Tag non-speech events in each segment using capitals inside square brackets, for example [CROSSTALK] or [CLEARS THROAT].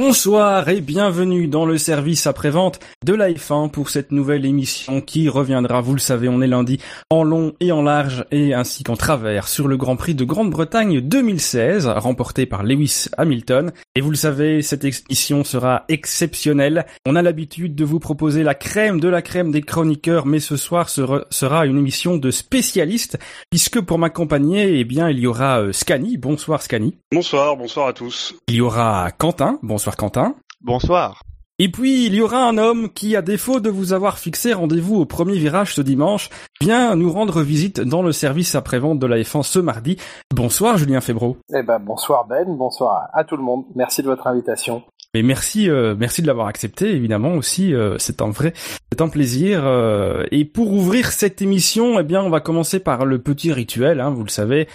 Bonsoir et bienvenue dans le service après-vente de F1 pour cette nouvelle émission qui reviendra, vous le savez, on est lundi, en long et en large et ainsi qu'en travers sur le Grand Prix de Grande-Bretagne 2016 remporté par Lewis Hamilton. Et vous le savez, cette émission sera exceptionnelle. On a l'habitude de vous proposer la crème de la crème des chroniqueurs, mais ce soir sera une émission de spécialistes puisque pour m'accompagner, eh bien, il y aura euh, Scani. Bonsoir Scani. Bonsoir, bonsoir à tous. Il y aura Quentin. Bonsoir Quentin. Bonsoir. Et puis, il y aura un homme qui, à défaut de vous avoir fixé rendez-vous au premier virage ce dimanche, vient nous rendre visite dans le service après-vente de la F1 ce mardi. Bonsoir Julien Febro. Eh ben, bonsoir Ben, bonsoir à tout le monde. Merci de votre invitation. Mais merci, euh, merci de l'avoir accepté. Évidemment aussi, euh, c'est un vrai, c'est un plaisir. Euh, et pour ouvrir cette émission, eh bien, on va commencer par le petit rituel. Hein, vous le savez,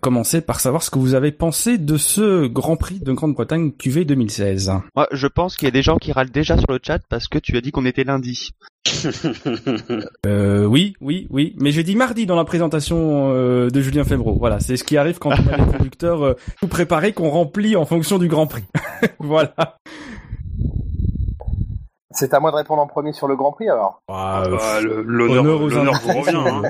commencer par savoir ce que vous avez pensé de ce Grand Prix de Grande-Bretagne QV 2016. Moi, je pense qu'il y a des gens qui râlent déjà sur le chat parce que tu as dit qu'on était lundi. Euh, oui, oui, oui. Mais j'ai dit mardi dans la présentation de Julien Febro. Voilà, c'est ce qui arrive quand on a des [LAUGHS] conducteurs tout préparés qu'on remplit en fonction du Grand Prix. [LAUGHS] voilà. C'est à moi de répondre en premier sur le Grand Prix alors. Ah, bah, l'honneur vous revient. Hein.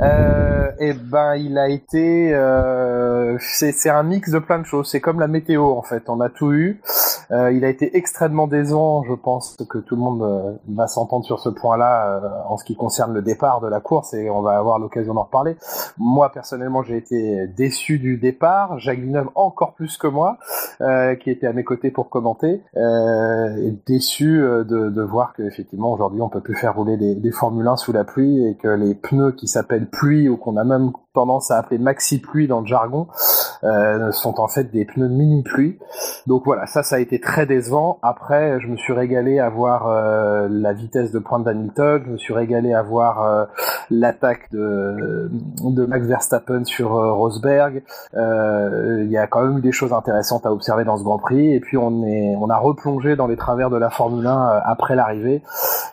[LAUGHS] euh, eh ben, il a été. Euh, c'est un mix de plein de choses. C'est comme la météo en fait. On a tout eu. Euh, il a été extrêmement décevant. Je pense que tout le monde euh, va s'entendre sur ce point-là euh, en ce qui concerne le départ de la course et on va avoir l'occasion d'en reparler. Moi personnellement, j'ai été déçu du départ. Jacques Villeneuve encore plus que moi, qui était à mes côtés pour commenter, et déçu euh, de, de voir qu'effectivement aujourd'hui on peut plus faire rouler des, des Formule 1 sous la pluie et que les pneus qui s'appellent pluie ou qu'on a même tendance à appeler maxi pluie dans le jargon euh, sont en fait des pneus mini pluie. Donc voilà, ça ça a été très décevant. Après, je me suis régalé à voir euh, la vitesse de pointe d'Hamilton, je me suis régalé à voir euh, l'attaque de, de Max Verstappen sur euh, Rosberg. Il y a quand même eu des choses intéressantes à observer dans ce Grand Prix. Et puis on est on a replongé dans les travers de la Formule 1 après l'arrivée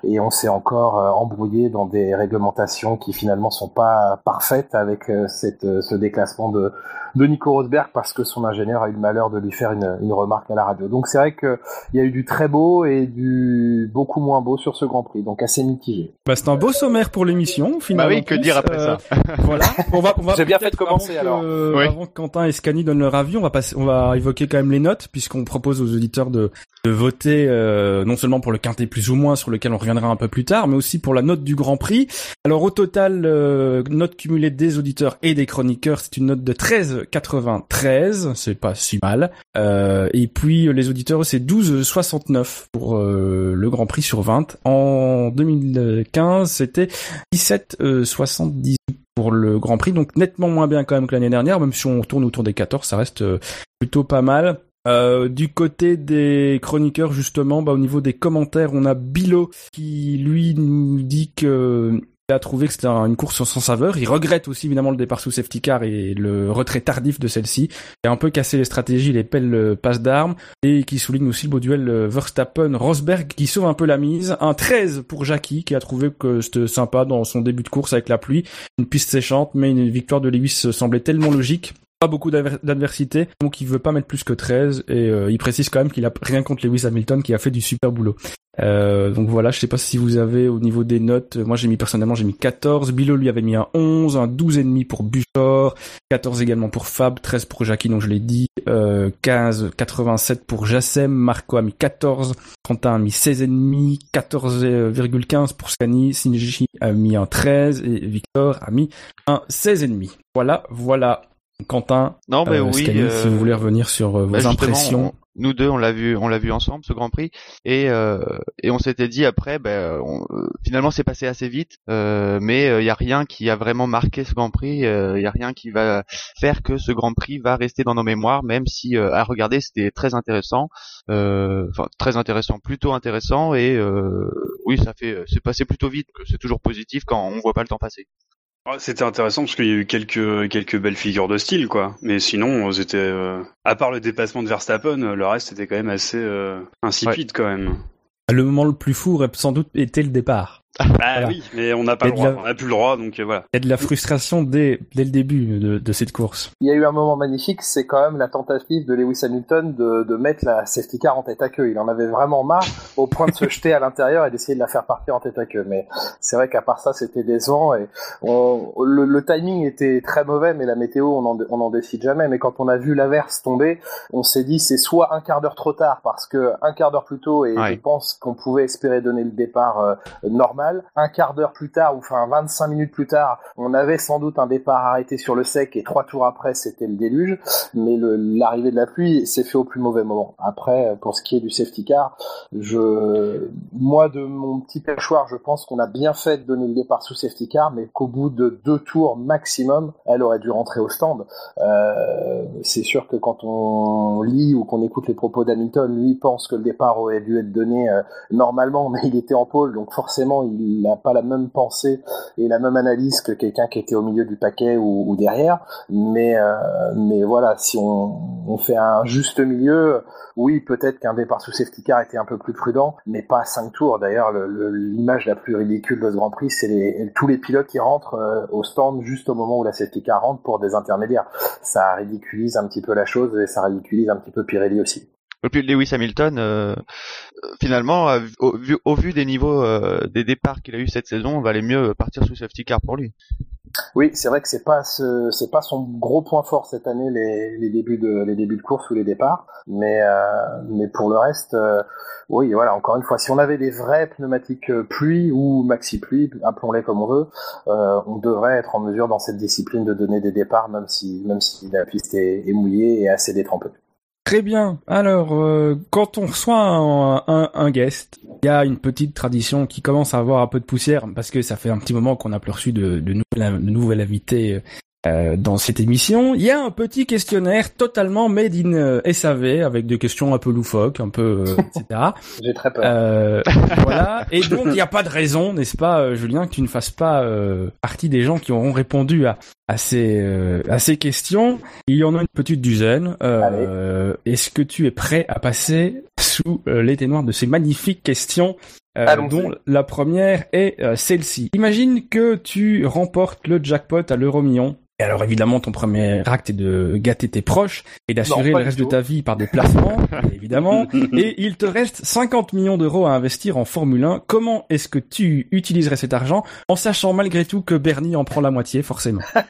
et on s'est encore embrouillé dans des réglementations qui finalement sont pas parfaites avec cette, ce déclassement de, de Nico Rosberg parce que son ingénieur a eu le malheur de lui faire une, une remarque à la radio. Donc c'est vrai qu'il y a eu du très beau et du beaucoup moins beau sur ce Grand Prix, donc assez mitigé. Bah, c'est un beau sommaire pour l'émission, finalement. Bah oui, que dire après ça [LAUGHS] Voilà. On va, on va J'ai bien fait de commencer avant que, alors. Oui. Avant que Quentin et Scani donnent leur avis, on va passer, on va évoquer quand même les notes puisqu'on propose aux auditeurs de, de voter euh, non seulement pour le quintet plus ou moins sur lequel on reviendra un peu plus tard, mais aussi pour la note du Grand Prix. Alors au total, euh, note cumulée des auditeurs et des chroniqueurs, c'est une note de 13,93, c'est pas si mal. Euh, et puis les auditeurs, c'est 12,69 pour euh, le Grand Prix sur 20. En 2015, c'était 17,78 pour le Grand Prix, donc nettement moins bien quand même que l'année dernière, même si on tourne autour des 14, ça reste euh, plutôt pas mal. Euh, du côté des chroniqueurs justement, bah, au niveau des commentaires, on a Bilo qui lui nous dit que il a trouvé que c'était une course sans saveur. Il regrette aussi évidemment le départ sous safety car et le retrait tardif de celle-ci. Il a un peu cassé les stratégies, les pelles passe d'armes et qui souligne aussi le beau duel Verstappen-Rosberg qui sauve un peu la mise. Un 13 pour Jackie qui a trouvé que c'était sympa dans son début de course avec la pluie. Une piste séchante mais une victoire de Lewis semblait tellement logique pas beaucoup d'adversité, donc il veut pas mettre plus que 13 et euh, il précise quand même qu'il a rien contre Lewis Hamilton qui a fait du super boulot. Euh, donc voilà, je sais pas si vous avez au niveau des notes, moi j'ai mis personnellement j'ai mis 14, Bilo lui avait mis un 11, un 12 et demi pour Buchor, 14 également pour Fab, 13 pour Jackie donc je l'ai dit, euh, 15 87 pour Jassem, Marco a mis 14, Quentin a mis 16 et demi, 14,15 pour Scani, Sinji a mis un 13 et Victor a mis un 16 et demi. Voilà, voilà. Quentin, non mais euh, oui, Scani, si vous voulez revenir sur euh, vos bah, impressions. On, nous deux, on l'a vu, on l'a vu ensemble ce Grand Prix, et euh, et on s'était dit après, ben on, finalement c'est passé assez vite, mais il y a rien qui a vraiment marqué ce Grand Prix, il y a rien qui va faire que ce Grand Prix va rester dans nos mémoires, même si à regarder c'était très intéressant, enfin très intéressant, plutôt intéressant, et oui ça fait c'est passé plutôt vite, c'est toujours positif quand on voit pas le temps passer. C'était intéressant parce qu'il y a eu quelques quelques belles figures de style quoi. Mais sinon c'était euh, à part le dépassement de Verstappen, le reste était quand même assez euh, insipide quand même. Le moment le plus fou aurait sans doute été le départ. [LAUGHS] Ah oui, mais on n'a pas le droit, on n'a plus le droit, donc euh, voilà. Il y a de la frustration dès, dès le début de, de, cette course. Il y a eu un moment magnifique, c'est quand même la tentative de Lewis Hamilton de, de mettre la safety car en tête à queue. Il en avait vraiment marre, au point de se jeter à l'intérieur et d'essayer de la faire partir en tête à queue. Mais c'est vrai qu'à part ça, c'était décevant et on, le, le, timing était très mauvais, mais la météo, on en, on en décide jamais. Mais quand on a vu l'averse tomber, on s'est dit c'est soit un quart d'heure trop tard parce que un quart d'heure plus tôt et je pense qu'on pouvait espérer donner le départ euh, normal un quart d'heure plus tard, ou enfin 25 minutes plus tard, on avait sans doute un départ arrêté sur le sec et trois tours après, c'était le déluge. Mais l'arrivée de la pluie s'est fait au plus mauvais moment. Après, pour ce qui est du safety car, je, moi de mon petit perchoir, je pense qu'on a bien fait de donner le départ sous safety car, mais qu'au bout de deux tours maximum, elle aurait dû rentrer au stand. Euh, c'est sûr que quand on lit ou qu'on écoute les propos d'Hamilton, lui pense que le départ aurait dû être donné euh, normalement, mais il était en pôle, donc forcément n'a pas la même pensée et la même analyse que quelqu'un qui était au milieu du paquet ou, derrière. Mais euh, mais voilà, si on, on, fait un juste milieu, oui, peut-être qu'un départ sous safety car était un peu plus prudent, mais pas à 5 tours. D'ailleurs, l'image la plus ridicule de ce Grand Prix, c'est tous les pilotes qui rentrent euh, au stand juste au moment où la safety car rentre pour des intermédiaires. Ça ridiculise un petit peu la chose et ça ridiculise un petit peu Pirelli aussi. Et puis Lewis Hamilton, euh, finalement, au, vu, des niveaux euh, des départs qu'il a eu cette saison, on valait mieux partir sous safety car pour lui. Oui, c'est vrai que c'est pas ce, c'est pas son gros point fort cette année les, les, débuts de les débuts de course ou les départs, mais euh, mais pour le reste, oui, voilà. Encore une fois, si on avait des vrais pneumatiques pluie ou maxi pluie, appelons-les comme on veut, on devrait être en mesure dans cette discipline de donner des départs, même si même si la piste est, est mouillée et assez détrempée. Très bien. Alors, euh, quand on reçoit un, un, guest, il y a une petite tradition qui commence à avoir un peu de poussière parce que ça fait un petit moment qu'on n'a plus reçu de, de, de nouvelles invités euh, dans cette émission, il y a un petit questionnaire totalement made in euh, SAV avec des questions un peu loufoques, un peu euh, etc. [LAUGHS] J'ai très peur. [LAUGHS] voilà. Et donc il n'y a pas de raison, n'est-ce pas, Julien, que tu ne fasses pas partie des gens qui auront répondu à, à ces à ces questions. Il y en a une petite dizaine. Est-ce que tu es prêt à passer sous les ténoirs de ces magnifiques questions euh, dont la première est celle-ci. Imagine que tu remportes le jackpot à l'euro million et alors évidemment, ton premier acte est de gâter tes proches et d'assurer le reste de ta vie par des placements, [LAUGHS] évidemment. et il te reste 50 millions d'euros à investir en Formule 1. Comment est-ce que tu utiliserais cet argent en sachant malgré tout que Bernie en prend la moitié, forcément? [LAUGHS]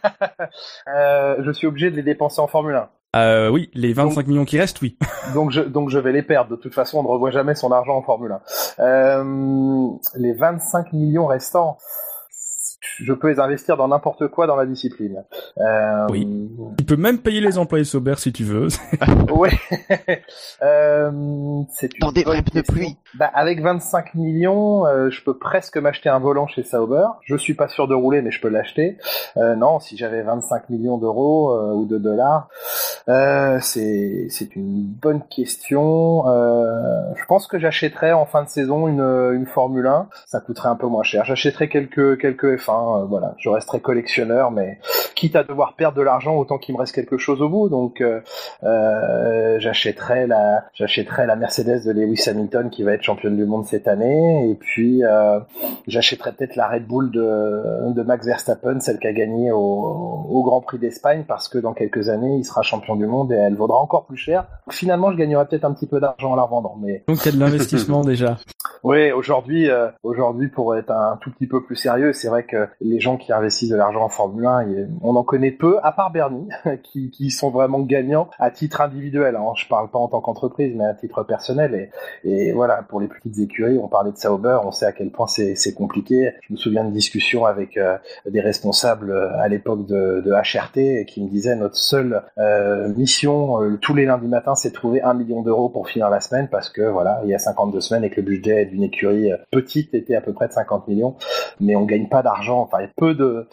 Euh, Je suis obligé de les dépenser en Formule 1. Euh, oui, les 25 millions qui restent, oui. [LAUGHS] donc je donc je vais les perdre. De toute façon, on ne revoit jamais son argent en Formule 1. Euh, les 25 millions restants je peux les investir dans n'importe quoi dans la discipline. Euh... Oui. Tu peux même payer les employés Sauber si tu veux. [LAUGHS] ouais. [LAUGHS] euh, c'est dans des vrais pneus pluie. Bah, avec 25 millions, euh, je peux presque m'acheter un volant chez Sauber. Je suis pas sûr de rouler, mais je peux l'acheter. Euh, non, si j'avais 25 millions d'euros euh, ou de dollars, c'est c'est une bonne question. je pense que j'achèterais en fin de saison une une Formule 1. Ça coûterait un peu moins cher. J'achèterais quelques quelques F1 euh, voilà, je resterai collectionneur, mais quitte à devoir perdre de l'argent, autant qu'il me reste quelque chose au bout. Donc, euh, euh, j'achèterai la, j'achèterai la Mercedes de Lewis Hamilton qui va être championne du monde cette année, et puis j'achèterai peut-être la Red Bull de, de Max Verstappen, celle qui a gagné au, au Grand Prix d'Espagne, parce que dans quelques années, il sera champion du monde et elle vaudra encore plus cher. Finalement, je gagnerai peut-être un petit peu d'argent en la revendant, mais donc il y a de l'investissement [LAUGHS] déjà. Oui, aujourd'hui, aujourd'hui pour être un tout petit peu plus sérieux, c'est vrai que les gens qui investissent de l'argent en Formule 1, on en connaît peu, à part Bernie, [LAUGHS] qui, qui sont vraiment gagnants à titre individuel. Hein. Je parle pas en tant qu'entreprise, mais à titre personnel. Et, et, voilà, pour les petites écuries, on parlait de Sauber, on sait à quel point c'est compliqué. Je me souviens de discussions avec euh, des responsables euh, à l'époque de, de, HRT qui me disaient notre seule euh, mission euh, tous les lundis matins, c'est trouver un million d'euros pour finir la semaine parce que voilà, il y a 52 semaines et que le budget d'une écurie petite était à peu près de 50 millions, mais on gagne pas d'argent enfin peu de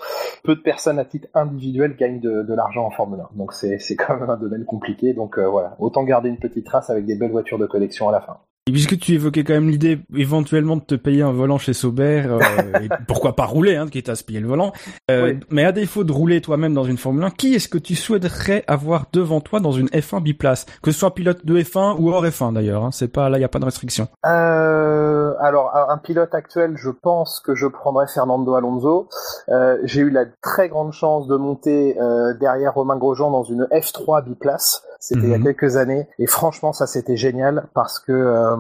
peu de personnes à titre individuel gagnent de, l'argent en Formule 1. Donc c'est c'est [LAUGHS] quand même un domaine compliqué. Donc euh, voilà, autant garder une petite trace avec des belles voitures de collection à la fin. Et puisque tu évoquais quand même l'idée éventuellement de te payer un volant chez Sauber, euh, [LAUGHS] et pourquoi pas rouler, hein, quitte à se payer le volant. Euh, Mais à défaut de rouler toi-même dans une Formule 1, qui est-ce que tu souhaiterais avoir devant toi dans une F1 biplace? Que ce soit pilote de F1 ou hors F1 d'ailleurs, hein, c'est pas là, il y a pas de restriction. Euh, alors un pilote actuel, je pense que je prendrais Fernando Alonso. Euh, J'ai eu la très grande chance de monter euh, derrière Romain Grosjean dans une F3 biplace. C'était il y a Mhm. quelques années. Et franchement ça c'était génial parce que euh,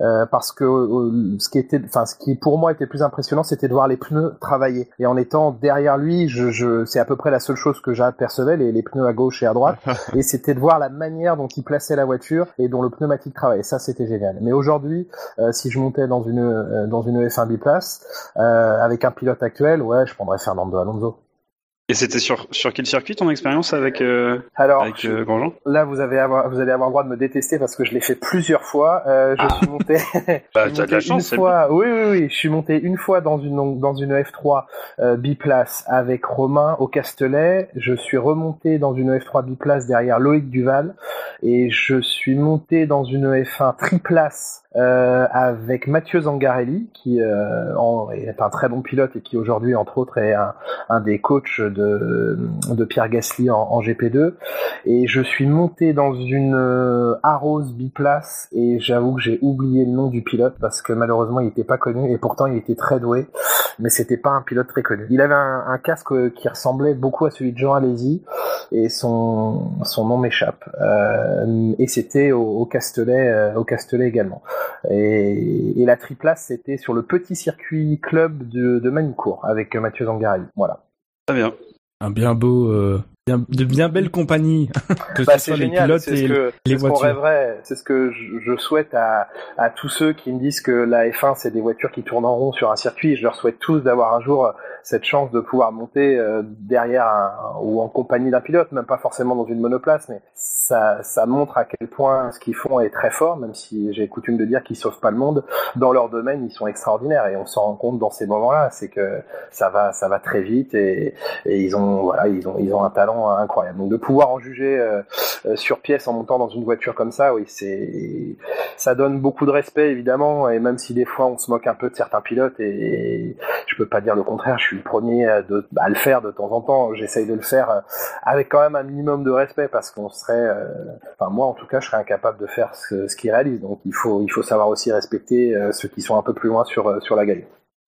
euh, parce que euh, ce qui était enfin ce qui pour moi était plus impressionnant c'était de voir les pneus travailler. Et en étant derrière lui je, je c'est à peu près la seule chose que j'apercevais les, les pneus à gauche et à droite. [LAUGHS] Et c'était de voir la manière dont il plaçait la voiture et dont le pneumatique travaillait. Ça c'était génial. Mais aujourd'hui euh, si je montais dans une euh, dans une F1 biplace euh, avec un pilote actuel ouais je prendrais Fernando Alonso Et c'était sur, sur quel circuit ton expérience avec, euh, alors avec je- euh, Là, vous avez avoir, vous allez avoir le droit de me détester parce que je l'ai fait plusieurs fois. Euh, je suis monté. [LAUGHS] Bah, [LAUGHS] je suis t'as de la chance, une fois. Oui, oui, oui. Je suis monté une fois dans une dans une F3 euh, biplace avec Romain au Castellet. Je suis remonté dans une F3 biplace derrière Loïc Duval et je suis monté dans une F1 triplace euh, avec Mathieu Zangarelli qui euh, est un très bon pilote et qui aujourd'hui entre autres est un, des coachs de, de Pierre Gasly en, en GP2 et je suis monté dans une euh, Arrows biplace et j'avoue que j'ai oublié le nom du pilote parce que malheureusement il était pas connu et pourtant il était très doué mais c'était pas un pilote très connu. Il avait un, un casque euh, qui ressemblait beaucoup à celui de Jean Alési et son son nom m'échappe Euh, et c'était au, au Castellet euh, au Castellet également et, et la triplace c'était sur le petit circuit club de, de Manicourt avec Mathieu Zangarelli voilà Très bien. Un bien beau, euh, de bien belle compagnie, que Bah, ce c'est les pilotes ce et que les c'est ce qu'on rêverait, c'est ce que je, je souhaite à, à tous ceux qui me disent que la F1 c'est des voitures qui tournent en rond sur un circuit. Je leur souhaite tous d'avoir un jour cette chance de pouvoir monter euh, derrière un, ou en compagnie d'un pilote, même pas forcément dans une monoplace, mais ça, ça montre à quel point ce qu'ils font est très fort, même si j'ai coutume de dire qu'ils sauvent pas le monde. Dans leur domaine, ils sont extraordinaires et on s'en rend compte dans ces moments-là, c'est que ça va, ça va très vite et, et ils ont, voilà, ils ont, ils ont un talent incroyable. Donc de pouvoir en juger euh, sur pièce en montant dans une voiture comme ça, oui, c'est, ça donne beaucoup de respect évidemment. Et même si des fois on se moque un peu de certains pilotes, et je peux pas dire le contraire, je suis le premier à, le faire de temps en temps. J'essaye de le faire euh, avec quand même un minimum de respect parce qu'on serait, euh, enfin moi en tout cas, je serais incapable de faire ce, ce qu'ils réalisent. Donc il faut, il faut savoir aussi respecter euh, ceux qui sont un peu plus loin sur euh, sur la grille.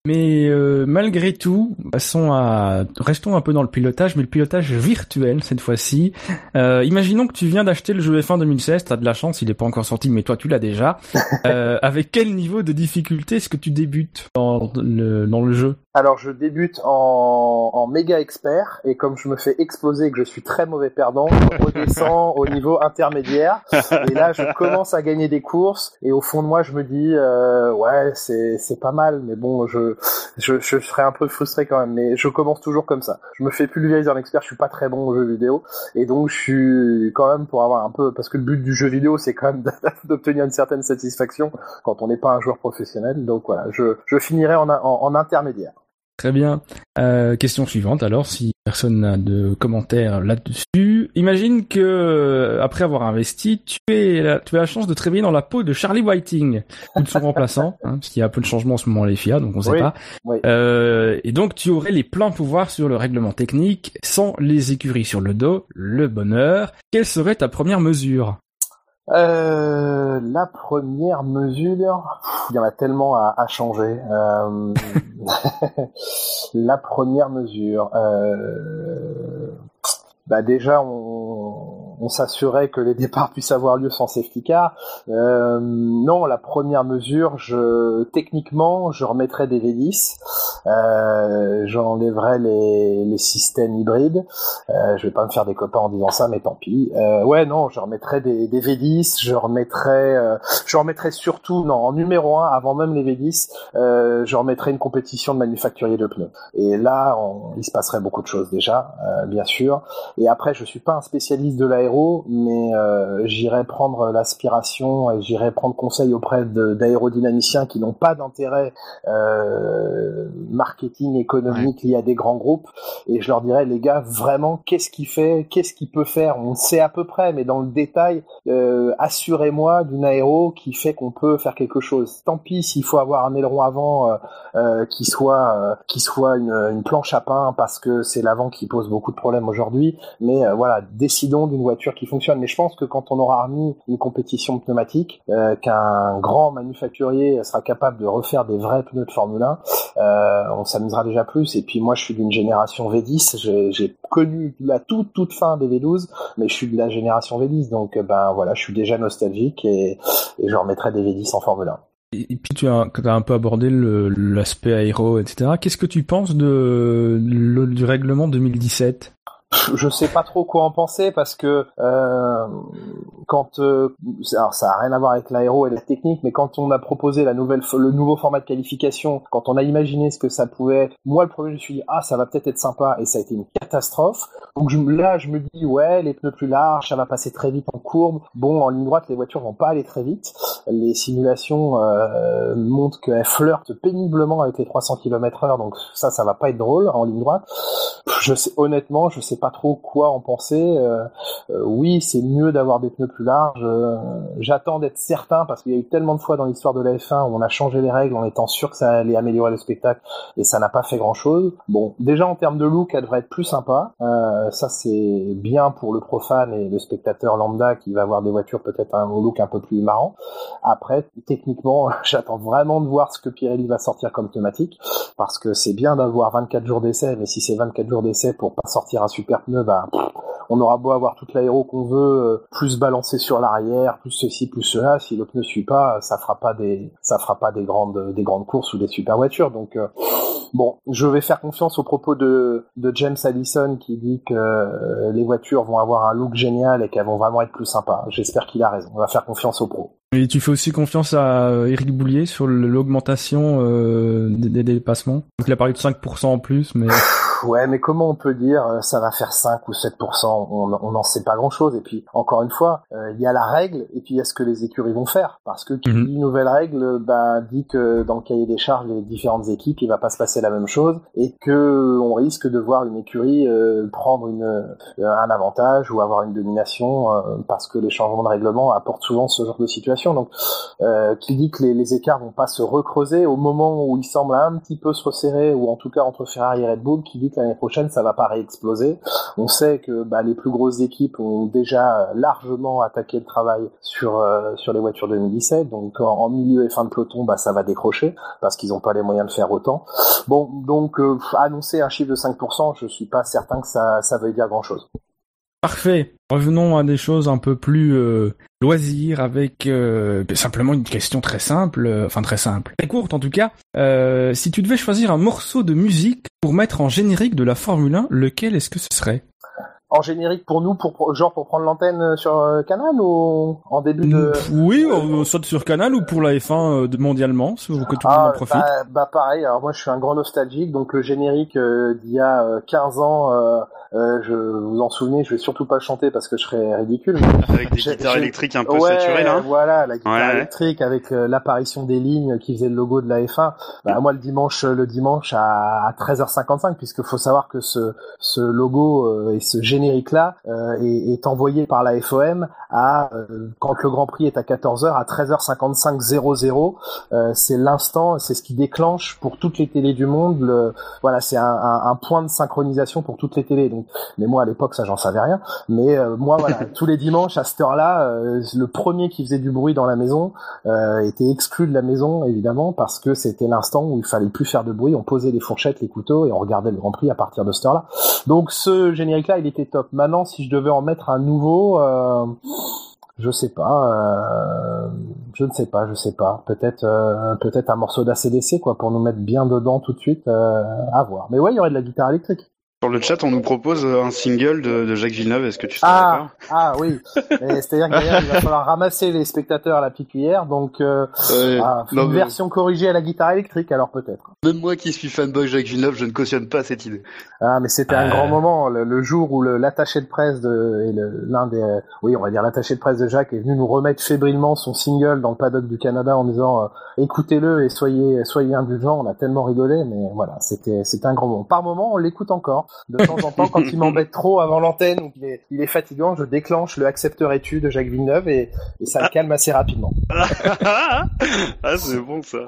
Mais euh, malgré tout, passons à restons un peu dans le pilotage, mais le pilotage virtuel cette fois-ci. Euh, imaginons que tu viens d'acheter le jeu F1 2016, t'as de la chance, il n'est pas encore sorti, mais toi tu l'as déjà. [LAUGHS] Euh, avec quel niveau de difficulté est-ce que tu débutes dans le dans le jeu? Alors je débute en, en méga expert et comme je me fais exploser et que je suis très mauvais perdant, je redescends au [LAUGHS] niveau intermédiaire et là je commence à gagner des courses et au fond de moi je me dis euh, ouais c'est c'est pas mal mais bon je, je je serais un peu frustré quand même mais je commence toujours comme ça. Je me fais pulvériser en expert, je suis pas très bon aux jeux vidéo et donc je suis quand même pour avoir un peu parce que le but du jeu vidéo c'est quand même [LAUGHS] d'obtenir une certaine satisfaction quand on n'est pas un joueur professionnel donc voilà je je finirai en, en, en intermédiaire. Très bien. Euh, question suivante alors, si personne n'a de commentaires là-dessus. Imagine que euh, après avoir investi, tu es la, tu as la chance de travailler dans la peau de Charlie Whiting ou de son [LAUGHS] remplaçant, hein, parce qu'il y a un peu de changement en ce moment les FIA, donc on sait Oui, pas. oui. Euh, et donc tu aurais les pleins pouvoirs sur le règlement technique, sans les écuries sur le dos, le bonheur. Quelle serait ta première mesure? Euh, la première mesure, il y en a tellement à, à changer. Euh, [LAUGHS] la première mesure, euh, bah déjà on, on s'assurait que les départs puissent avoir lieu sans safety car. Euh, non, la première mesure, je techniquement, je remettrais des V10, euh, j'enlèverais les, les systèmes hybrides. Euh, je vais pas me faire des copains en disant ça, mais tant pis. Euh, ouais, non, je remettrais des, des V10, je remettrais, euh, je remettrais surtout, non, en numéro un, avant même les V10, euh, je remettrais une compétition de manufacturier de pneus. Et là, on, il se passerait beaucoup de choses déjà, euh, bien sûr. Et après, je suis pas un spécialiste de l'aéro, mais euh, j'irai prendre l'aspiration et j'irai prendre conseil auprès d'aérodynamiciens qui n'ont pas d'intérêt euh, marketing économique lié à des grands groupes. Et je leur dirais, les gars, vraiment, qu'est-ce qu'il fait, qu'est-ce qu'il peut faire? On sait à peu près, mais dans le détail, euh, assurez-moi d'une aéro qui fait qu'on peut faire quelque chose. Tant pis s'il faut avoir un aileron avant euh, euh, qui soit euh, qui soit une, une, planche à pain parce que c'est l'avant qui pose beaucoup de problèmes aujourd'hui. Mais voilà, décidons d'une voiture qui fonctionne. Mais je pense que quand on aura remis une compétition pneumatique, qu'un grand manufacturier sera capable de refaire des vrais pneus de Formule 1, on s'amusera déjà plus. Et puis moi, je suis d'une génération V10. J'ai connu la toute toute fin des V12, mais je suis de la génération V10, donc ben voilà, je suis déjà nostalgique et, et je remettrai des V10 en Formule 1. Et puis tu as, as un peu abordé l'aspect aéro, etc. Qu'est-ce que tu penses de, du règlement 2017 je sais pas trop quoi en penser parce que euh, quand euh, alors ça a rien à voir avec l'aéro et la technique, mais quand on a proposé le nouveau format de qualification, quand on a imaginé ce que ça pouvait, moi le premier je me suis dit ah ça va peut-être être sympa et ça a été une catastrophe. Donc là je me dis ouais les pneus plus larges, ça va passer très vite en courbe. Bon en ligne droite les voitures vont pas aller très vite. Les simulations euh, montrent qu'elles flirtent péniblement avec les 300 km/h, donc ça ça va pas être drôle en ligne droite. Je sais honnêtement je sais pas trop quoi en penser. Euh, euh, oui, c'est mieux d'avoir des pneus plus larges. Euh, j'attends d'être certain parce qu'il y a eu tellement de fois dans l'histoire de la F1 où on a changé les règles en étant sûr que ça allait améliorer le spectacle et ça n'a pas fait grand chose. Bon, déjà en termes de look, elle devrait être plus sympa. ça c'est bien pour le profane et le spectateur lambda qui va avoir des voitures peut-être un look un peu plus marrant. Après, techniquement, [LAUGHS] j'attends vraiment de voir ce que Pirelli va sortir comme thématique parce que c'est bien d'avoir 24 jours d'essai, mais si c'est 24 jours d'essai pour pas sortir un super pneu, bah, on aura beau avoir toute l'aéro qu'on veut, euh, plus balancer sur l'arrière, plus ceci, plus cela, si le pneu suit pas, ça fera pas des, ça fera pas des grandes, des grandes courses ou des super voitures. Donc, euh, bon, je vais faire confiance aux propos de, de James Allison qui dit que euh, les voitures vont avoir un look génial et qu'elles vont vraiment être plus sympas. J'espère qu'il a raison. On va faire confiance aux pros. Et tu fais aussi confiance à Eric Boulier sur l'augmentation des, des, dépassements? Donc il a parlé de 5% en plus, mais [LAUGHS] ouais, mais comment on peut dire euh, ça va faire 5 ou 7% On n'en sait pas grand-chose. Et puis, encore une fois, euh, il y a la règle et puis il y a ce que les écuries vont faire. Parce que qui mhm. dit nouvelle règle bah, dit que dans le cahier des charges des différentes équipes, il va pas se passer la même chose et que on risque de voir une écurie euh, prendre une, un avantage ou avoir une domination parce que les changements de règlement apportent souvent ce genre de situation. Donc, qui dit que les, les écarts vont pas se recreuser au moment où ils semblent un petit peu se resserrer ou en tout cas entre Ferrari et Red Bull, qui dit l'année prochaine ça va pas réexploser. On sait que bah, les plus grosses équipes ont déjà largement attaqué le travail sur euh, sur les voitures 2017, donc en, milieu et fin de peloton, bah ça va décrocher parce qu'ils n'ont pas les moyens de faire autant. Bon, donc euh, annoncer un chiffre de 5%, je suis pas certain que ça ça veuille dire grand chose. Parfait. Revenons à des choses un peu plus euh, loisirs avec euh, simplement une question très simple, euh, enfin très simple, très courte en tout cas. si tu devais choisir un morceau de musique pour mettre en générique de la Formule 1, lequel est-ce que ce serait? En générique pour nous, pour genre pour prendre l'antenne sur Canal ou en début de Oui, soit sur Canal ou pour la F1 mondialement, que tout le monde en ah, profite. Bah, bah, pareil. Alors moi je suis un grand nostalgique, donc le générique d'il y a 15 ans euh, je vous en souvenez, je vais surtout pas chanter parce que je serais ridicule. [LAUGHS] Avec des guitares électriques un peu saturées là. Voilà, la guitare électrique avec euh, l'apparition des lignes qui faisaient le logo de la F1. Bah, moi le dimanche, le dimanche à, 13h55, puisque faut savoir que ce, ce logo euh, et ce générique là est, est, envoyé par la FOM à quand le Grand Prix est à 14h à 13h55 00. c'est l'instant, c'est ce qui déclenche pour toutes les télés du monde. Le, voilà, c'est un, un, un, point de synchronisation pour toutes les télés. Donc mais moi à l'époque ça j'en savais rien. Mais euh, moi voilà, [LAUGHS] tous les dimanches à cette heure-là, euh, le premier qui faisait du bruit dans la maison euh, était exclu de la maison évidemment parce que c'était l'instant où il fallait plus faire de bruit. On posait les fourchettes, les couteaux et on regardait le Grand Prix à partir de cette heure-là. Donc ce générique-là il était top. Maintenant si je devais en mettre un nouveau je sais pas, je ne sais pas, je sais pas. Peut-être, peut-être un morceau d'ACDC quoi pour nous mettre bien dedans tout de suite. à voir. Mais ouais, il y aurait de la guitare électrique. Sur le chat, on nous propose un single de, de Jacques Villeneuve. Est-ce que tu Ah, ah oui. [LAUGHS] C'est-à-dire que d'ailleurs, il va falloir ramasser les spectateurs à la pique cuillère, donc euh, Ouais. ah, Non, une mais- version corrigée à la guitare électrique, alors peut-être. Même moi qui suis fanboy Jacques Villeneuve, je ne cautionne pas cette idée. Ah, mais c'était un Euh. grand moment, le, le jour où l'attaché de presse de et l'un des, euh, oui, on va dire l'attaché de presse de Jacques est venu nous remettre fébrilement son single dans le paddock du Canada en disant euh, écoutez-le et soyez soyez indulgents. On a tellement rigolé, mais voilà, c'était c'était un grand moment. Par moment, on l'écoute encore. De temps en temps, quand il [LAUGHS] m'embête trop avant l'antenne ou qu'il est il est fatigant, je déclenche le accepterais-tu de Jacques Villeneuve et, et ça le calme assez rapidement. [LAUGHS] ah, c'est bon ça.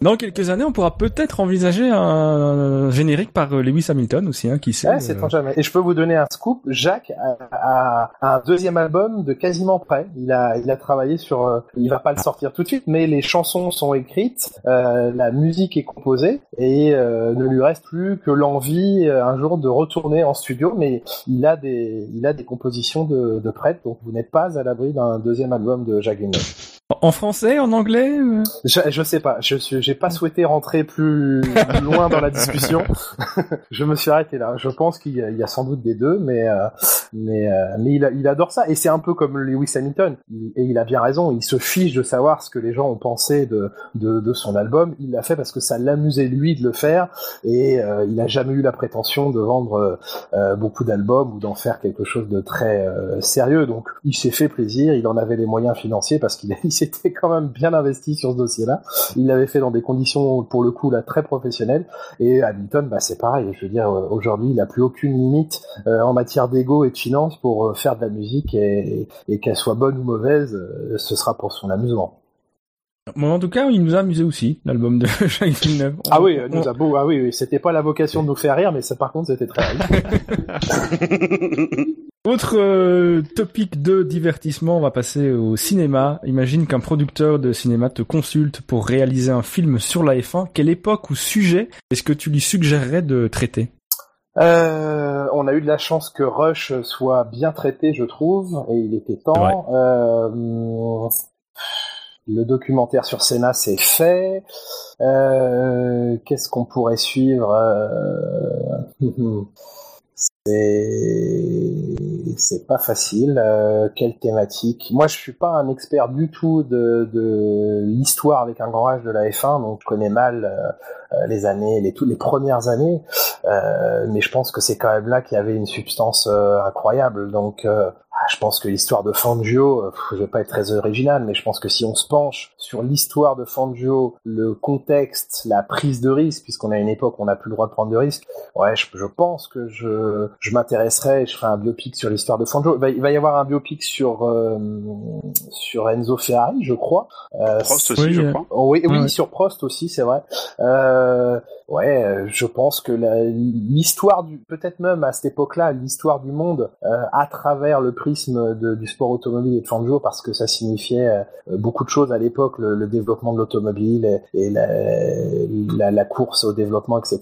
Dans quelques années, on pourra peut-être envisager un générique par euh, Lewis Hamilton aussi, hein, qui sait. Ouais, c'est euh, tant jamais. Et je peux vous donner un scoop. Jacques a, a un deuxième album de quasiment prêt. Il a, il a travaillé sur. euh, il va pas le sortir tout de suite, mais les chansons sont écrites, euh, la musique est composée, et euh, ne lui reste plus que l'envie euh, un jour de retourner en studio. Mais il a des, il a des compositions de, de donc vous n'êtes pas à l'abri d'un deuxième album de Villeneuve. En français, en anglais euh Je, je sais pas. Je j'ai pas souhaité rentrer plus [LAUGHS] loin dans la discussion. [LAUGHS] je me suis arrêté là. Je pense qu'il y, y a sans doute des deux, mais euh, mais euh, mais il, adore ça et c'est un peu comme Lewis Hamilton. Il- et il a bien raison. Il se fiche de savoir ce que les gens ont pensé de de, de son album. Il l'a fait parce que ça l'amusait lui de le faire et euh, il a jamais eu la prétention de vendre euh, beaucoup d'albums ou d'en faire quelque chose de très euh, sérieux. Donc il s'est fait plaisir. Il en avait les moyens financiers parce qu'il il s'était quand même bien investi sur ce dossier-là. Il l'avait fait dans des conditions, pour le coup, là, très professionnelles. Et Hamilton, bah, c'est pareil. Je veux dire, euh, aujourd'hui, il n'a plus aucune limite euh, en matière d'ego et de finance pour euh, faire de la musique et, et qu'elle soit bonne ou mauvaise, euh, ce sera pour son amusement. Bon, en tout cas, il nous a amusé aussi, l'album de [LAUGHS] Jacques Villeneuve. Ah oui, On- nous a beau, ah oui, oui, c'était pas la vocation de nous faire rire, mais ça, par contre, c'était très [LAUGHS] rire. [LAUGHS] Autre euh, topic de divertissement, on va passer au cinéma. Imagine qu'un producteur de cinéma te consulte pour réaliser un film sur la F1. Quelle époque ou sujet est-ce que tu lui suggérerais de traiter? Euh, on a eu de la chance que Rush soit bien traité, je trouve, et il était temps. Euh, le documentaire sur Senna, c'est fait. Euh, Qu'est-ce qu'on pourrait suivre? Euh, [LAUGHS] C'est pas facile. Euh, quelle thématique Moi, je suis pas un expert du tout de, de l'histoire avec un grand H de la F1, donc je connais mal euh, euh, les années, les toutes les premières années. Euh, mais je pense que c'est quand même là qu'il y avait une substance euh, incroyable. Donc, euh, ah, je pense que l'histoire de Fangio, je vais pas être très original, mais je pense que si on se penche sur l'histoire de Fangio, le contexte, la prise de risque, puisqu'on a une époque où on n'a plus le droit de prendre de risques, ouais, je, je pense que je, je m'intéresserai et je ferai un biopic sur l'histoire de Fangio. Il va, y avoir un biopic sur euh, sur Enzo Ferrari, je crois. Euh, Prost aussi, Oui, je euh, crois. Oh, oui, oui, Ouais. sur Prost aussi, c'est vrai. Euh, ouais, je pense que l'histoire du, peut-être même à cette époque-là, l'histoire du monde euh, à travers le prisme de- du sport automobile et de Fangio, parce que ça signifiait euh, beaucoup de choses à l'époque, le, le développement de l'automobile et, et la, la, la course au développement, etc.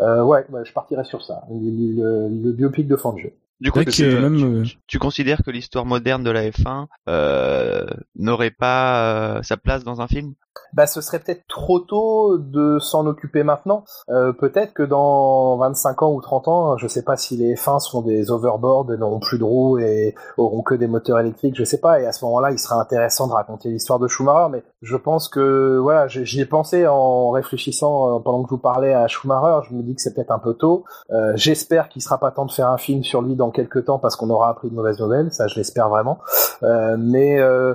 Euh, ouais, ouais, je partirais sur ça, le, le- le biopic de Fangio. Du coup, tu, euh, même, tu- tu considères que l'histoire moderne de la F1 euh, n'aurait pas euh, sa place dans un film? Bah, ce serait peut-être trop tôt de s'en occuper maintenant. Euh, peut-être que dans 25 ans ou 30 ans, je sais pas si les F1 seront des overboards, et n'auront plus de roues et auront que des moteurs électriques, je sais pas. Et à ce moment-là, il sera intéressant de raconter l'histoire de Schumacher. Mais je pense que, voilà, j'y ai pensé en réfléchissant pendant que je vous parlais à Schumacher. Je me dis que c'est peut-être un peu tôt. Euh, J'espère qu'il sera pas temps de faire un film sur lui dans quelques temps parce qu'on aura appris de mauvaises nouvelles. Ça, je l'espère vraiment. Euh, mais euh,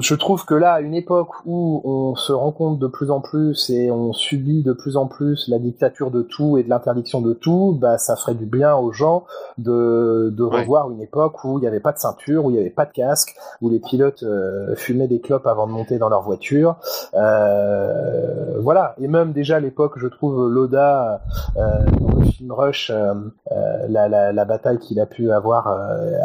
Je trouve que là, à une époque où on se rend compte de plus en plus et on subit de plus en plus la dictature de tout et de l'interdiction de tout, bah ça ferait du bien aux gens de, de Ouais. revoir une époque où il n'y avait pas de ceinture, où il n'y avait pas de casque, où les pilotes euh, fumaient des clopes avant de monter dans leur voiture. Euh, voilà. Et même déjà l'époque, je trouve Loda euh, dans le film Rush, la, la, la bataille qu'il a pu avoir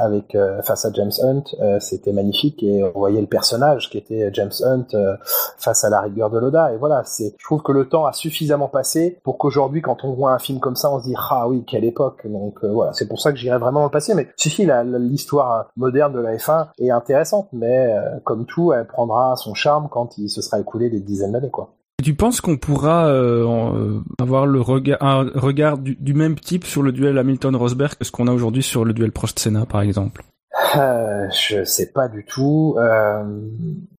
avec face à James Hunt, c'était magnifique et on voyait le personnage qui était James Hunt euh, face à la rigueur de Loda. Et voilà, c'est, je trouve que le temps a suffisamment passé pour qu'aujourd'hui, quand on voit un film comme ça, on se dit ah oui, quelle époque. Donc euh, voilà, c'est pour ça que j'irais vraiment dans le passé. Mais si si, l'histoire moderne de la F1 est intéressante, mais euh, comme tout, elle prendra son charme quand il se sera écoulé des dizaines d'années, quoi. Tu penses qu'on pourra avoir le regard, un regard du, du, même type sur le duel Hamilton-Rosberg que ce qu'on a aujourd'hui sur le duel Prost-Senna, par exemple? Je sais pas du tout.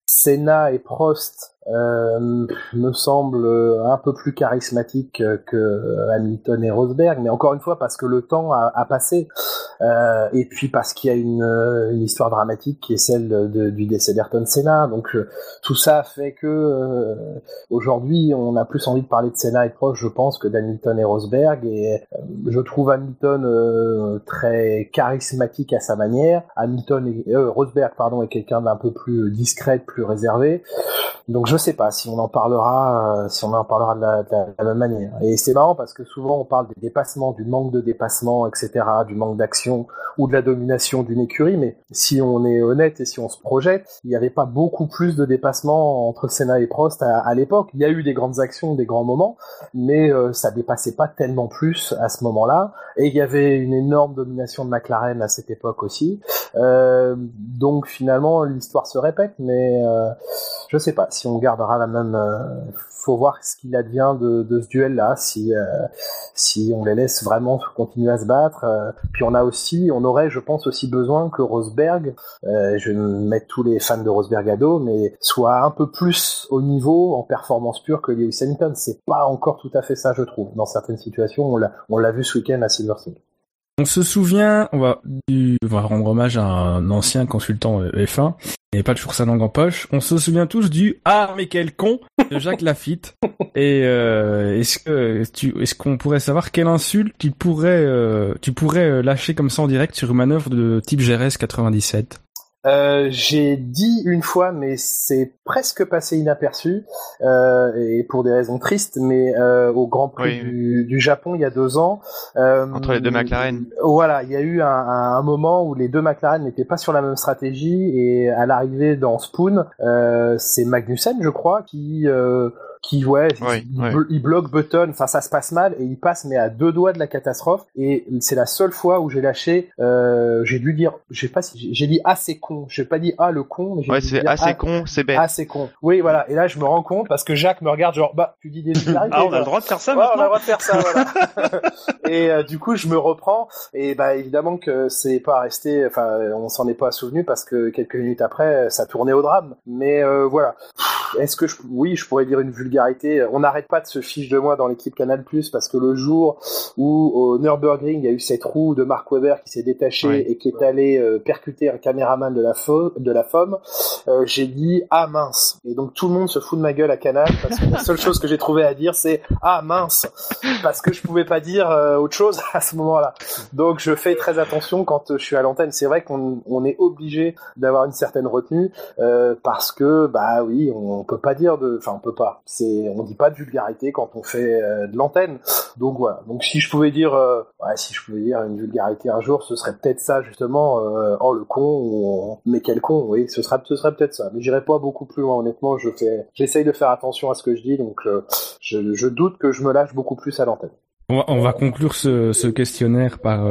Euh, Senna et Prost euh, me semble un peu plus charismatique que Hamilton et Rosberg, mais encore une fois parce que le temps a, passé, euh, et puis parce qu'il y a une, une, histoire dramatique qui est celle du décès d'Ayrton Senna. Donc euh, tout ça fait que euh, aujourd'hui on a plus envie de parler de Senna et Prost, je pense, que d'Hamilton et Rosberg. Et euh, je trouve Hamilton très charismatique à sa manière. Hamilton et Rosberg, pardon, est quelqu'un d'un peu plus discret, plus réservé. Donc je sais pas si on en parlera, euh, si on en parlera de la, même manière. Et c'est marrant parce que souvent on parle des dépassements, du manque de dépassement, etc., du manque d'action ou de la domination d'une écurie. Mais si on est honnête et si on se projette, il n'y avait pas beaucoup plus de dépassements entre Senna et Prost à, à l'époque. Il y a eu des grandes actions, des grands moments, mais euh, ça dépassait pas tellement plus à ce moment-là. Et il y avait une énorme domination de McLaren à cette époque aussi. Euh, donc finalement l'histoire se répète, mais euh, je sais pas si on gardera la même. Euh, faut voir ce qu'il advient de, ce duel-là, si euh, si on les laisse vraiment continuer à se battre. Euh, puis on a aussi, on aurait, je pense aussi besoin que Rosberg, je vais mettre tous les fans de Rosberg à dos, mais soit un peu plus au niveau en performance pure que Lewis Hamilton. C'est pas encore tout à fait ça, je trouve. Dans certaines situations, on l'a on l'a vu ce week-end à Silverstone. On se souvient, on va, du, on va rendre hommage à un ancien consultant F1, il pas toujours sa langue en poche. On se souvient tous du Ah mais quel con de Jacques Lafitte. [LAUGHS] Et euh, est-ce que tu, est-ce qu'on pourrait savoir quelle insulte tu pourrais, euh, tu pourrais lâcher comme ça en direct sur une manœuvre de type GRS 97 euh, j'ai dit une fois, mais c'est presque passé inaperçu, euh, et pour des raisons tristes, mais euh, au Grand Prix oui. du, du, Japon il y a deux ans. Euh, Entre les deux McLaren. Voilà, il y a eu un, un, moment où les deux McLaren n'étaient pas sur la même stratégie, et à l'arrivée dans Spoon, euh, c'est Magnussen, je crois, qui qui ouais, oui, il, oui. il, bloque Button, enfin ça se passe mal et il passe mais à deux doigts de la catastrophe et c'est la seule fois où j'ai lâché, euh, j'ai dû dire, je sais pas si j'ai dit assez con, j'ai pas dit ah le con, mais ouais c'est assez ah, con, c'est bête, assez con. Oui voilà et là je me rends compte parce que Jacques me regarde genre bah tu dis des [LAUGHS] ah on a le droit de faire ça ouais, maintenant on a le droit de faire ça voilà. [LAUGHS] et euh, du coup je me reprends et bah évidemment que c'est pas resté, enfin on s'en est pas souvenu parce que quelques minutes après ça tournait au drame, mais euh, voilà. Est-ce que je, oui je pourrais dire une vulgarité on n'arrête pas de se fiche de moi dans l'équipe Canal Plus parce que le jour où au Nürburgring il y a eu cette roue de Mark Webber qui s'est détachée oui. et qui est allé euh, percuter un caméraman de la, fo de la FOM, euh, j'ai dit ah mince et donc tout le monde se fout de ma gueule à Canal parce que la seule chose que j'ai trouvé à dire c'est ah mince parce que je pouvais pas dire euh, autre chose à ce moment-là. Donc je fais très attention quand je suis à l'antenne. C'est vrai qu'on on est obligé d'avoir une certaine retenue euh, parce que bah oui on peut pas dire de, enfin on peut pas. C'est on dit pas de vulgarité quand on fait euh, de l'antenne. Donc voilà. Donc si je pouvais dire, euh, ouais, si je pouvais dire une vulgarité un jour, ce serait peut-être ça justement. Euh, oh le con, mais quel con. Oui, ce serait, ce serait peut-être ça. Mais j'irai pas beaucoup plus loin. Honnêtement, je fais, j'essaye de faire attention à ce que je dis. Donc je, je, doute que je me lâche beaucoup plus à l'antenne. On va, on conclure ce questionnaire par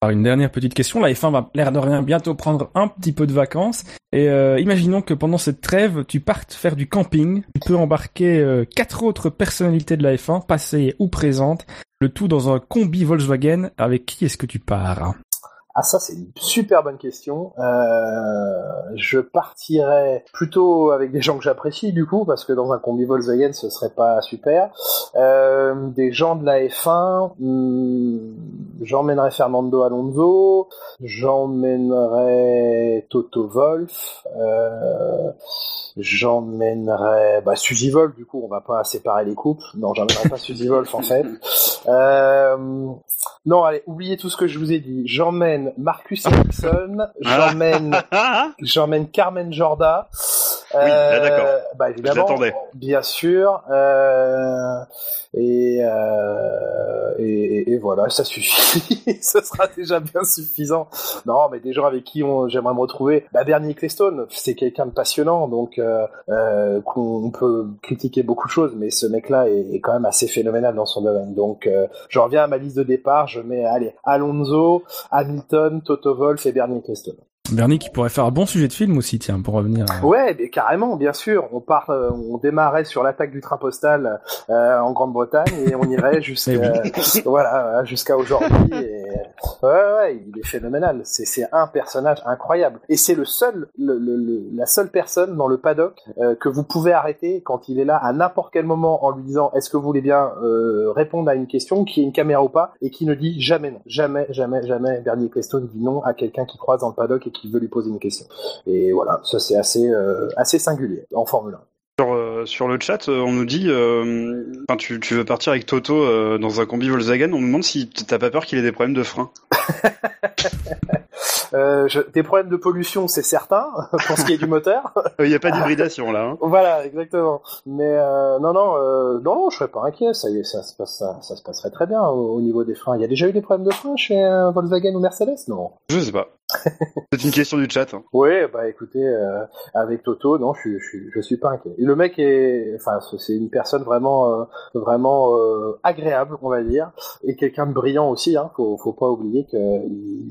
par une dernière petite question. La F1 va l'air de rien bientôt prendre un petit peu de vacances. Et euh, imaginons que pendant cette trêve, tu partes faire du camping. Tu peux embarquer euh, quatre autres personnalités de la F1, passées ou présentes. Le tout dans un combi Volkswagen. Avec qui est-ce que tu pars? Ah ça c'est une super bonne question. Euh, je partirais plutôt avec des gens que j'apprécie du coup parce que dans un combi Volkswagen ce serait pas super. Euh, des gens de la F1, hmm, j'emmènerais Fernando Alonso, j'emmènerais Toto Wolff, euh, j'emmènerais bah, Suzy Wolf du coup on va pas séparer les couples. Non j'emmènerais pas Suzy Wolf en fait. [LAUGHS] Euh, non allez oubliez tout ce que je vous ai dit. J'emmène Marcus Ericsson, j'emmène [LAUGHS] j'emmène Carmen Jorda. Oui, euh, d'accord. Bah évidemment, bien sûr. Euh, et, euh, et, et voilà, ça suffit. [LAUGHS] Ce sera déjà bien suffisant. Non, mais des gens avec qui j'aimerais me retrouver. Bah Bernie Ecclestone, c'est quelqu'un de passionnant, donc on peut critiquer beaucoup de choses, mais ce mec-là est, est, quand même assez phénoménal dans son domaine. Donc euh, je reviens à ma liste de départ. Je mets allez Alonso, Hamilton, Toto Wolff et Bernie Ecclestone. Bernie qui pourrait faire un bon sujet de film aussi, tiens, pour revenir. À... Ouais, mais carrément, bien sûr. On part, euh, on démarrait sur l'attaque du train postal euh, en Grande-Bretagne et on irait [LAUGHS] jusqu'à [LAUGHS] voilà jusqu'à aujourd'hui. Et... Ouais, ouais, il est phénoménal. C'est un personnage incroyable et c'est le seul, le, le, la seule personne dans le paddock euh, que vous pouvez arrêter quand il est là à n'importe quel moment en lui disant est-ce que vous voulez bien répondre à une question, qui est une caméra ou pas, et qui ne dit jamais non, jamais, jamais, jamais. Bernie Ecclestone dit non à quelqu'un qui croise dans le paddock et qui veut lui poser une question. Et voilà, ça c'est assez euh, assez singulier en Formule 1. Sur, euh, sur le chat, euh, on nous dit, euh, tu, tu veux partir avec Toto euh, dans un combi Volkswagen. On nous demande si t'as pas peur qu'il ait des problèmes de frein. [LAUGHS] Je, des problèmes de pollution, c'est certain, [LAUGHS] pour ce qui est du moteur. [LAUGHS] Il n'y a pas d'hybridation là. Hein. voilà, exactement. Mais non, non, euh, non, je serais pas inquiet. Ça, ça, se passe, ça, ça se passerait très bien au, au, niveau des freins. Il y a déjà eu des problèmes de freins chez Volkswagen ou Mercedes, non Je sais pas. C'est une question du chat. Hein. Oui, bah écoutez, euh, avec Toto, non, je, je, je suis pas inquiet. Et le mec est, enfin, c'est une personne vraiment, euh, vraiment agréable, on va dire, et quelqu'un de brillant aussi. Hein. Faut, faut pas oublier qu'il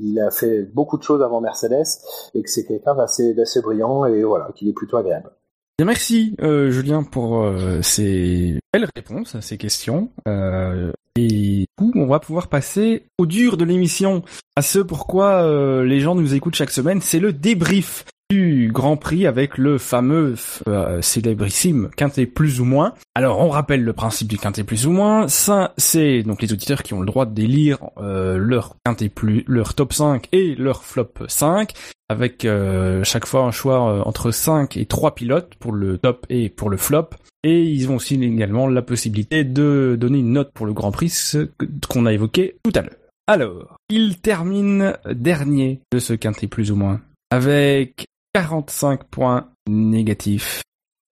il a fait beaucoup de choses avant Mercedes et que c'est quelqu'un d'assez d'assez brillant et voilà, qu'il est plutôt agréable. Bien, merci euh, Julien pour euh, ces belles réponses à ces questions. Euh, et du coup, on va pouvoir passer au dur de l'émission, à ce pourquoi les gens nous écoutent chaque semaine, c'est le débrief du Grand Prix avec le fameux euh, célébrissime quintet plus ou moins. Alors on rappelle le principe du quintet plus ou moins. Ça, c'est donc les auditeurs qui ont le droit délire euh, leur quintet plus, leur top 5 et leur flop 5 avec euh, chaque fois un choix euh, entre 5 et 3 pilotes pour le top et pour le flop. Et ils ont aussi également la possibilité de donner une note pour le Grand Prix, ce qu'on a évoqué tout à l'heure. Alors, il termine dernier de ce quintet plus ou moins avec 45 points négatifs.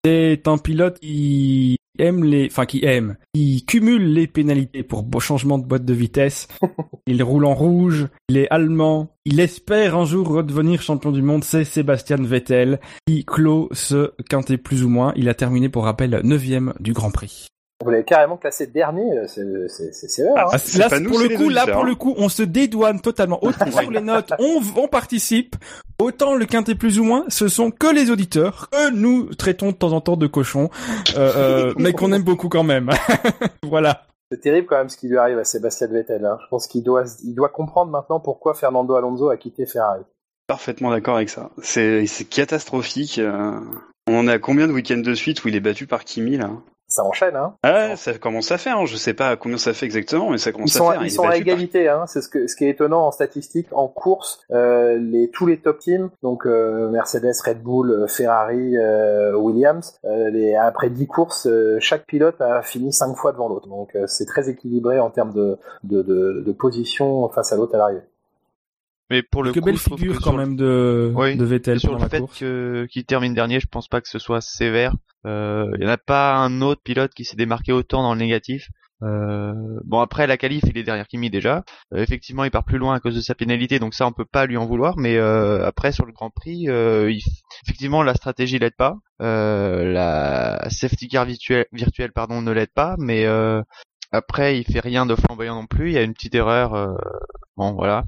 C'est un pilote qui aime les, enfin qui aime, qui cumule les pénalités pour changement de boîte de vitesse. [LAUGHS] il roule en rouge, il est allemand, il espère un jour redevenir champion du monde. C'est Sébastien Vettel qui clôt ce quintet plus ou moins. Il a terminé pour rappel neuvième du Grand Prix. Vous l'avez carrément classé dernier, c'est sévère. Hein ah, là, pour le coup, là, pour le coup, on se dédouane totalement. Autant [LAUGHS] sur les notes, on, on participe. Autant le quintet plus ou moins, ce sont que les auditeurs que nous traitons de temps en temps de cochons, euh, euh, [LAUGHS] mais qu'on aime beaucoup quand même. [LAUGHS] voilà. C'est terrible quand même ce qui lui arrive à Sébastien Vettel. Hein. Je pense qu'il doit, il doit comprendre maintenant pourquoi Fernando Alonso a quitté Ferrari. Parfaitement d'accord avec ça. C'est catastrophique. Euh, on a combien de week-ends de suite où il est battu par Kimi là? Ça enchaîne, hein. Ah, ça commence à faire. Hein. Je sais pas combien ça fait exactement, mais ça commence ils sont, à faire. Ils, sont à égalité, par... hein. C'est ce, que, ce qui est étonnant en statistique. En course, euh, les tous les top teams, donc euh, Mercedes, Red Bull, Ferrari, euh, Williams, les, après 10 courses, chaque pilote a fini 5 fois devant l'autre. Donc c'est très équilibré en termes de, de, de, de position face à l'autre à l'arrivée. Mais pour le que coup, belle figure quand même de, oui, de Vettel sur le la fait qu'il termine dernier, je pense pas que ce soit sévère. Il euh, y en a pas un autre pilote qui s'est démarqué autant dans le négatif. Euh, bon après la qualif il est derrière Kimi déjà. Euh, effectivement il part plus loin à cause de sa pénalité donc ça on peut pas lui en vouloir. Mais euh, après sur le Grand Prix, il... effectivement la stratégie l'aide pas. la safety car virtuelle, virtuelle pardon ne l'aide pas. Mais après il fait rien de flamboyant non plus. Il y a une petite erreur. bon voilà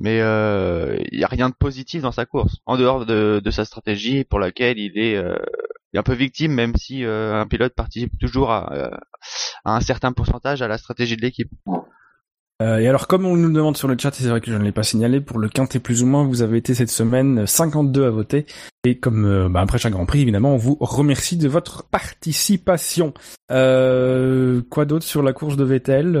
mais il euh, y a rien de positif dans sa course en dehors de, de sa stratégie pour laquelle il est, euh, il est un peu victime même si euh, un pilote participe toujours à, à, un certain pourcentage à la stratégie de l'équipe. Euh, et alors comme on nous le demande sur le chat, et c'est vrai que je ne l'ai pas signalé, pour le quintet plus ou moins, vous avez été cette semaine 52 à voter. Et comme bah, après chaque Grand Prix, évidemment, on vous remercie de votre participation. quoi d'autre sur la course de Vettel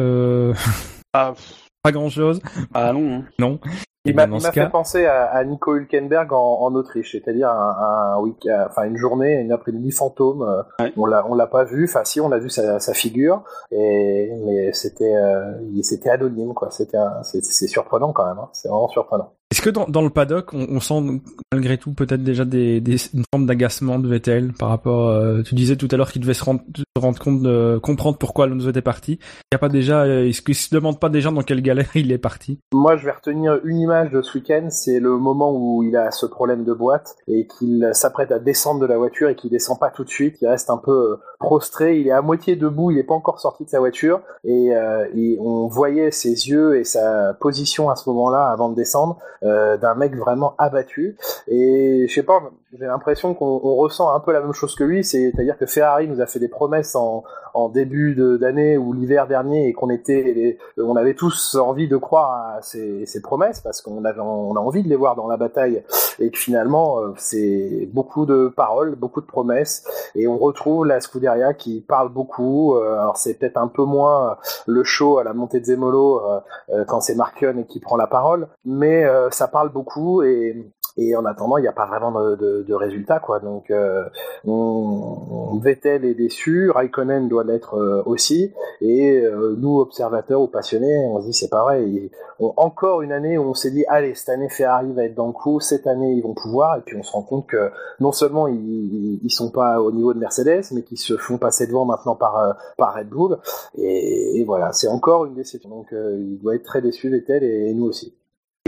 ah pas grand chose. Ah non. Hein. Non. Il m'a fait cas... penser à, à, Nico Hülkenberg en, en Autriche, c'est-à-dire un, un week, enfin une journée, une après-midi fantôme. Ouais. On l'a, on l'a pas vu. Enfin, si, on a vu sa, sa figure, et mais c'était, euh, c'était anonyme, quoi. C'était, c'est surprenant quand même. Hein. C'est vraiment surprenant. Est-ce que dans, dans, le paddock, on, on sent malgré tout peut-être déjà des, des, une forme d'agacement de Vettel par rapport. Euh, tu disais tout à l'heure qu'il devait se rendre, se rendre compte de comprendre pourquoi Alonso était parti. Il y a pas déjà, euh, est-ce qu'il se demande pas déjà dans quelle galère [LAUGHS] il est parti? Moi, je vais retenir une image de ce week-end, c'est le moment où il a ce problème de boîte et qu'il s'apprête à descendre de la voiture et qu'il descend pas tout de suite. Il reste un peu euh, prostré, il est à moitié debout, il est pas encore sorti de sa voiture et, euh, et on voyait ses yeux et sa position à ce moment-là avant de descendre d'un mec vraiment abattu. Et je sais pas, j'ai l'impression qu'on on ressent un peu la même chose que lui, c'est-à-dire que Ferrari nous a fait des promesses en, en début d'année ou l'hiver dernier et qu'on était, on avait tous envie de croire à ces, ces promesses parce qu'on avait, on a envie de les voir dans la bataille et que finalement euh, c'est beaucoup de paroles, beaucoup de promesses et on retrouve la Scuderia qui parle beaucoup. euh, alors c'est peut-être un peu moins le show à la montée de Zemolo euh, quand c'est Marken qui prend la parole, mais ça parle beaucoup et et en attendant, il n'y a pas vraiment de, de, de résultat, quoi. Donc, euh, on, Vettel est déçu, Raikkonen doit l'être euh, aussi, et euh, nous, observateurs ou passionnés, on se dit c'est pareil. On- encore une année où on s'est dit, allez, cette année Ferrari va être dans le coup, cette année ils vont pouvoir, et puis on se rend compte que non seulement ils, ils, sont pas au niveau de Mercedes, mais qu'ils se font passer devant maintenant par euh, par Red Bull, et, voilà, c'est encore une déception. Donc, euh, il doit être très déçu Vettel et, et nous aussi.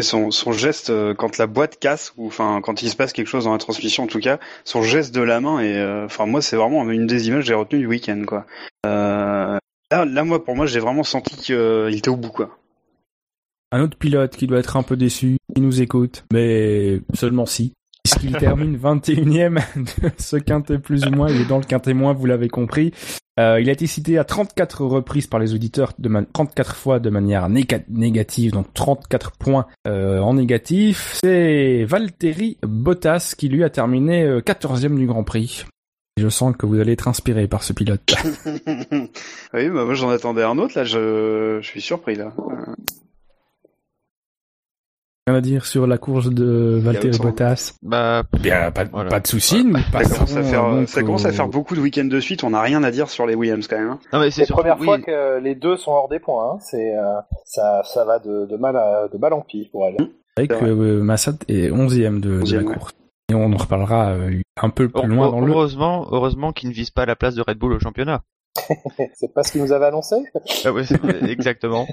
Son, geste euh, quand la boîte casse ou enfin quand il se passe quelque chose dans la transmission en tout cas, son geste de la main et euh, enfin moi c'est vraiment une des images que j'ai retenues du week-end quoi. Euh, là, là moi pour moi j'ai vraiment senti qu'il était au bout quoi. Un autre pilote qui doit être un peu déçu, qui nous écoute, mais seulement si. Puisqu'il termine 21ème de ce quintet plus ou moins, il est dans le quintet moins, vous l'avez compris. Euh, il a été cité à 34 reprises par les auditeurs, de man- 34 fois de manière néga- négative, donc 34 points euh, en négatif. C'est Valtteri Bottas qui lui a terminé euh, 14e du Grand Prix. Je sens que vous allez être inspiré par ce pilote. [LAUGHS] oui bah moi j'en attendais un autre là, je, je suis surpris là. Rien à dire sur la course de Valtteri. Bottas Bah, Bien, pas, Voilà. pas de soucis, nous Ça passons commence, à faire, donc ça commence à faire beaucoup de week-ends de suite, on n'a rien à dire sur les Williams quand même. hein. non mais C'est la première oui, fois que les deux sont hors des points. Hein. C'est euh, ça, ça va de, de mal à de mal en pis pour elle. avec C'est vrai. euh, Massa est 11e de, de la 11e, ouais. course. Et on en reparlera euh, un peu plus loin dans le... heureusement, heureusement qu'ils ne visent pas la place de Red Bull au championnat. [LAUGHS] C'est pas ce qu'ils nous avaient annoncé Ah exactement.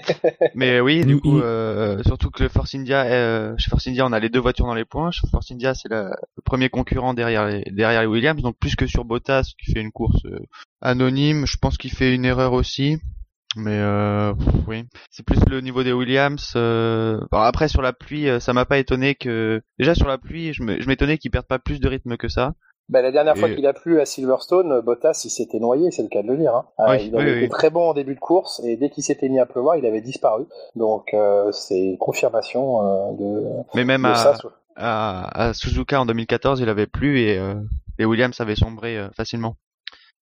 Mais oui, [LAUGHS] du coup, euh, surtout que le Force India, euh, chez Force India, on a les deux voitures dans les points. Chez Force India, c'est la- le premier concurrent derrière les, derrière les Williams. Donc plus que sur Bottas, qui fait une course euh, anonyme, je pense qu'il fait une erreur aussi. Mais euh, oui, c'est plus le niveau des Williams. euh, bon, après sur la pluie, ça m'a pas étonné que déjà sur la pluie, je m'étonnais qu'ils perdent pas plus de rythme que ça. Bah, La dernière fois Et- qu'il a plu à Silverstone, Bottas il s'était noyé, c'est le cas de le dire. Hein. Ah, Oui, il avait oui, été oui. très bon en début de course et dès qu'il s'était mis à pleuvoir, il avait disparu. Donc euh, c'est une confirmation euh, de, Mais même de à, ça. à, à Suzuka en 2014, il avait plu et euh, les Williams avaient sombré euh, facilement.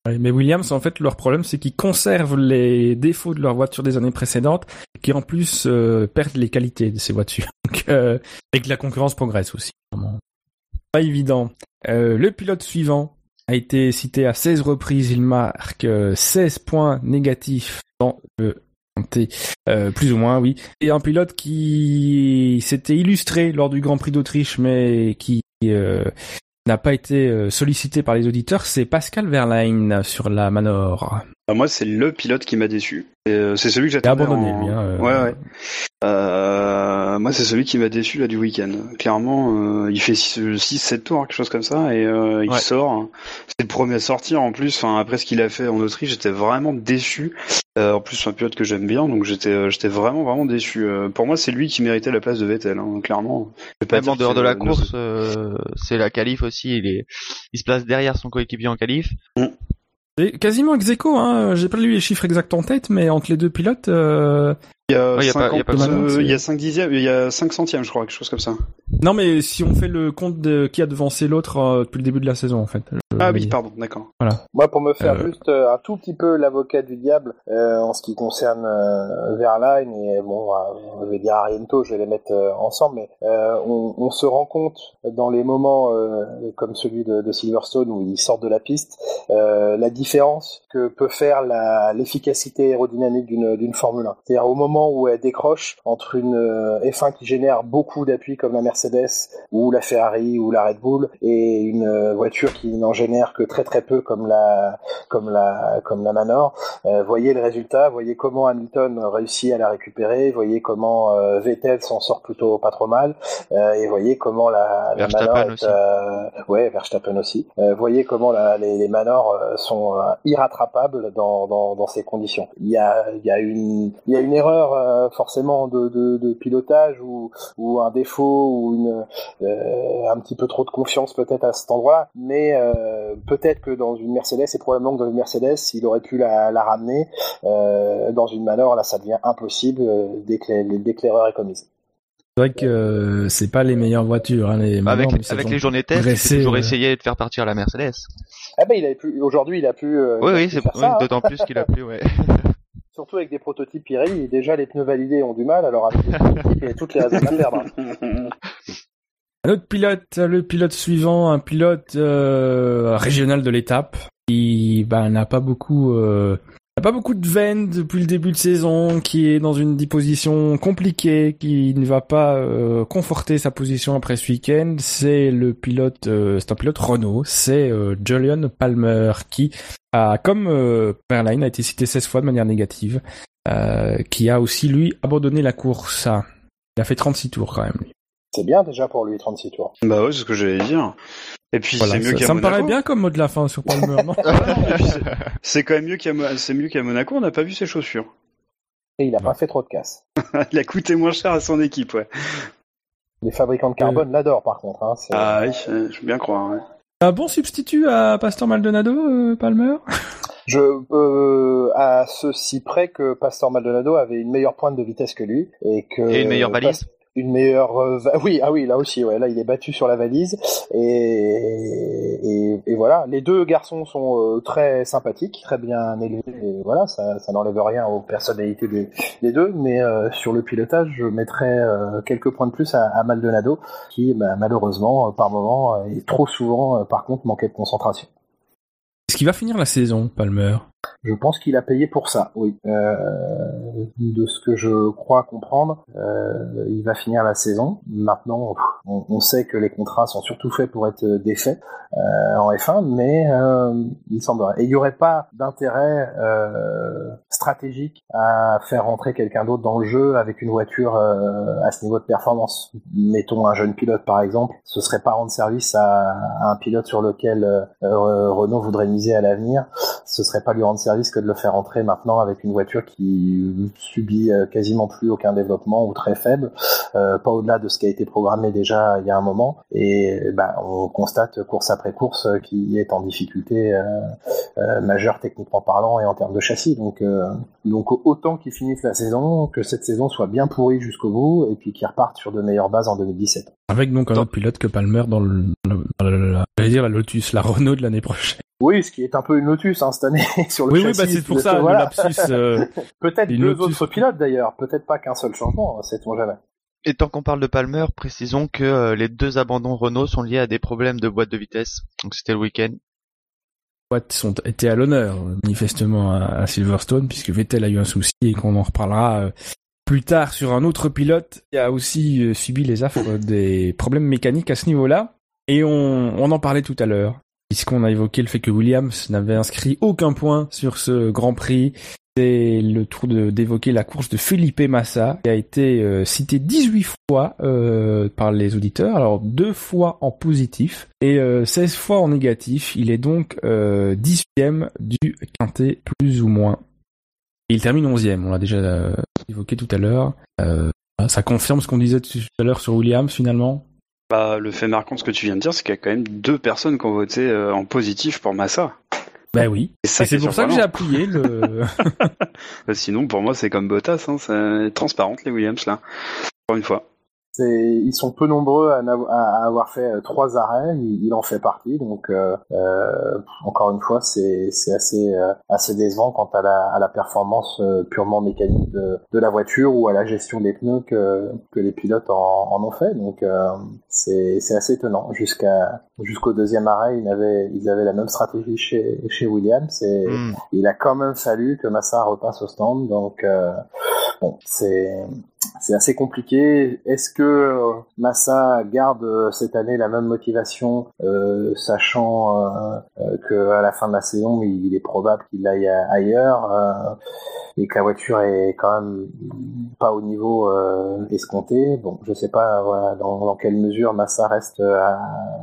Ouais, Mais Williams, en fait, leur problème, c'est qu'ils conservent les défauts de leur voiture des années précédentes, qui en plus euh, perdent les qualités de ces voitures. [LAUGHS] Donc, euh, et que la concurrence progresse aussi. Pas évident. Euh, le pilote suivant a été cité à 16 reprises. Il marque euh, 16 points négatifs dans le euh, plus ou moins, oui. Et un pilote qui s'était illustré lors du Grand Prix d'Autriche, mais qui euh, n'a pas été euh, sollicité par les auditeurs, c'est Pascal Verlaine sur la Manor. Bah, moi c'est le pilote qui m'a déçu. Euh, C'est celui que Il a j'attendais. abandonné, en- lui. Hein, euh, Ouais ouais. Euh, moi c'est celui qui m'a déçu là du week-end. Clairement, euh, il fait 6-7 tours, quelque chose comme ça, et euh, il Ouais. sort. C'est le premier à sortir en plus. Enfin après ce qu'il a fait en Autriche, j'étais vraiment déçu. Euh, en plus c'est un pilote que j'aime bien, donc j'étais euh, j'étais vraiment vraiment déçu. Euh, pour moi c'est lui qui méritait la place de Vettel, hein, clairement. Même en dehors de la course, euh, c'est la qualif aussi. Il est, il se place derrière son coéquipier en qualif. Quasiment ex hein. J'ai pas lu les chiffres exacts en tête, mais entre les deux pilotes, euh... Il y a Ouais, il y a pas- 50, il y a pas de malin, euh, c'est- il y a 5 dixièmes, il y a 5 centièmes, je crois, quelque chose comme ça. non mais si on fait le compte de qui a devancé l'autre euh, depuis le début de la saison, en fait. Ah oui, pardon, d'accord. Moi, pour me faire Euh, juste euh, un tout petit peu l'avocat du diable euh, en ce qui concerne euh, Verlaine et bon, euh, je vais dire Ariento, je vais les mettre euh, ensemble, mais euh, on, on se rend compte dans les moments euh, comme celui de, de Silverstone où il sort de la piste, euh, la différence que peut faire l'efficacité aérodynamique d'une d'une Formule 1. C'est-à-dire au moment moment où elle décroche entre une euh, F1 qui génère beaucoup d'appui comme la Mercedes ou la Ferrari ou la Red Bull et une euh, voiture qui n'en génère que très très peu comme la comme la comme la Manor. Euh, voyez le résultat, voyez comment Hamilton réussit à la récupérer, voyez comment euh, Vettel s'en sort plutôt pas trop mal euh, et voyez comment la, Manor est, ouais Verstappen aussi. Voyez comment la, les, les Manor sont irrattrapables dans, dans dans ces conditions. Il y a il y a une il y a une erreur euh, forcément de, de, de pilotage ou ou un défaut ou une euh, un petit peu trop de confiance peut-être à cet endroit-là, mais euh, peut-être que dans une Mercedes et probablement que dans une Mercedes, il aurait pu la, la ramener. Euh, dans une Manor, là, ça devient impossible dès que les- dès que l'erreur est commise. C'est vrai que euh, c'est pas les meilleures voitures, hein, les Avec, les journées progressé, j'ai toujours essayé de faire partir la Mercedes. Ah ben, il a pu aujourd'hui, il a pu. euh, oui, il a oui, pu c'est oui, ça, hein. d'autant plus qu'il a plu, ouais. [LAUGHS] Surtout avec des prototypes Pirelli, déjà les pneus validés ont du mal, alors avec les prototypes, il y a toutes les raisons de perdre. [LAUGHS] Un autre pilote, le pilote suivant, un pilote euh, régional de l'étape, qui bah, n'a pas beaucoup, euh, pas beaucoup de veines depuis le début de saison, qui est dans une disposition compliquée, qui ne va pas euh, conforter sa position après ce week-end. C'est le pilote, euh, c'est un pilote Renault, c'est euh, Julian Palmer qui a, comme Verlaine, a été cité 16 fois de manière négative, qui a aussi lui abandonné la course. Il a fait 36 tours quand même. lui. C'est bien déjà pour lui, 36 tours. Bah ouais, c'est ce que j'allais dire. Et puis Voilà, c'est mieux ça, me paraît bien comme mot de la fin sur Palmer, non [LAUGHS] c'est- quand même mieux qu'à Mo- c'est mieux qu'à Monaco. On n'a pas vu ses chaussures. Et il a pas fait trop de casse. [LAUGHS] Il a coûté moins cher à son équipe, ouais. Les fabricants de carbone l'adorent par contre. Hein, Ah oui, je veux bien croire. Ouais. Un bon substitut à Pastor Maldonado, euh, Palmer? [LAUGHS] Je euh, à ceci près que Pastor Maldonado avait une meilleure pointe de vitesse que lui et que Et une meilleure valise. Une meilleure euh, oui ah oui là aussi ouais là il est battu sur la valise. Et et, voilà. Les deux garçons sont euh, très sympathiques très bien élevés. Et voilà ça ça n'enlève rien aux personnalités des, deux. Mais euh, sur le pilotage je mettrais euh, quelques points de plus à, Maldonado qui bah, malheureusement par moment et trop souvent par contre manquait de concentration. Est-ce qu'il va finir la saison, Palmer? Je pense qu'il a payé pour ça, oui. Euh, de ce que je crois comprendre, euh, il va finir la saison. Maintenant, on, sait que les contrats sont surtout faits pour être défaits euh, en F1, mais il semblerait. Et il n'y aurait pas d'intérêt stratégique à faire rentrer quelqu'un d'autre dans le jeu avec une voiture à ce niveau de performance. Mettons un jeune pilote par exemple, ce serait pas rendre service à, à un pilote sur lequel Renault voudrait miser à l'avenir. Ce serait pas lui rendre service que de le faire entrer maintenant avec une voiture qui subit euh, quasiment plus aucun développement ou très faible, euh, pas au-delà de ce qui a été programmé déjà il y a un moment. Et ben, on constate course après course euh, qui est en difficulté euh, majeure techniquement parlant et en termes de châssis. Donc, donc autant qu'ils finissent la saison, que cette saison soit bien pourrie jusqu'au bout et puis qu'ils repartent sur de meilleures bases en 2017. Avec donc un autre pilote que Palmer dans le, le- j'allais dire la Lotus, la Renault de l'année prochaine. Oui, ce qui est un peu une Lotus hein, cette année [LAUGHS] sur le Oui, oui, châssis. bah c'est pour de- ça, voilà. le lapsus. euh, [LAUGHS] Peut-être deux Lotus. autres pilotes d'ailleurs, peut-être pas qu'un seul changement, sait-on jamais. Et tant qu'on parle de Palmer, précisons que euh, les deux abandons Renault sont liés à des problèmes de boîte de vitesse. Donc c'était le week-end. boîtes sont étaient à l'honneur manifestement à, à Silverstone puisque Vettel a eu un souci et qu'on en reparlera euh, plus tard sur un autre pilote qui a aussi euh, subi les affres des problèmes mécaniques à ce niveau-là et on, on en parlait tout à l'heure puisqu'on a évoqué le fait que Williams n'avait inscrit aucun point sur ce Grand Prix c'est le tour d'évoquer la course de Felipe Massa qui a été euh, cité 18 fois euh, par les auditeurs, alors deux fois en positif et euh, 16 fois en négatif. Il est donc euh, 18e du quintet plus ou moins. Il termine 11e, on l'a déjà euh, évoqué tout à l'heure. Euh, ça confirme ce qu'on disait tout à l'heure sur Williams finalement. Bah, le fait marquant de ce que tu viens de dire, c'est qu'il y a quand même deux personnes qui ont voté euh, en positif pour Massa. Ben oui. Et ça Et c'est pour ça que j'ai appuyé le... [LAUGHS] Bah, Sinon, pour moi, c'est comme Bottas, hein, c'est transparente les Williams là. Encore une fois. Ils sont peu nombreux à, avoir fait euh, trois arrêts, il, il en fait partie, donc euh, euh, encore une fois, c'est, assez, euh, assez décevant quant à la, à la performance purement mécanique de, de la voiture ou à la gestion des pneus que, que les pilotes en, en ont fait. Donc c'est, assez étonnant. Jusqu'à, jusqu'au deuxième arrêt, ils avaient, ils avaient la même stratégie chez, chez Williams et Hmm. il a quand même fallu que Massa repasse au stand. Donc bon, c'est c'est assez compliqué. Est-ce que euh, Massa garde euh, cette année la même motivation, euh, sachant euh, euh, que à la fin de la saison, il est probable qu'il aille ailleurs euh, et que la voiture est quand même pas au niveau euh, escompté. Bon, je sais pas voilà, dans, dans quelle mesure Massa reste à,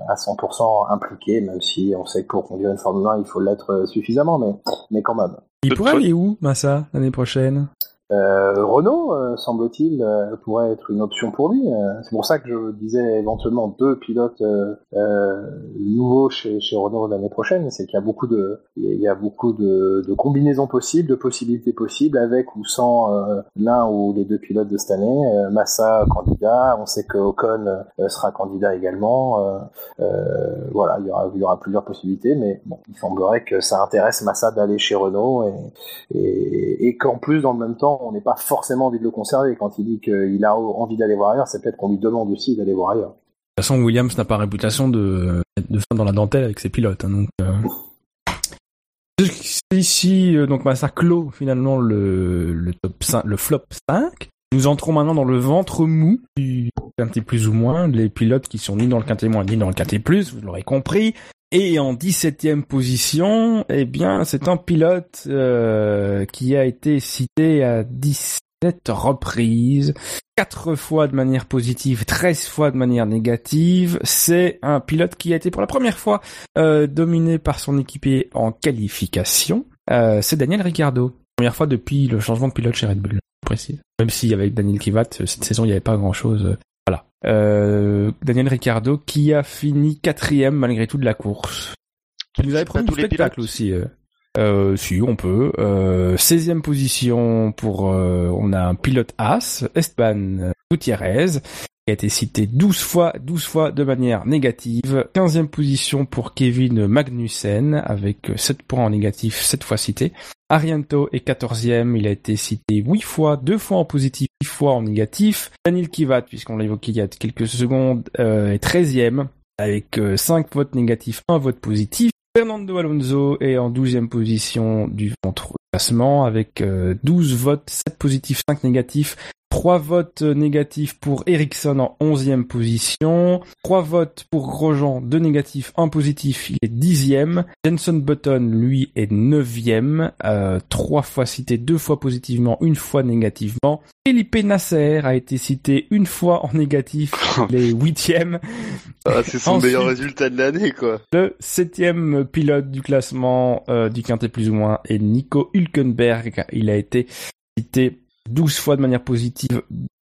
à 100% impliqué, même si on sait que pour conduire une Formule 1, il faut l'être suffisamment, mais mais quand même. Il pourrait aller où, Massa, l'année prochaine? Euh, Renault, euh, semble-t-il, euh, pourrait être une option pour lui. C'est pour ça que je disais éventuellement deux pilotes nouveaux chez, Renault l'année prochaine. C'est qu'il y a beaucoup de, combinaisons possibles, de possibilités possibles avec ou sans l'un ou les deux pilotes de cette année. Massa candidat, on sait que Ocon sera candidat également. Voilà, il y aura, plusieurs possibilités, mais il semblerait que ça intéresse Massa d'aller chez Renault et qu'en plus, dans le même temps, on n'ait pas forcément envie de le conserver. Quand il dit qu'il a envie d'aller voir ailleurs, c'est peut-être qu'on lui demande aussi d'aller voir ailleurs. De toute façon, Williams n'a pas réputation de, de faire dans la dentelle avec ses pilotes. hein, donc, euh... Ici, euh, donc Massa clôt finalement le, le, top 5, le flop 5. Nous entrons maintenant dans le ventre mou du quintet plus ou moins, les pilotes qui sont ni dans le quintet moins ni dans le quintet plus, vous l'aurez compris. Et en 17e position, eh bien, c'est un pilote euh, qui a été cité à 17 reprises, 4 fois de manière positive, 13 fois de manière négative. C'est un pilote qui a été pour la première fois euh, dominé par son équipier en qualification. Euh, c'est Daniel Ricciardo. Première fois depuis le changement de pilote chez Red Bull, précise. Même si avec Daniel Kivat, cette saison, il n'y avait pas grand-chose. Euh, Daniel Ricciardo qui a fini quatrième malgré tout de la course. Qui nous avait promis tous les spectacle aussi. Euh. Euh, si, on peut. Euh, 16e position pour... euh, on a un pilote As, Esteban Gutiérrez, qui a été cité 12 fois, 12 fois de manière négative. 15e position pour Kevin Magnussen, avec 7 points en négatif, 7 fois cité. Arianto est 14e, il a été cité 8 fois, 2 fois en positif, 8 fois en négatif. Daniel Kivat, puisqu'on l'a évoqué il y a quelques secondes, euh, est 13e, avec 5 votes négatifs, 1 vote positif. Fernando Alonso est en 12e position du ventre classement avec euh, 12 votes, 7 positifs, 5 négatifs. 3 votes négatifs pour Ericsson en 11e position. 3 votes pour Grosjean, 2 négatifs, 1 positif, il est 10e. Jenson Button, lui, est 9e. Euh, 3 fois cité, 2 fois positivement, 1 fois négativement. Felipe Nasser a été cité une fois en négatif, il est [LAUGHS] 8e. Ah, c'est son Ensuite- meilleur résultat de l'année, quoi. Le septième pilote du classement euh, du quintet plus ou moins est Nico Hülkenberg. Il a été cité 12 fois de manière positive,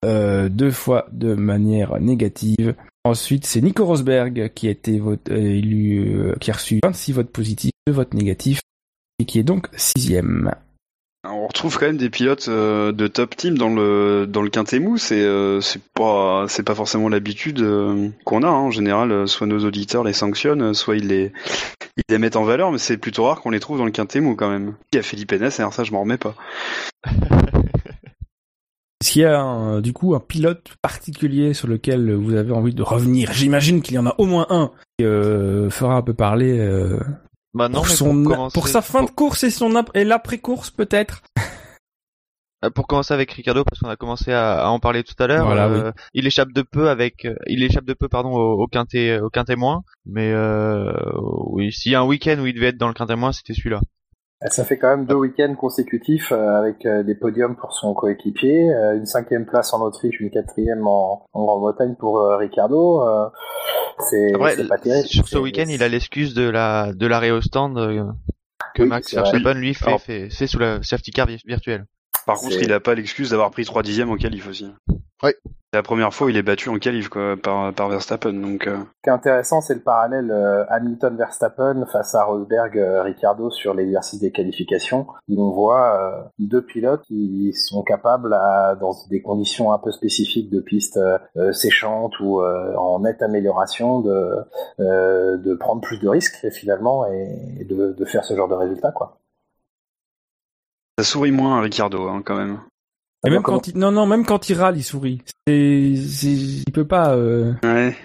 euh, deux fois de manière négative. Ensuite, c'est Nico Rosberg qui a été euh, élu, euh, qui a reçu 26 votes positifs, 2 votes négatifs, et qui est donc sixième. On retrouve quand même des pilotes euh, de top team dans le dans le quintet mou. C'est c'est pas pas forcément l'habitude qu'on a. hein. En général, soit nos auditeurs les sanctionnent, soit ils les ils les mettent en valeur, mais c'est plutôt rare qu'on les trouve dans le quintet mou quand même. Il y a Philippe Nasser, ça je m'en remets pas. Est-ce qu'il y a un- du coup un pilote particulier sur lequel vous avez envie de revenir? J'imagine qu'il y en a au moins un qui euh, fera un peu parler euh, Bah non, pour, son, pour, commencer, pour sa fin de course et son ap- et l'après-course peut-être. [LAUGHS] Euh, Pour commencer avec Ricardo, parce qu'on a commencé à, à en parler tout à l'heure, Voilà, euh, il échappe de peu avec, il échappe de peu pardon au, au quintet, au quintet moins, mais euh, oui, s'il y a un week-end où il devait être dans le quintet moins, c'était celui-là. Ça fait quand même deux week-ends consécutifs euh, avec euh, des podiums pour son coéquipier, euh, une cinquième place en Autriche, une quatrième en, en Grande-Bretagne pour euh, Ricardo. euh, c'est c'est pas terrible. sur ce C'est- week-end, il a l'excuse de la de l'arrêt au stand euh, que Oui, Max c'est. Verstappen lui fait, Alors- fait, fait sous la safety car vi- virtuelle. Par C'est- contre, il a pas l'excuse d'avoir pris 3 dixièmes en qualif aussi. Ouais. C'est la première fois où il est battu en qualif quoi par par Verstappen. Donc euh, Ce qui est intéressant, c'est le parallèle euh, Hamilton-Verstappen face à Rosberg-Ricardo sur l'exercice des qualifications, où on voit euh, deux pilotes qui sont capables, à, dans des conditions un peu spécifiques de pistes euh, euh, séchantes ou euh, en nette amélioration, de, euh, de prendre plus de risques et finalement et, et de, de faire ce genre de résultat. Quoi. ça sourit moins à Ricardo hein, quand même. Et même quand il, non non même quand il râle il sourit. C'est, c'est- il peut pas. Euh... Ouais.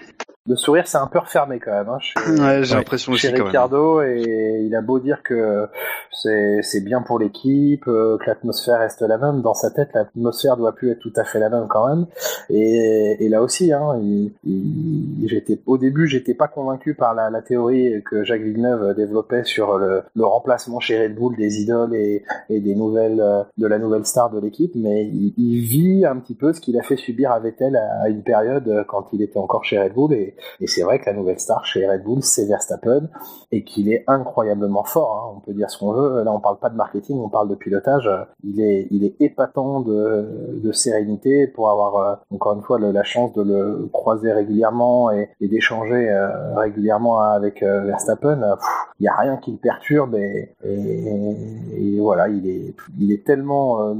Le sourire s'est un peu refermé quand même. Hein, chez, Ouais, j'ai l'impression aussi chez quand même. Ricardo et il a beau dire que c'est c'est bien pour l'équipe, euh, que l'atmosphère reste la même. Dans sa tête, l'atmosphère doit plus être tout à fait la même quand même. Et, et là aussi, hein, il- il- j'étais au début, j'étais pas convaincu par la, la théorie que Jacques Villeneuve développait sur le, le remplacement chez Red Bull des idoles et, et des nouvelles euh, de la nouvelle star de l'équipe, mais il, il vit un petit peu ce qu'il a fait subir à Vettel à, à une période euh, quand il était encore chez Red Bull. Et, et c'est vrai que la nouvelle star chez Red Bull, c'est Verstappen et qu'il est incroyablement fort. hein. On peut dire ce qu'on veut. Là, on parle pas de marketing, on parle de pilotage. Il est, il est épatant de, sérénité pour avoir euh, encore une fois la chance de le croiser régulièrement et, d'échanger euh, régulièrement avec euh, Verstappen. Il y a rien qui le perturbe et, et, voilà, il est, il est tellement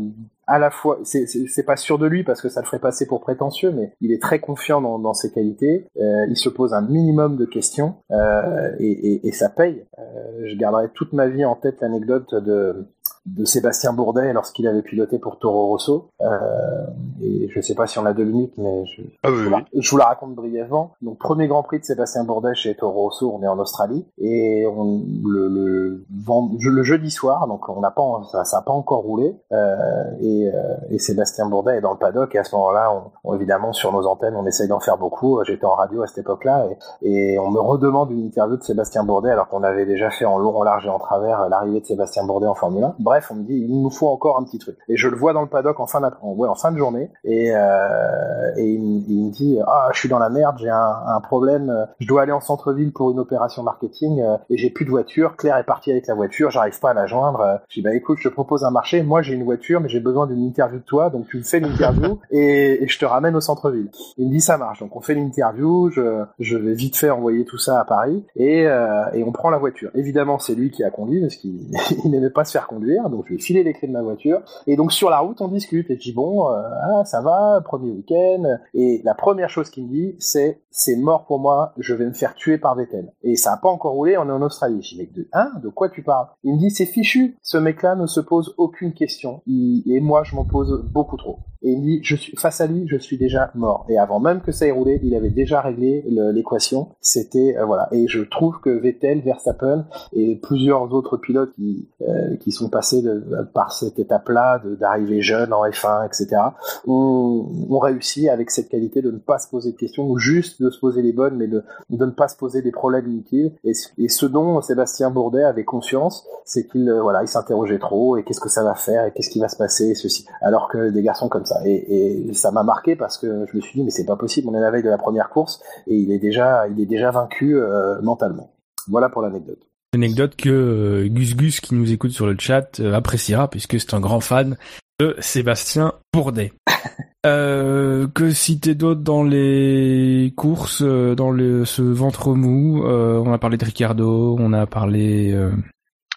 à la fois, c'est- pas sûr de lui parce que ça le ferait passer pour prétentieux, mais il est très confiant dans, dans ses qualités. Euh, il se pose un minimum de questions euh, et, et, et ça paye. Euh, je garderai toute ma vie en tête l'anecdote de de Sébastien Bourdet lorsqu'il avait piloté pour Toro Rosso. Euh, et je sais pas si on a deux minutes, mais je, Ah oui, je, vous la, je vous la raconte brièvement. Donc premier Grand Prix de Sébastien Bourdet chez Toro Rosso, on est en Australie et on, le, le, vend- le jeudi soir, donc on n'a pas ça, ça a pas encore roulé euh, et, euh, et Sébastien Bourdet est dans le paddock et à ce moment-là, on, on- évidemment sur nos antennes, on essaye d'en faire beaucoup. J'étais en radio à cette époque-là et, et on me redemande une interview de Sébastien Bourdet alors qu'on avait déjà fait en long, en large et en travers l'arrivée de Sébastien Bourdet en Formule 1. Bref, on me dit il nous faut encore un petit truc. Et je le vois dans le paddock en fin, d'après- ouais, en fin de journée et, euh, et il, me- il me dit ah je suis dans la merde, j'ai un, un problème, je dois aller en centre-ville pour une opération marketing euh, et j'ai plus de voiture. Claire est partie avec la voiture, j'arrive pas à la joindre. Je dis bah écoute, je te propose un marché. Moi j'ai une voiture, mais j'ai besoin d'une interview de toi, donc tu me fais l'interview [LAUGHS] et, et je te ramène au centre-ville. Il me dit ça marche. Donc on fait l'interview, je, je vais vite fait envoyer tout ça à Paris et, euh, et on prend la voiture. Évidemment c'est lui qui a conduit parce qu'il [LAUGHS] il n'aimait pas se faire conduire, donc je lui ai filé les clés de ma voiture et donc sur la route on discute et je dis bon euh, ah, ça va premier week-end et la première chose qu'il me dit c'est c'est mort pour moi, je vais me faire tuer par Vettel. Et ça a pas encore roulé, on est en Australie. Je dis, mec, de, hein, de quoi tu parles? Il me dit, c'est fichu. Ce mec-là ne se pose aucune question. Et moi, je m'en pose beaucoup trop. Et il me dit, face à lui, je suis déjà mort. Et avant même que ça ait roulé, il avait déjà réglé l'équation. C'était, euh, voilà. Et je trouve que Vettel, Verstappen et plusieurs autres pilotes qui, euh, qui sont passés par cette étape-là, d'arriver jeune en F1, etc., ont, ont réussi avec cette qualité de ne pas se poser de questions ou juste de se poser les bonnes, mais de, ne pas se poser des problèmes inutiles. Et, ce- dont Sébastien Bourdet avait conscience, c'est qu'il euh, voilà, il s'interrogeait trop et qu'est-ce que ça va faire et qu'est-ce qui va se passer et ceci. Alors que des garçons comme ça. Et, ça m'a marqué parce que je me suis dit mais c'est pas possible. On est la veille de la première course et il est déjà il est déjà vaincu euh, mentalement. Voilà pour l'anecdote. Anecdote que euh, Gus Gus qui nous écoute sur le chat euh, appréciera puisque c'est un grand fan de Sébastien Bourdet. [LAUGHS] Euh, que citer d'autre dans les courses, dans le, ce ventre mou euh, On a parlé de Ricardo, on a parlé euh,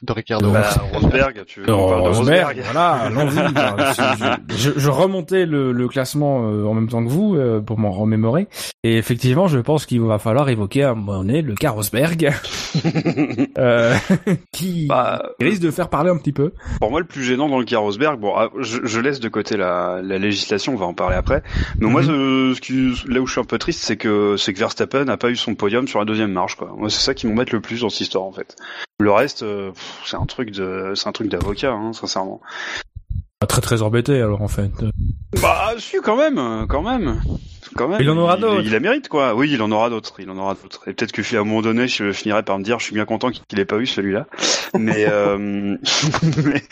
de Ricardo. Bah, Rosberg, tu veux qu'on parle de Rosberg Voilà, allons-y. Enfin, je, je- je remontais le, le classement euh, en même temps que vous euh, pour m'en remémorer. Et effectivement, je pense qu'il va falloir évoquer à un moment donné le cas Rosberg, [LAUGHS] euh, [LAUGHS] qui Bah, risque de faire parler un petit peu. Pour moi, le plus gênant dans le cas Rosberg, bon, ah, je, je laisse de côté la, la législation, on va en parler après. Mais moi, Mhm. ce, ce qui, là où je suis un peu triste, c'est que c'est que Verstappen n'a pas eu son podium sur la deuxième marche, quoi. Moi, c'est ça qui m'embête le plus dans cette histoire, en fait. Le reste, euh, c'est un truc de, c'est un truc d'avocat, hein, sincèrement. Très très embêté alors en fait. Bah, si, quand même, quand même. Quand même. Il en aura d'autres. Il, la mérite, quoi. Oui, il en aura d'autres. Il en aura d'autres. Et peut-être que à un moment donné, je finirai par me dire, je suis bien content qu'il ait pas eu celui-là. Mais, euh, [LAUGHS] mais,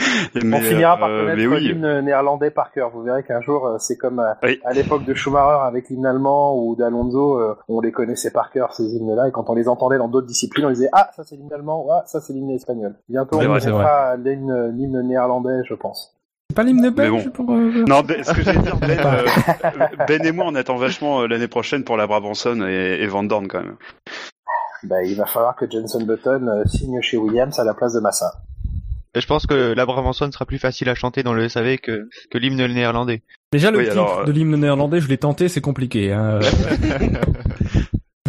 On finira par euh, connaître oui. l'hymne néerlandais par cœur. Vous verrez qu'un jour, euh, c'est comme à, Oui. à l'époque de Schumacher avec l'hymne allemand ou d'Alonso, on les connaissait par cœur ces hymnes-là. Et quand on les entendait dans d'autres disciplines, on disait ah ça c'est l'hymne allemand, ah ça c'est l'hymne espagnol. Bientôt on l'hymne l'hymne néerlandais, je pense. C'est pas l'hymne belge bon. pour. euh, Non, ben, ce que j'allais dire, ben, euh, Ben et moi, on attend vachement euh, l'année prochaine pour la Brabanson et, et Van Dorn quand même. Bah, il va falloir que Jenson Button signe chez Williams à la place de Massa. Et je pense que la Brabanson sera plus facile à chanter dans le SAV que, que l'hymne néerlandais. Déjà le Oui, titre alors, euh, de l'hymne néerlandais, je l'ai tenté, c'est compliqué. Hein. [LAUGHS]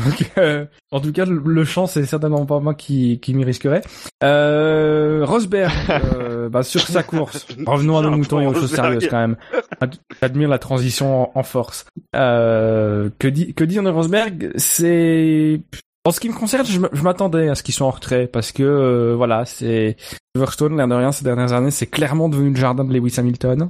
Donc, euh, en tout cas, le, le champ, c'est certainement pas moi qui, qui m'y risquerait. Euh, Rosberg, [LAUGHS] euh, bah, sur sa course. Revenons à nos moutons et aux choses sérieuses quand même. Ad- Admire la transition en, en force. Euh, que, di- que dire de Rosberg? C'est en ce qui me concerne, je m'attendais à ce qu'ils soient en retrait parce que euh, voilà, c'est Silverstone, l'air de rien, ces dernières années, c'est clairement devenu le jardin de Lewis Hamilton.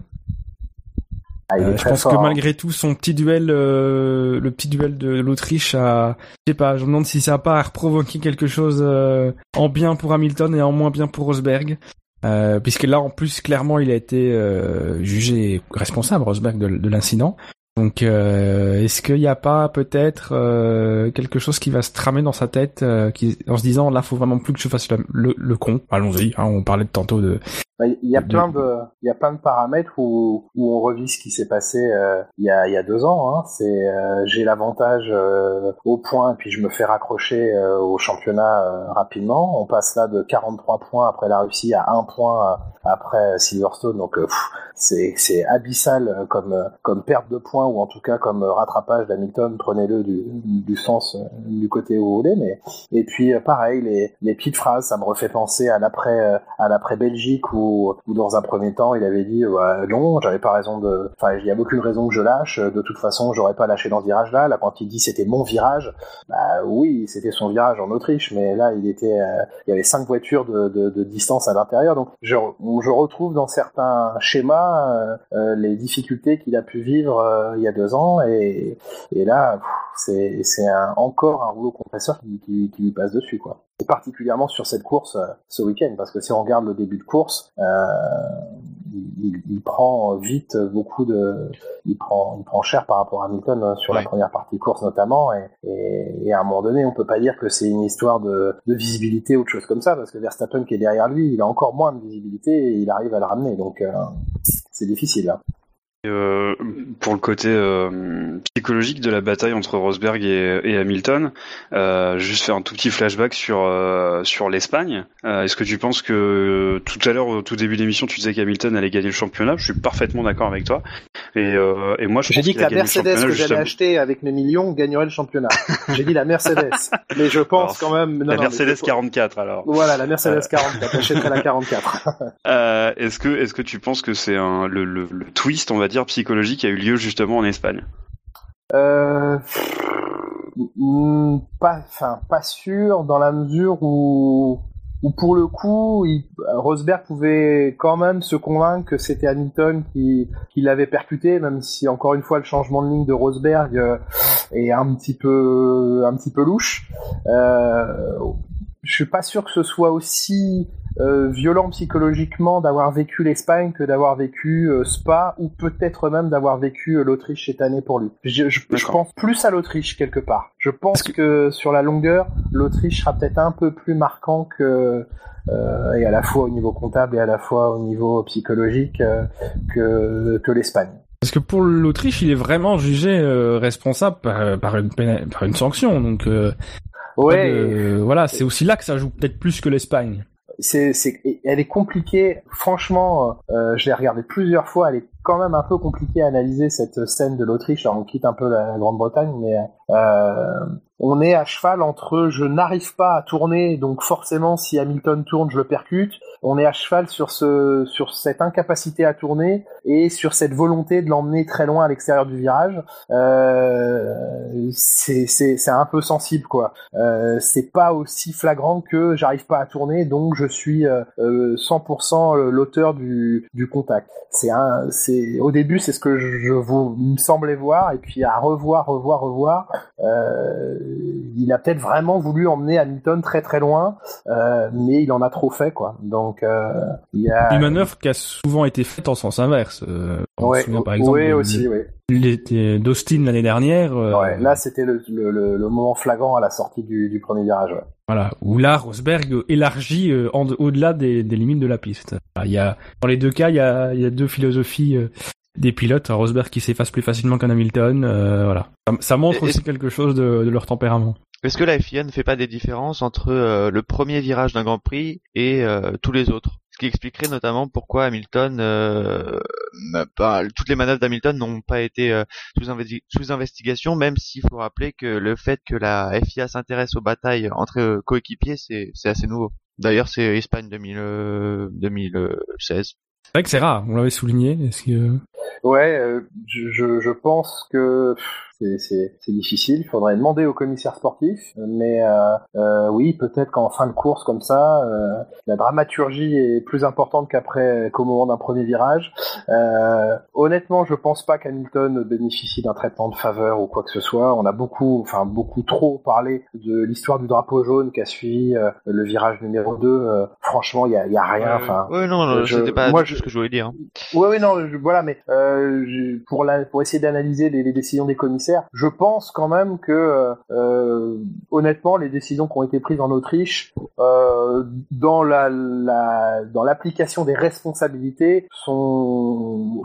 Ah, il est Euh, je pense fort, que hein. malgré tout, son petit duel, euh, le petit duel de l'Autriche, a, je sais pas, je me demande si ça a pas provoqué quelque chose euh, en bien pour Hamilton et en moins bien pour Rosberg. Euh, puisque là, en plus, clairement, il a été euh, jugé responsable, Rosberg, de, de l'incident. Donc, euh, est-ce qu'il n'y a pas peut-être euh, quelque chose qui va se tramer dans sa tête, euh, qui, en se disant, là, faut vraiment plus que je fasse le, le, le con. Allons-y, hein, on parlait tantôt de, Bah, Il y a de- plein de, il y a plein de paramètres où, où on revit ce qui s'est passé il y a il y a deux ans. Hein. C'est j'ai l'avantage au point et puis je me fais raccrocher au championnat rapidement. On passe là de 43 points après la Russie à un point après Silverstone. Donc c'est c'est abyssal comme comme perte de points ou en tout cas comme euh, rattrapage d'Hamilton. Prenez-le du, sens euh, du côté où vous voulez. Et puis euh, pareil les petites phrases, ça me refait penser à l'après à l'après Belgique où où dans un premier temps il avait dit non j'avais pas raison de enfin il y a aucune raison que je lâche de toute façon j'aurais pas lâché dans ce virage là quand il dit c'était mon virage bah oui c'était son virage en Autriche mais là il était il y avait cinq voitures de, distance à l'intérieur donc je, je retrouve dans certains schémas les difficultés qu'il a pu vivre il y a deux ans et, et là c'est encore un rouleau compresseur qui, qui, qui lui passe dessus quoi et particulièrement sur cette course euh, ce week-end, parce que si on regarde le début de course, euh, il, prend vite beaucoup de, il prend, il prend cher par rapport à Hamilton euh, sur la première partie de course notamment, et, et, et à un moment donné, on peut pas dire que c'est une histoire de, de visibilité ou de choses comme ça, parce que Verstappen qui est derrière lui, il a encore moins de visibilité et il arrive à le ramener, donc euh, c'est difficile. Hein. Euh, pour le côté euh, psychologique de la bataille entre Rosberg et, et Hamilton, euh, juste faire un tout petit flashback sur sur l'Espagne. Est-ce que tu penses que tout à l'heure, au tout début de l'émission, tu disais qu'Hamilton allait gagner le championnat Je suis parfaitement d'accord avec toi. Et, et moi, je J'ai dit que la Mercedes que j'allais acheter avec mes millions gagnerait le championnat. J'ai dit la Mercedes, [LAUGHS] mais je pense Alors, quand même. non, La non, Mercedes je- 44 alors. Voilà, la Mercedes 44. J'achèterai la 44. [LAUGHS] Euh, est-ce que est-ce que tu penses que c'est un le, le, le twist, on va dire psychologique, a eu lieu justement en Espagne Euh, mm, pas, enfin, pas sûr dans la mesure où, où pour le coup, Rosberg pouvait quand même se convaincre que c'était Hamilton qui, qui l'avait percuté, même si encore une fois le changement de ligne de Rosberg euh, est un petit peu, un petit peu louche. Euh, je suis pas sûr que ce soit aussi euh, violent psychologiquement d'avoir vécu l'Espagne que d'avoir vécu euh, Spa ou peut-être même d'avoir vécu euh, l'Autriche cette année pour lui. Je, je, je pense plus à l'Autriche quelque part. Je pense que... sur la longueur, l'Autriche sera peut-être un peu plus marquant que euh, et à la fois au niveau comptable et à la fois au niveau psychologique euh, que que l'Espagne. Parce que pour l'Autriche, il est vraiment jugé euh, responsable par, par une par une sanction. Donc euh, Ouais. de- voilà, c'est aussi là que ça joue peut-être plus que l'Espagne. C'est, elle est compliquée. Franchement, euh, je l'ai regardée plusieurs fois. Elle est quand même un peu compliquée à analyser cette scène de l'Autriche. On quitte un peu la Grande-Bretagne, mais euh, on est à cheval entre je n'arrive pas à tourner, donc forcément, si Hamilton tourne, je le percute. On est à cheval sur ce, sur cette incapacité à tourner et sur cette volonté de l'emmener très loin à l'extérieur du virage. Euh, c'est, un peu sensible, quoi. Euh, c'est pas aussi flagrant que j'arrive pas à tourner, donc je suis euh, euh, 100% l'auteur du, du contact. C'est un, c'est au début c'est ce que je, vous me semblait voir, et puis à revoir, revoir, revoir, euh, il a peut-être vraiment voulu emmener Hamilton très très loin, euh, mais il en a trop fait quoi. Euh, il y a Une manœuvre qui a souvent été faite en sens inverse. Euh, on ouais, se souvient par exemple de- aussi, ouais. les- d'Austin l'année dernière. euh, Ouais, là c'était le, le, le, le moment flagrant à la sortie du, du premier virage. Ouais. Voilà, où là, Rosberg élargit euh, au-delà des, des limites de la piste. Il y a, dans les deux cas, il y a, il y a deux philosophies euh, des pilotes. Un Rosberg qui s'efface plus facilement qu'un Hamilton. euh, voilà, ça, ça montre Et- aussi quelque chose de, de leur tempérament. Est-ce que la FIA ne fait pas des différences entre euh, le premier virage d'un Grand Prix et euh, tous les autres? Ce qui expliquerait notamment pourquoi Hamilton, euh, toutes les manœuvres d'Hamilton n'ont pas été euh, sous, sous, investigation, même s'il faut rappeler que le fait que la FIA s'intéresse aux batailles entre coéquipiers, c'est assez nouveau. D'ailleurs, c'est Espagne 2000, 2016. C'est vrai que c'est rare, on l'avait souligné. Est-ce que... Ouais, euh, je, je pense que c'est difficile. Il faudrait demander au commissaire sportif. Mais euh, euh, oui, peut-être qu'en fin de course comme ça, la dramaturgie est plus importante qu'après qu'au moment d'un premier virage. Honnêtement, je pense pas qu'Hamilton bénéficie d'un traitement de faveur ou quoi que ce soit. On a beaucoup, enfin beaucoup trop parlé de l'histoire du drapeau jaune qui a suivi le virage numéro 2. franchement, il y a, y a, rien. Enfin, ouais, non, c'était pas moi, ce que je voulais dire. Hein. Ouais, oui, non, voilà, mais pour la, pour essayer d'analyser les, décisions des commissaires je pense quand même que, euh, euh, honnêtement, les décisions qui ont été prises en Autriche euh, dans la, la dans l'application des responsabilités sont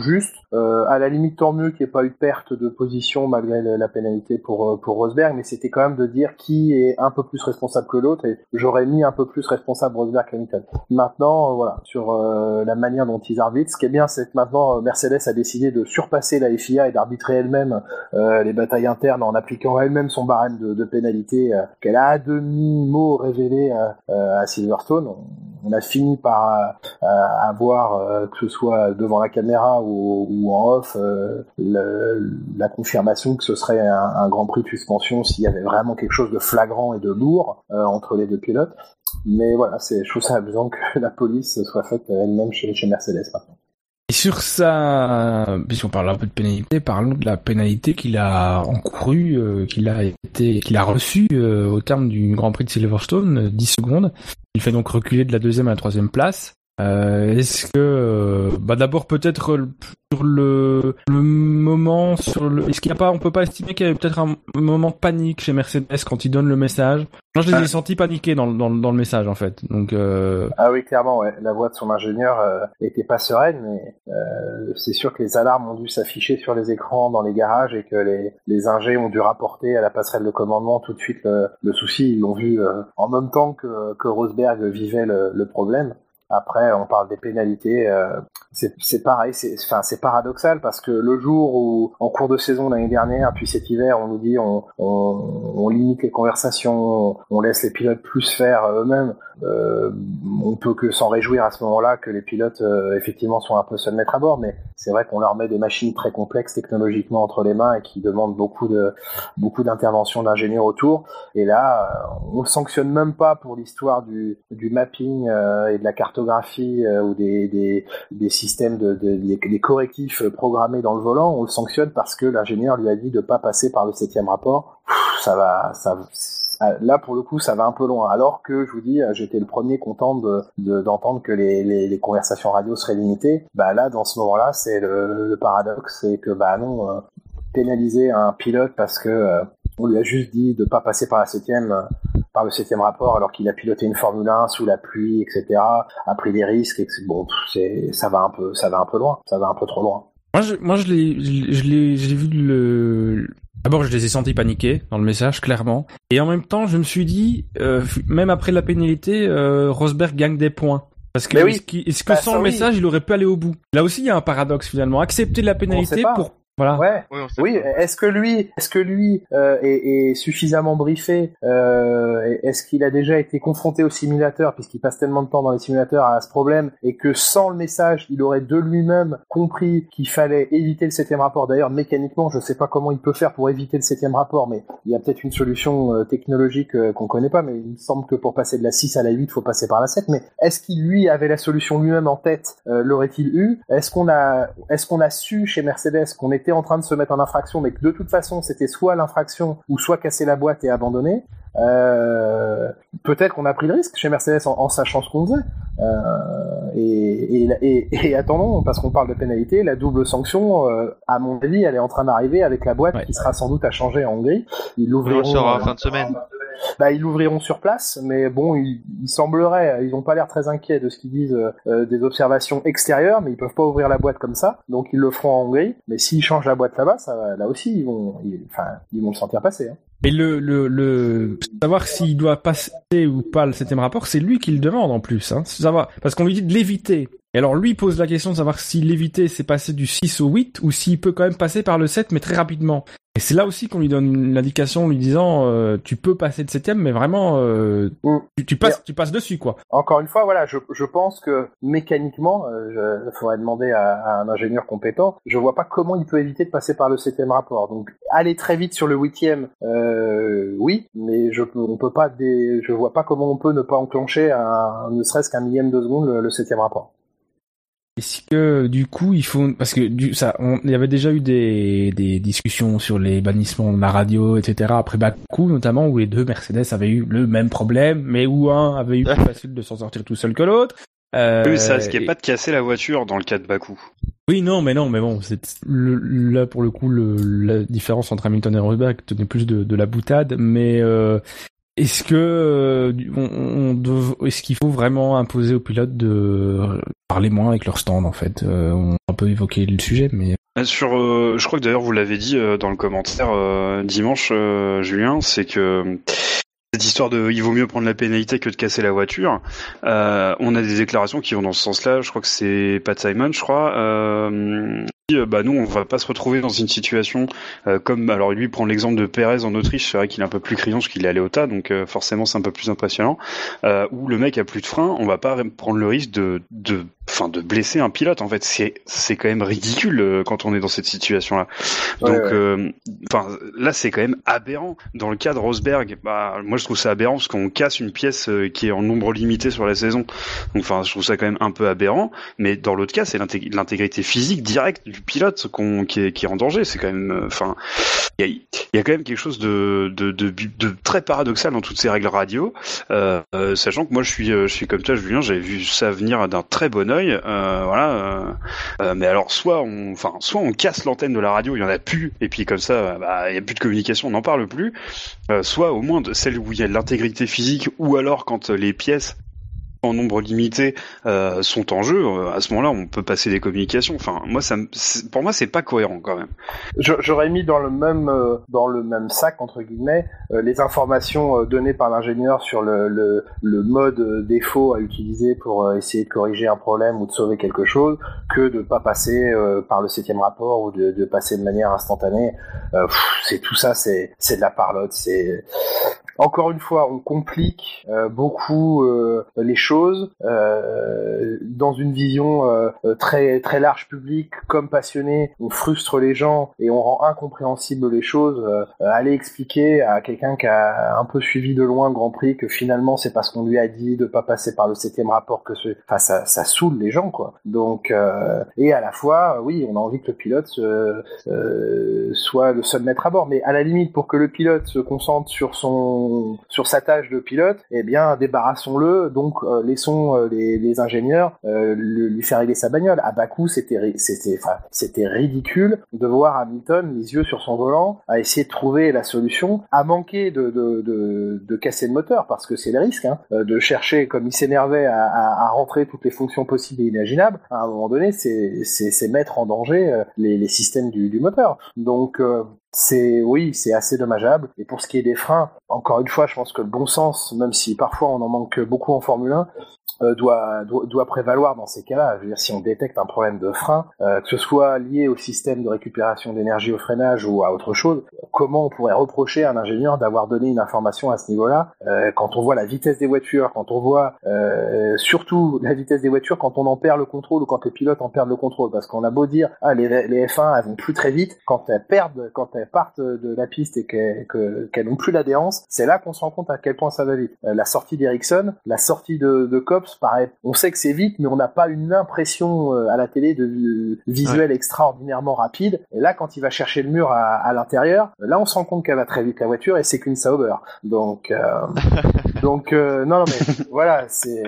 justes. Euh, à la limite, tant mieux qu'il n'y ait pas eu de perte de position malgré la, pénalité pour euh, pour Rosberg, mais c'était quand même de dire qui est un peu plus responsable que l'autre. Et j'aurais mis un peu plus responsable Rosberg qu'Hamilton. Maintenant, voilà, sur la manière dont ils arbitrent, ce qui est bien, c'est que maintenant Mercedes a décidé de surpasser la FIA et d'arbitrer elle-même euh, les batailles internes en appliquant elle-même son barème de, de pénalité euh, qu'elle a à demi-mot révélé euh, à Silverstone. On, a fini par avoir, que ce soit devant la caméra ou, en off, la confirmation que ce serait un, Grand Prix de suspension s'il y avait vraiment quelque chose de flagrant et de lourd entre les deux pilotes. Mais voilà, je trouve ça amusant que la police soit faite elle-même chez, Mercedes. Et sur ça, puisqu'on parle un peu de pénalité, parlons de la pénalité qu'il a encourue, euh, qu'il a été, qu'il a reçue euh, au terme du Grand Prix de Silverstone, 10 secondes. Il fait donc reculer de la deuxième à la troisième place. Euh, est-ce que, euh, bah d'abord peut-être sur le, le moment, sur le, est-ce qu'il n'y a pas, on peut pas estimer qu'il y avait peut-être un moment de panique chez Mercedes quand il donne le message? Moi, je les ai sentis paniquer dans, dans, dans le message en fait. Donc euh... ah oui, clairement, ouais. La voix de son ingénieur euh, était pas sereine, mais euh, c'est sûr que les alarmes ont dû s'afficher sur les écrans dans les garages et que les les ingés ont dû rapporter à la passerelle de commandement tout de suite le, le souci. Ils l'ont vu en même temps que que Rosberg vivait le, le problème. Après, on parle des pénalités. Euh, c'est pareil, c'est enfin paradoxal parce que le jour où, en cours de saison l'année dernière, puis cet hiver, on nous dit on, limite les conversations, on laisse les pilotes plus faire eux-mêmes. Euh, on peut que s'en réjouir à ce moment-là que les pilotes euh, effectivement sont un peu seuls maîtres à bord, mais c'est vrai qu'on leur met des machines très complexes technologiquement entre les mains et qui demandent beaucoup de beaucoup d'intervention d'ingénieurs autour. Et là, euh, on le sanctionne même pas pour l'histoire du, du mapping euh, et de la cartographie ou des, des, systèmes de, de des, correctifs programmés dans le volant. On le sanctionne parce que l'ingénieur lui a dit de pas passer par le septième rapport. ça va, ça là pour le coup ça va un peu loin. Alors que je vous dis, j'étais le premier content de d'entendre que les, les, conversations radio seraient limitées. Bah là dans ce moment-là c'est le, le, paradoxe, c'est que bah non euh, pénaliser un pilote parce que euh, on lui a juste dit de pas passer par la septième par le septième rapport alors qu'il a piloté une Formule 1 sous la pluie, etc. a pris des risques et bon c'est ça va un peu ça va un peu loin, ça va un peu trop loin. Moi je moi je l'ai je l'ai j'ai vu le D'abord, je les ai sentis paniquer dans le message, clairement. Et en même temps, je me suis dit, euh, même après la pénalité, euh, Rosberg gagne des points. Parce que est-ce que bah, sans le message, il aurait pu aller au bout? Là aussi, il y a un paradoxe finalement. Accepter la pénalité pour Ouais. Oui. Est-ce que lui, est-ce que lui euh, est, est, suffisamment briefé euh, Est-ce qu'il a déjà été confronté au simulateur, puisqu'il passe tellement de temps dans les simulateurs à ce problème, et que sans le message, il aurait de lui-même compris qu'il fallait éviter le septième rapport. D'ailleurs, mécaniquement, je ne sais pas comment il peut faire pour éviter le septième rapport, mais il y a peut-être une solution euh, technologique euh, qu'on connaît pas. Mais il me semble que pour passer de la 6 à la 8, il faut passer par la 7. Mais est-ce qu'il lui avait la solution lui-même en tête euh, L'aurait-il eu? Est-ce qu'on a, est-ce qu'on a su chez Mercedes qu'on était en train de se mettre en infraction, mais que de toute façon c'était soit l'infraction ou soit casser la boîte et abandonner, euh, peut-être qu'on a pris le risque chez Mercedes en, sachant ce qu'on faisait. Euh, et, et, et, attendons, parce qu'on parle de pénalité, la double sanction, euh, à mon avis, elle est en train d'arriver avec la boîte qui sera sans doute à changer en Hongrie. Ils l'ouvriront. sera en fin de semaine. Bah, ils l'ouvriront sur place, mais bon, il, semblerait, ils n'ont pas l'air très inquiets de ce qu'ils disent euh, des observations extérieures, mais ils peuvent pas ouvrir la boîte comme ça, donc ils le feront en Hongrie. Mais s'ils changent la boîte là-bas, ça, là aussi, ils vont, enfin, ils vont le sentir passer. Hein. Et le, le, le savoir s'il doit passer ou pas le septième rapport, c'est lui qui le demande en plus. Hein. Savoir, parce qu'on lui dit de l'éviter. Et alors lui pose la question de savoir si l'éviter c'est passer du 6 au 8 ou s'il peut quand même passer par le 7 mais très rapidement. Et c'est là aussi qu'on lui donne l'indication lui disant euh, tu peux passer de septième mais vraiment euh, tu, tu passes tu passes dessus quoi. Encore une fois, voilà, je, je pense que mécaniquement, euh, il faudrait demander à, à un ingénieur compétent. Je vois pas comment il peut éviter de passer par le septième rapport. Donc, aller très vite sur le huitième, euh, oui, mais je peux, on peut pas, dé- je vois pas comment on peut ne pas enclencher un, ne serait-ce qu'un millième de seconde le, le septième rapport. Est-ce que du coup il faut parce que du ça on, il y avait déjà eu des, des discussions sur les bannissements de la radio etc après Bakou notamment où les deux Mercedes avaient eu le même problème mais où un avait eu plus [LAUGHS] facile de s'en sortir tout seul que l'autre. Euh, Oui, ça risquait et- pas de casser la voiture dans le cas de Bakou. Oui non mais non mais bon c'est le- là pour le coup le, la différence entre Hamilton et Rosberg tenait plus de, de la boutade mais euh, est-ce que euh, est-ce qu'il faut vraiment imposer aux pilotes de parler moins avec leur stand en fait? Euh, On a un peu évoqué le sujet mais Euh, Sur, je crois que d'ailleurs vous l'avez dit dans le commentaire dimanche, Julien, c'est que cette histoire de il vaut mieux prendre la pénalité que de casser la voiture. on a des déclarations qui vont dans ce sens-là. Je crois que c'est Pat Simon, je crois. Euh, bah nous, on va pas se retrouver dans une situation euh, comme alors lui prend l'exemple de Perez en Autriche. C'est vrai qu'il est un peu plus criant parce qu'il est allé au tas, donc euh, forcément c'est un peu plus impressionnant. Euh, où le mec a plus de frein, on va pas prendre le risque de de enfin de blesser un pilote. En fait, c'est c'est quand même ridicule quand on est dans cette situation-là. Ouais, Donc, ouais. enfin, là, c'est quand même aberrant. Dans le cas de Rosberg, bah, moi, je trouve ça aberrant parce qu'on casse une pièce qui est en nombre limité sur la saison. Donc, enfin, je trouve ça quand même un peu aberrant. Mais dans l'autre cas, c'est l'intég- l'intégrité physique directe du pilote qui, est, en danger. C'est quand même, euh, enfin, il y a, quand même quelque chose de, très paradoxal dans toutes ces règles radio. Euh, euh, sachant que moi, je suis, comme toi, Julien, j'avais vu ça venir d'un très bon œil. Euh, voilà. mais alors, soit on, enfin, soit on casse l'antenne de la radio, il y en a plus, et puis comme ça, bah, il y a plus de communication, on n'en parle plus. Soit au moins de celle où il y a de l'intégrité physique, ou alors quand les pièces en nombre limité euh, sont en jeu, euh, à ce moment-là, on peut passer des communications. Enfin, moi, ça, pour moi, c'est pas cohérent quand même. J'aurais mis dans le même euh, dans le même sac entre guillemets euh, les informations euh, données par l'ingénieur sur le, le, le mode euh, défaut à utiliser pour essayer de corriger un problème ou de sauver quelque chose que de pas passer par le septième rapport ou de, de passer de manière instantanée. C'est tout ça, c'est c'est de la parlotte. C'est encore une fois, on complique euh, beaucoup euh, les choses euh, dans une vision très très large public comme passionné. On frustre les gens et on rend incompréhensible les choses. Aller expliquer à quelqu'un qui a un peu suivi de loin le Grand Prix que finalement c'est parce qu'on lui a dit de pas passer par le septième rapport que ce, enfin ça, ça saoule les gens quoi. Donc euh, et à la fois, oui, on a envie que le pilote euh, soit le seul maître à bord, mais à la limite pour que le pilote se concentre sur son sur sa tâche de pilote, eh bien débarrassons-le. Donc euh, laissons euh, les, les ingénieurs euh, lui faire régler sa bagnole. À Bakou, c'était c'était enfin c'était ridicule de voir Hamilton les yeux sur son volant à essayer de trouver la solution, à manquer de de, de, de casser le moteur parce que c'est le risque hein, euh, de chercher comme il s'énervait à, à, à rentrer toutes les fonctions possibles et imaginables. À un moment donné, c'est c'est mettre en danger euh, les, les systèmes du, du moteur. Donc c'est oui, c'est assez dommageable. Et pour ce qui est des freins, encore une fois, je pense que le bon sens, même si parfois on en manque beaucoup en Formule 1, euh, doit, doit doit prévaloir dans ces cas-là. Je veux dire, si on détecte un problème de frein, euh, que ce soit lié au système de récupération d'énergie au freinage ou à autre chose, comment on pourrait reprocher à un ingénieur d'avoir donné une information à ce niveau-là euh, quand on voit la vitesse des voitures, quand on voit euh, surtout la vitesse des voitures quand on en perd le contrôle ou quand les pilotes en perdent le contrôle, parce qu'on a beau dire ah les, les F1 elles vont plus très vite, quand elles perdent, quand elles partent de la piste et qu'elles que- qu'elles n'ont plus l'adhérence, c'est là qu'on se rend compte à quel point ça va vite. Euh, la sortie d'Ericsson, la sortie de, de Cops, on sait que c'est vite, mais on n'a pas une impression euh, à la télé de vi- visuel extraordinairement rapide. Et là, quand il va chercher le mur à, à l'intérieur, là on se rend compte qu'elle va très vite la voiture et c'est qu'une Sauber. Donc, euh, [LAUGHS] donc euh, non, non, mais voilà, c'est,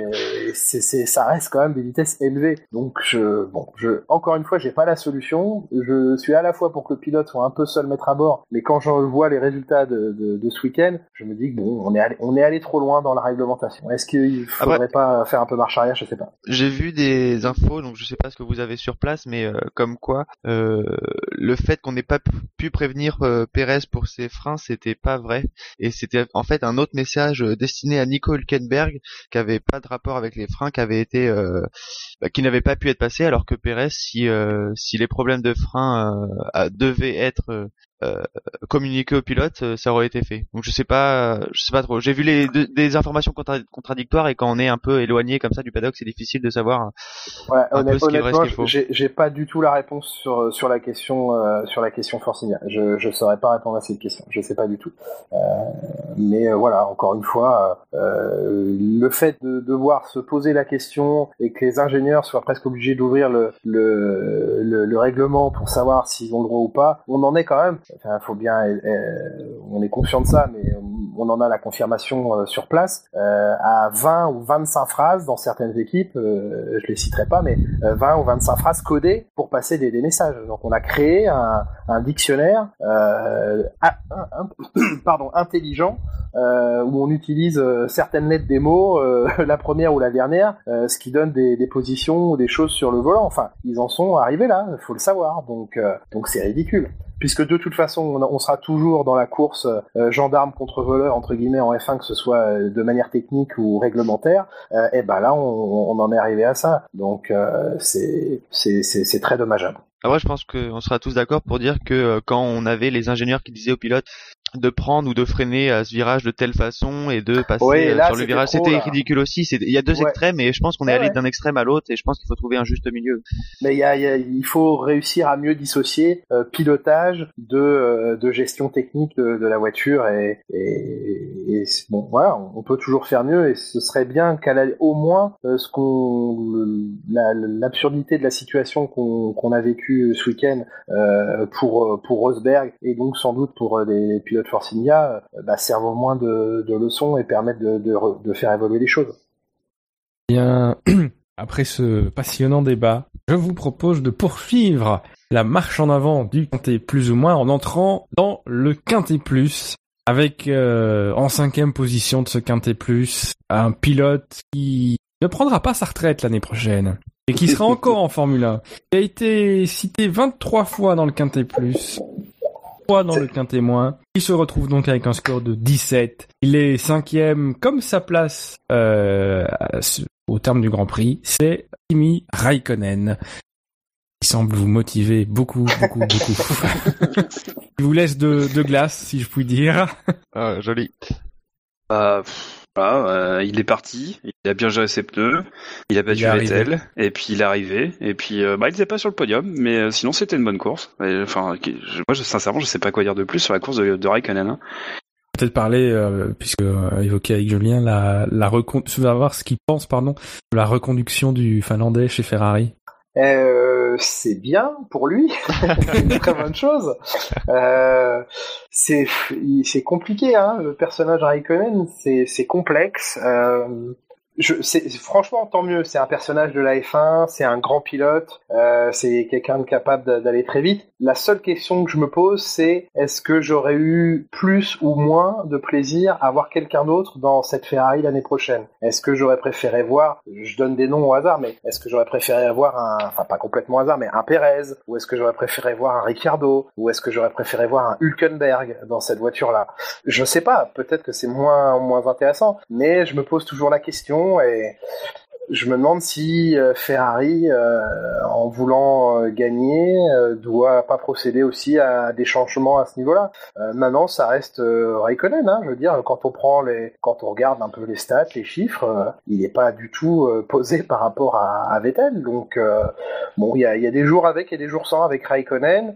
c'est, ça reste quand même des vitesses élevées. Donc je, bon, je, encore une fois, j'ai pas la solution. Je suis à la fois pour que le pilote soit un peu seul maître à bord, mais quand je vois les résultats de, de, de ce week-end, je me dis que bon, on est allé, on est allé trop loin dans la réglementation. Est-ce qu'il faudrait pas faire un peu marche arrière, je sais pas. J'ai vu des infos, donc je sais pas ce que vous avez sur place, mais euh, comme quoi euh, le fait qu'on n'ait pas pu prévenir euh, Pérez pour ses freins, c'était pas vrai, et c'était en fait un autre message destiné à Nico Hülkenberg qui avait pas de rapport avec les freins, qui avait été, bah, qui n'avait pas pu être passé, alors que Pérez, si si les problèmes de frein devaient être euh, communiquer au pilote, euh, ça aurait été fait. Donc je sais pas, je sais pas trop. J'ai vu les des informations contradictoires et quand on est un peu éloigné comme ça du paddock, c'est difficile de savoir ouais, un peu ce qu'il reste qu'il faut. J'ai pas du tout la réponse sur sur la question euh, sur la question Forcinia. Je je saurais pas répondre à cette question. Je sais pas du tout. Euh, mais voilà, encore une fois, le fait de devoir se poser la question et que les ingénieurs soient presque obligés d'ouvrir le le, le le règlement pour savoir s'ils ont le droit ou pas, on en est quand même Faut bien, euh, on est conscient de ça, mais on en a la confirmation euh, sur place. Euh, à 20 ou 25 phrases dans certaines équipes, je les citerai pas, mais 20 ou 25 phrases codées pour passer des, messages. Donc, on a créé un, dictionnaire, [CLEARS THROAT] pardon, intelligent où on utilise certaines lettres des mots, [LAUGHS] la première ou la dernière, ce qui donne des, des, positions ou des choses sur le volant. Enfin, ils en sont arrivés là, faut le savoir. Donc, donc c'est ridicule puisque de toute façon on, sera toujours dans la course euh, gendarme contre voleur entre guillemets en F1 que ce soit euh, de manière technique ou réglementaire euh, et ben là on, en est arrivé à ça donc c'est c'est très dommageable. Alors ah je pense qu'on sera tous d'accord pour dire que quand on avait les ingénieurs qui disaient aux pilotes de prendre ou de freiner à ce virage de telle façon et de passer euh, sur le virage. C'était ridicule aussi. Il y a deux extrêmes et je pense qu'on est allé d'un extrême à l'autre et je pense qu'il faut trouver un juste milieu. Mais il, y a, il faut réussir à mieux dissocier euh, pilotage de, euh, de gestion technique de, de la voiture et, et, et, bon voilà, on peut toujours faire mieux et ce serait bien qu'à au moins ce qu'on l'absurdité de la situation qu'on a vécu ce week-end pour pour Rosberg et donc sans doute pour des pilotes de Forcinia euh, bah, servent au moins de, leçons et permettent de, faire évoluer les choses. Bien, [CLEARS THROAT] après ce passionnant débat, je vous propose de poursuivre la marche en avant du Quintet plus ou moins en entrant dans le Quintet plus avec euh, en cinquième position de ce Quintet plus un pilote qui ne prendra pas sa retraite l'année prochaine et qui sera [LAUGHS] encore en Formule 1. Il a été cité 23 fois dans le Quintet plus dans le quintémoin. Il se retrouve donc avec un score de 17. Il est cinquième comme sa place euh, au terme du Grand Prix. C'est Kimi Raikkonen. Il semble vous motiver beaucoup, beaucoup, [LAUGHS] beaucoup. Il vous laisse de, de glace, si je puis dire. Ah, joli. Euh, voilà, euh, il est parti, il a bien géré ses pneus, il a battu Vettel, et puis il est arrivé, et puis euh, bah, il n'était pas sur le podium, mais euh, sinon c'était une bonne course. enfin, moi je, sincèrement je sais pas quoi dire de plus sur la course de, de Raikkonen. Hein. Peut-être parler, puisque évoqué avec Julien, la, la recon... voir ce qu'il pense, pardon, de la reconduction du Finlandais chez Ferrari. Euh, c'est bien pour lui, [LAUGHS] une très bonne chose. Euh, c'est compliqué, hein, le personnage Raikkonen, c'est complexe. Euh, je, franchement, tant mieux. C'est un personnage de la F1, c'est un grand pilote, euh, c'est quelqu'un de capable d'aller très vite. La seule question que je me pose, c'est est-ce que j'aurais eu plus ou moins de plaisir à voir quelqu'un d'autre dans cette Ferrari l'année prochaine? Est-ce que j'aurais préféré voir, je donne des noms au hasard, mais est-ce que j'aurais préféré voir un, enfin pas complètement au hasard, mais un Perez Ou est-ce que j'aurais préféré voir un Ricciardo? Ou est-ce que j'aurais préféré voir un Hülkenberg dans cette voiture-là? Je sais pas. Peut-être que c'est moins moins intéressant, mais je me pose toujours la question et je me demande si euh, Ferrari, euh, en voulant euh, gagner, doit pas procéder aussi à des changements à ce niveau-là. maintenant, ça reste Raikkonen. Hein, je veux dire, quand on prend les, quand on regarde un peu les stats, les chiffres, il n'est pas du tout posé par rapport à, Vettel. Donc, bon, il y a, des jours avec et des jours sans avec Raikkonen.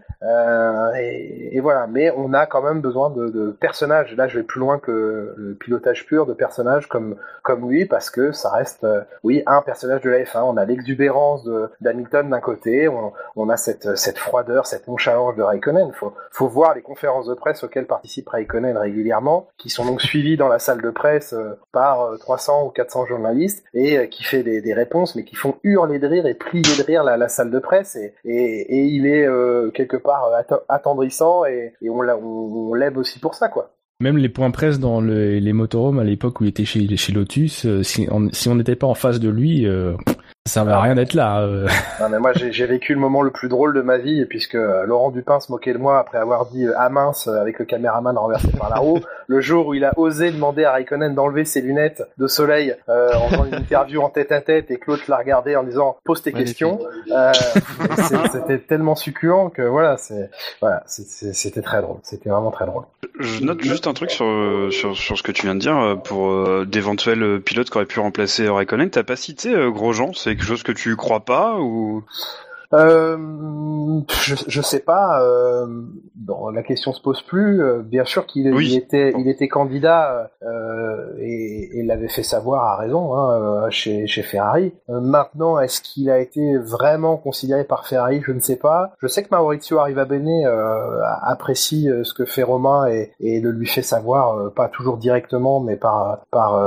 Et, voilà. Mais on a quand même besoin de, personnages. Là, je vais plus loin que le pilotage pur de personnages comme comme lui, parce que ça reste, oui un personnage de la F1. On a l'exubérance d'Hamilton d'un côté, on, a cette, cette froideur, cette nonchalance de Raikkonen. Faut, faut voir les conférences de presse auxquelles participe Raikkonen régulièrement, qui sont donc suivies dans la salle de presse euh, par 300 euh, ou 400 journalistes et euh, qui fait des, des, réponses, mais qui font hurler de rire et plier de rire la, la salle de presse. Et, et, il est quelque part attendrissant et, on, on l'aime aussi pour ça, quoi. Même les points presse dans le, les motorhomes à l'époque où il était chez, Lotus, euh, si on si on n'était pas en face de lui, euh, ça servait à rien d'être là. euh. Non, mais moi, j'ai vécu le moment le plus drôle de ma vie, puisque euh, Laurent Dupin se moquait de moi après avoir dit euh, ah mince avec le caméraman renversé par la roue. Le jour où il a osé demander à Raikkonen d'enlever ses lunettes de soleil euh, en faisant une interview en tête à tête et Claude l'a regardé en disant pose tes Magnifique. questions. Euh, c'est- C'était tellement succulent que voilà, c'est c'était très drôle. C'était vraiment très drôle. Je note juste un truc sur, sur, sur ce que tu viens de dire pour euh, d'éventuels pilotes qui auraient pu remplacer Raikkonen. T'as pas cité euh, Grosjean, c'est quelque chose que tu crois pas ou Euh, je, je sais pas. Euh, bon, la question se pose plus. Euh, bien sûr qu'il Oui. il était, il était candidat et, et l'avait fait savoir à raison hein, chez, chez Ferrari. Maintenant, est-ce qu'il a été vraiment considéré par Ferrari? Je ne sais pas. Je sais que Maurizio Arrivabene apprécie ce que fait Romain et, et le lui fait savoir, pas toujours directement, mais par par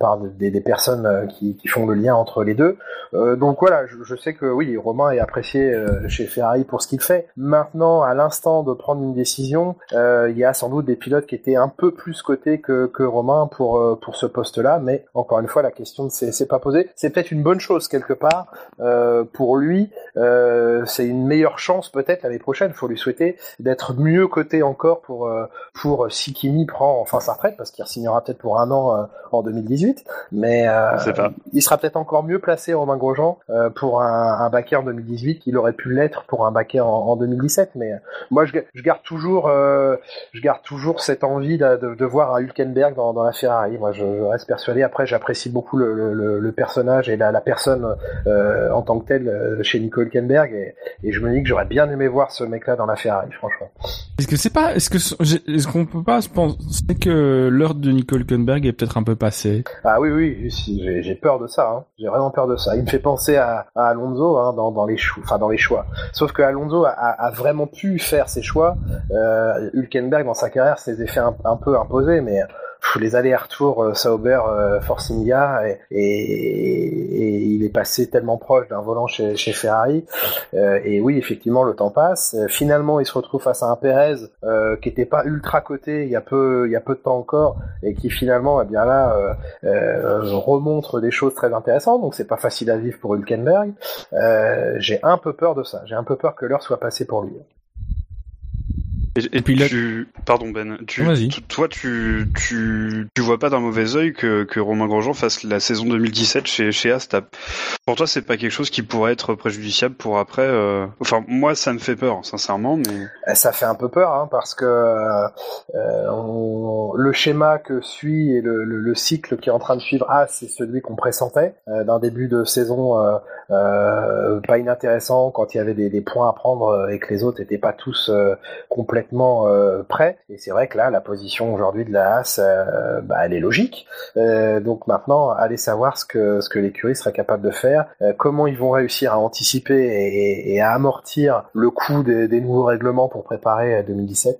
par des, des personnes qui, qui font le lien entre les deux. Donc voilà, je, je sais que oui, Romain est apprécié euh, chez Ferrari pour ce qu'il fait. Maintenant, à l'instant de prendre une décision, euh, il y a sans doute des pilotes qui étaient un peu plus cotés que, que Romain pour euh, pour ce poste-là, mais encore une fois, la question ne s'est pas posée. C'est peut-être une bonne chose quelque part pour lui. C'est une meilleure chance peut-être l'année prochaine. Il faut lui souhaiter d'être mieux coté encore pour pour si Kimi prend enfin sa retraite parce qu'il signera peut-être pour un an en 2018, mais pas. il sera peut-être encore mieux placé Romain Grosjean pour un, un baquet en 2018 qu'il aurait pu l'être pour un baquet en, en 2017. Mais euh, moi, je, je garde toujours, euh, je garde toujours cette envie de, de, de voir un Hülkenberg dans, dans la Ferrari. Moi, je, je reste persuadé. Après, j'apprécie beaucoup le, le- le, le personnage et la, la personne euh, en tant que telle chez Nico Hülkenberg, et, et je me dis que j'aurais bien aimé voir ce mec-là dans la Ferrari, franchement. Est-ce que c'est pas, est-ce que est-ce qu'on peut pas se penser que l'heure de Nicole Hülkenberg est peut-être un peu passée? Ah oui, oui, j'ai j'ai peur de ça. Hein. J'ai vraiment peur de ça. Il me fait penser à, à Alonso hein, dans, dans les choix, enfin dans les choix. Sauf que Alonso a, vraiment pu faire ses choix. Euh, Hülkenberg dans sa carrière s'est fait un, peu imposer, mais les allers-retours euh, Sauber, euh, Force India, et, il est passé tellement proche d'un volant chez, Ferrari. Euh, et oui, effectivement, le temps passe. Finalement, il se retrouve face à un Perez qui n'était pas ultra coté il y a peu, il y a peu de temps encore, et qui finalement, eh bien là. remontre des choses très intéressantes, donc c'est pas facile à vivre pour Hülkenberg. J'ai un peu peur de ça, j'ai un peu peur que l'heure soit passée pour lui. Et, et puis là- tu, pardon Ben, tu, toi tu, tu, tu vois pas d'un mauvais œil que, que Romain Grosjean fasse la saison 2017 chez, chez As. t'as- Pour toi, c'est pas quelque chose qui pourrait être préjudiciable pour après. euh, Enfin, moi, ça me fait peur, sincèrement, mais Euh, Ça fait un peu peur, hein, parce que euh, on- le schéma que suit et le, le- le cycle qui est en train de suivre A, c'est celui qu'on pressentait euh, d'un début de saison euh, pas inintéressant quand il y avait des, des points à prendre euh, et que les autres n'étaient pas tous euh, complètement euh, prêts. Et c'est vrai que là, la position aujourd'hui de la Haas, euh, bah, elle est logique. Donc maintenant, allez savoir ce que ce que l'écurie sera capable de faire, comment ils vont réussir à anticiper et, et à amortir le coût des, des nouveaux règlements pour préparer euh, 2017.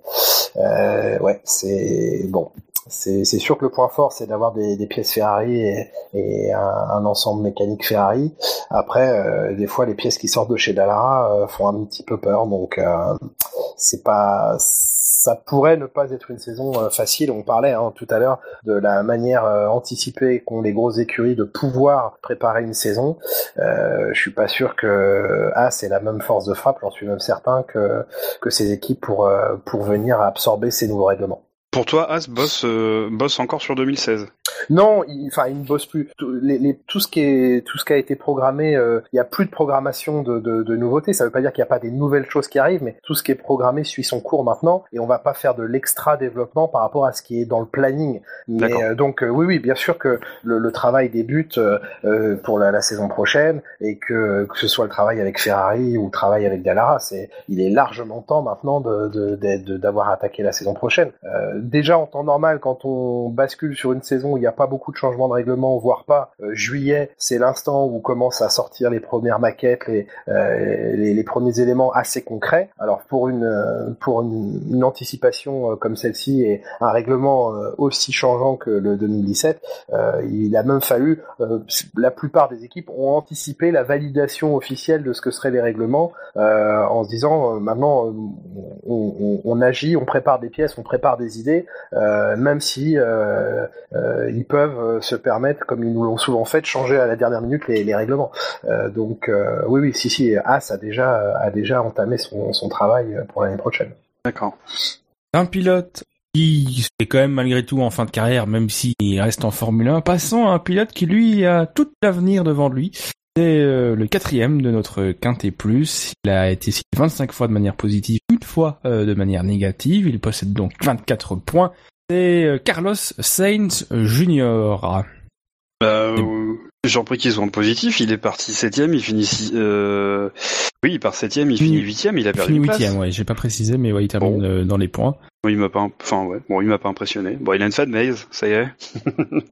Euh, ouais, c'est bon. C'est sûr que le point fort, c'est d'avoir des, des pièces Ferrari et, et un, un ensemble mécanique Ferrari. Après, euh, des fois, les pièces qui sortent de chez Dallara euh, font un petit peu peur, donc euh, c'est pas, ça pourrait ne pas être une saison euh, facile. On parlait hein, tout à l'heure de la manière euh, anticipée qu'ont les grosses écuries de pouvoir préparer une saison. Euh, je suis pas sûr que As ait la même force de frappe. J'en suis même certain que que ces équipes pour euh, pour venir absorber ces nouveaux règlements. Pour toi, As bosse, euh, bosse encore sur 2016. Non, il, enfin, il ne bosse plus. Tout, les, les- tout ce qui est, tout ce qui a été programmé, euh, il y a plus de programmation de, de, de nouveautés. Ça veut pas dire qu'il n'y a pas des nouvelles choses qui arrivent, mais tout ce qui est programmé suit son cours maintenant, et on va pas faire de l'extra développement par rapport à ce qui est dans le planning. Mais euh, donc, euh, oui, oui, bien sûr que le, le travail débute euh, euh, pour la, la saison prochaine, et que que ce soit le travail avec Ferrari ou le travail avec Dallara, c'est, il est largement temps maintenant de- d'avoir attaqué la saison prochaine. Euh, déjà en temps normal, quand on bascule sur une saison où il n'y a pas beaucoup de changements de règlement, voire pas, euh, juillet, c'est l'instant où commencent à sortir les premières maquettes, les, euh, les, premiers éléments assez concrets. Alors pour une euh, pour une, anticipation comme celle-ci et un règlement aussi changeant que le 2017, euh, il a même fallu la plupart des équipes ont anticipé la validation officielle de ce que seraient les règlements en se disant maintenant on- on agit, on prépare des pièces, on prépare des idées pénaliser, même si ils peuvent se permettre, comme ils nous l'ont souvent fait, de changer à la dernière minute les, les règlements. donc oui, oui, si, si, As a déjà a déjà entamé son, son travail pour l'année prochaine. D'accord. Un pilote qui est quand même malgré tout en fin de carrière, même s'il reste en Formule 1. Passons à un pilote qui lui a tout l'avenir devant lui. C'est euh, le quatrième de notre Quintet Plus. Il a été cité 25 fois de manière positive, une fois euh, de manière négative. Il possède donc 24 points. C'est euh, Carlos Sainz Jr. Bah, J'ai prie qu'ils sont positifs. Il est parti septième, il finit euh... oui, il part septième, il finit huitième, il a perdu une place. huitième, ouais. J'ai pas précisé, mais ouais, il termine Bon. euh, dans les points. Il m'a pas, enfin ouais, bon, il m'a pas impressionné. Bon, il a une fan maze, ça y est. [LAUGHS]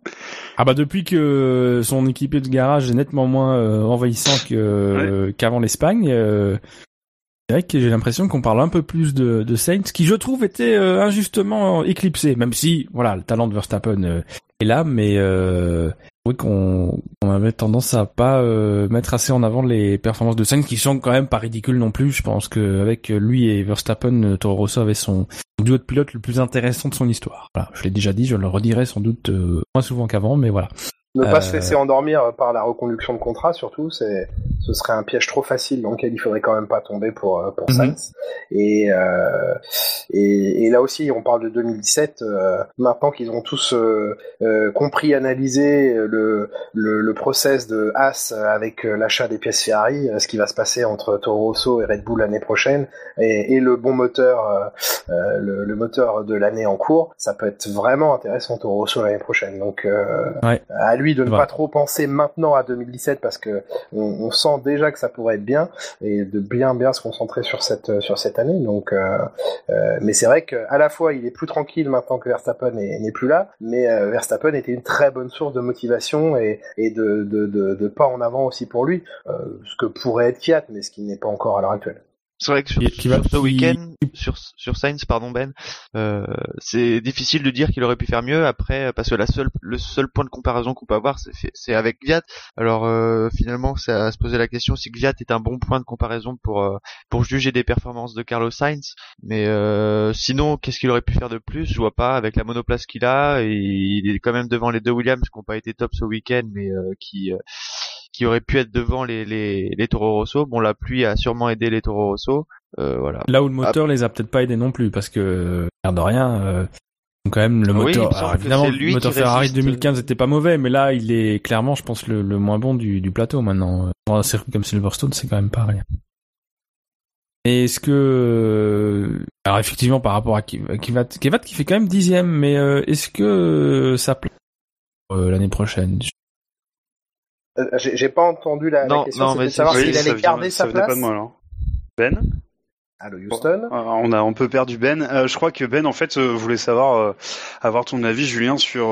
Ah bah depuis que son équipier de garage est nettement moins euh, envahissant que euh, qu'avant l'Espagne, euh, c'est vrai que j'ai l'impression qu'on parle un peu plus de, de Sainz, qui je trouve était euh, injustement éclipsé, même si voilà le talent de Verstappen euh, est là, mais oui qu'on on avait tendance à pas euh, mettre assez en avant les performances de Sainz, qui sont quand même pas ridicules non plus. Je pense que avec lui et Verstappen, euh, Toro Rosso avait son duo de pilote le plus intéressant de son histoire. Voilà, je l'ai déjà dit, je le redirai sans doute euh, moins souvent qu'avant, mais voilà. Ne pas Euh, se laisser endormir par la reconduction de contrat, surtout, c'est, ce serait un piège trop facile dans lequel il faudrait quand même pas tomber pour euh, pour Mhm. Sainz. Et, euh, et et là aussi, on parle de 2017. euh, maintenant qu'ils ont tous euh, euh, compris, analysé le le, le process de Haas avec euh, l'achat des pièces Ferrari, euh, ce qui va se passer entre Toro Rosso et Red Bull l'année prochaine, et, et le bon moteur, euh, euh, le, le moteur de l'année en cours, ça peut être vraiment intéressant Toro Rosso l'année prochaine. Donc euh, Ouais. à lui de ne pas trop penser maintenant à 2017 parce que on, on sent déjà que ça pourrait être bien et de bien bien se concentrer sur cette sur cette année. Donc, euh, euh, mais c'est vrai qu'à la fois il est plus tranquille maintenant que Verstappen n'est plus là, mais euh, Verstappen était une très bonne source de motivation et, et de, de, de, de pas en avant aussi pour lui, euh, ce que pourrait être Fiat, mais ce qui n'est pas encore à l'heure actuelle. C'est vrai que sur, Qui- va- sur ce qui- week-end, sur, sur Sainz, pardon Ben, euh, c'est difficile de dire qu'il aurait pu faire mieux après, parce que la seule, le seul point de comparaison qu'on peut avoir, c'est, c'est avec Gviat. Alors euh, finalement, ça se poser la question si Gviat est un bon point de comparaison pour euh, pour juger des performances de Carlos Sainz. Mais euh, sinon, qu'est-ce qu'il aurait pu faire de plus? Je vois pas avec la monoplace qu'il a. Et il est quand même devant les deux Williams qui n'ont pas été top ce week-end, mais euh, qui euh, qui aurait pu être devant les, les, les Toro Rosso. Bon, la pluie a sûrement aidé les Toro Rosso. Euh, voilà. Là où le moteur les a peut-être pas aidés non plus, parce que, l'air de rien, euh, quand même le Oui, il moteur. alors, que évidemment, lui le moteur Ferrari résiste. 2015 était pas mauvais, mais là, il est clairement, je pense, le, le moins bon du, du plateau maintenant. Dans un circuit comme Silverstone, c'est quand même pas rien. Et est-ce que, alors effectivement, par rapport à Ki- à Kivat, Kivat qui fait quand même dixième, mais euh, est-ce que ça plaît euh, l'année prochaine? Euh, J'ai j'ai pas entendu la, la Non, question, non, mais savoir s'il allait garder sa pas place. de moi alors. Ben? Allô Houston? Euh, On a un peu perdu Ben. Euh, je crois que Ben, en fait, euh, voulait savoir, euh, avoir ton avis, Julien, sur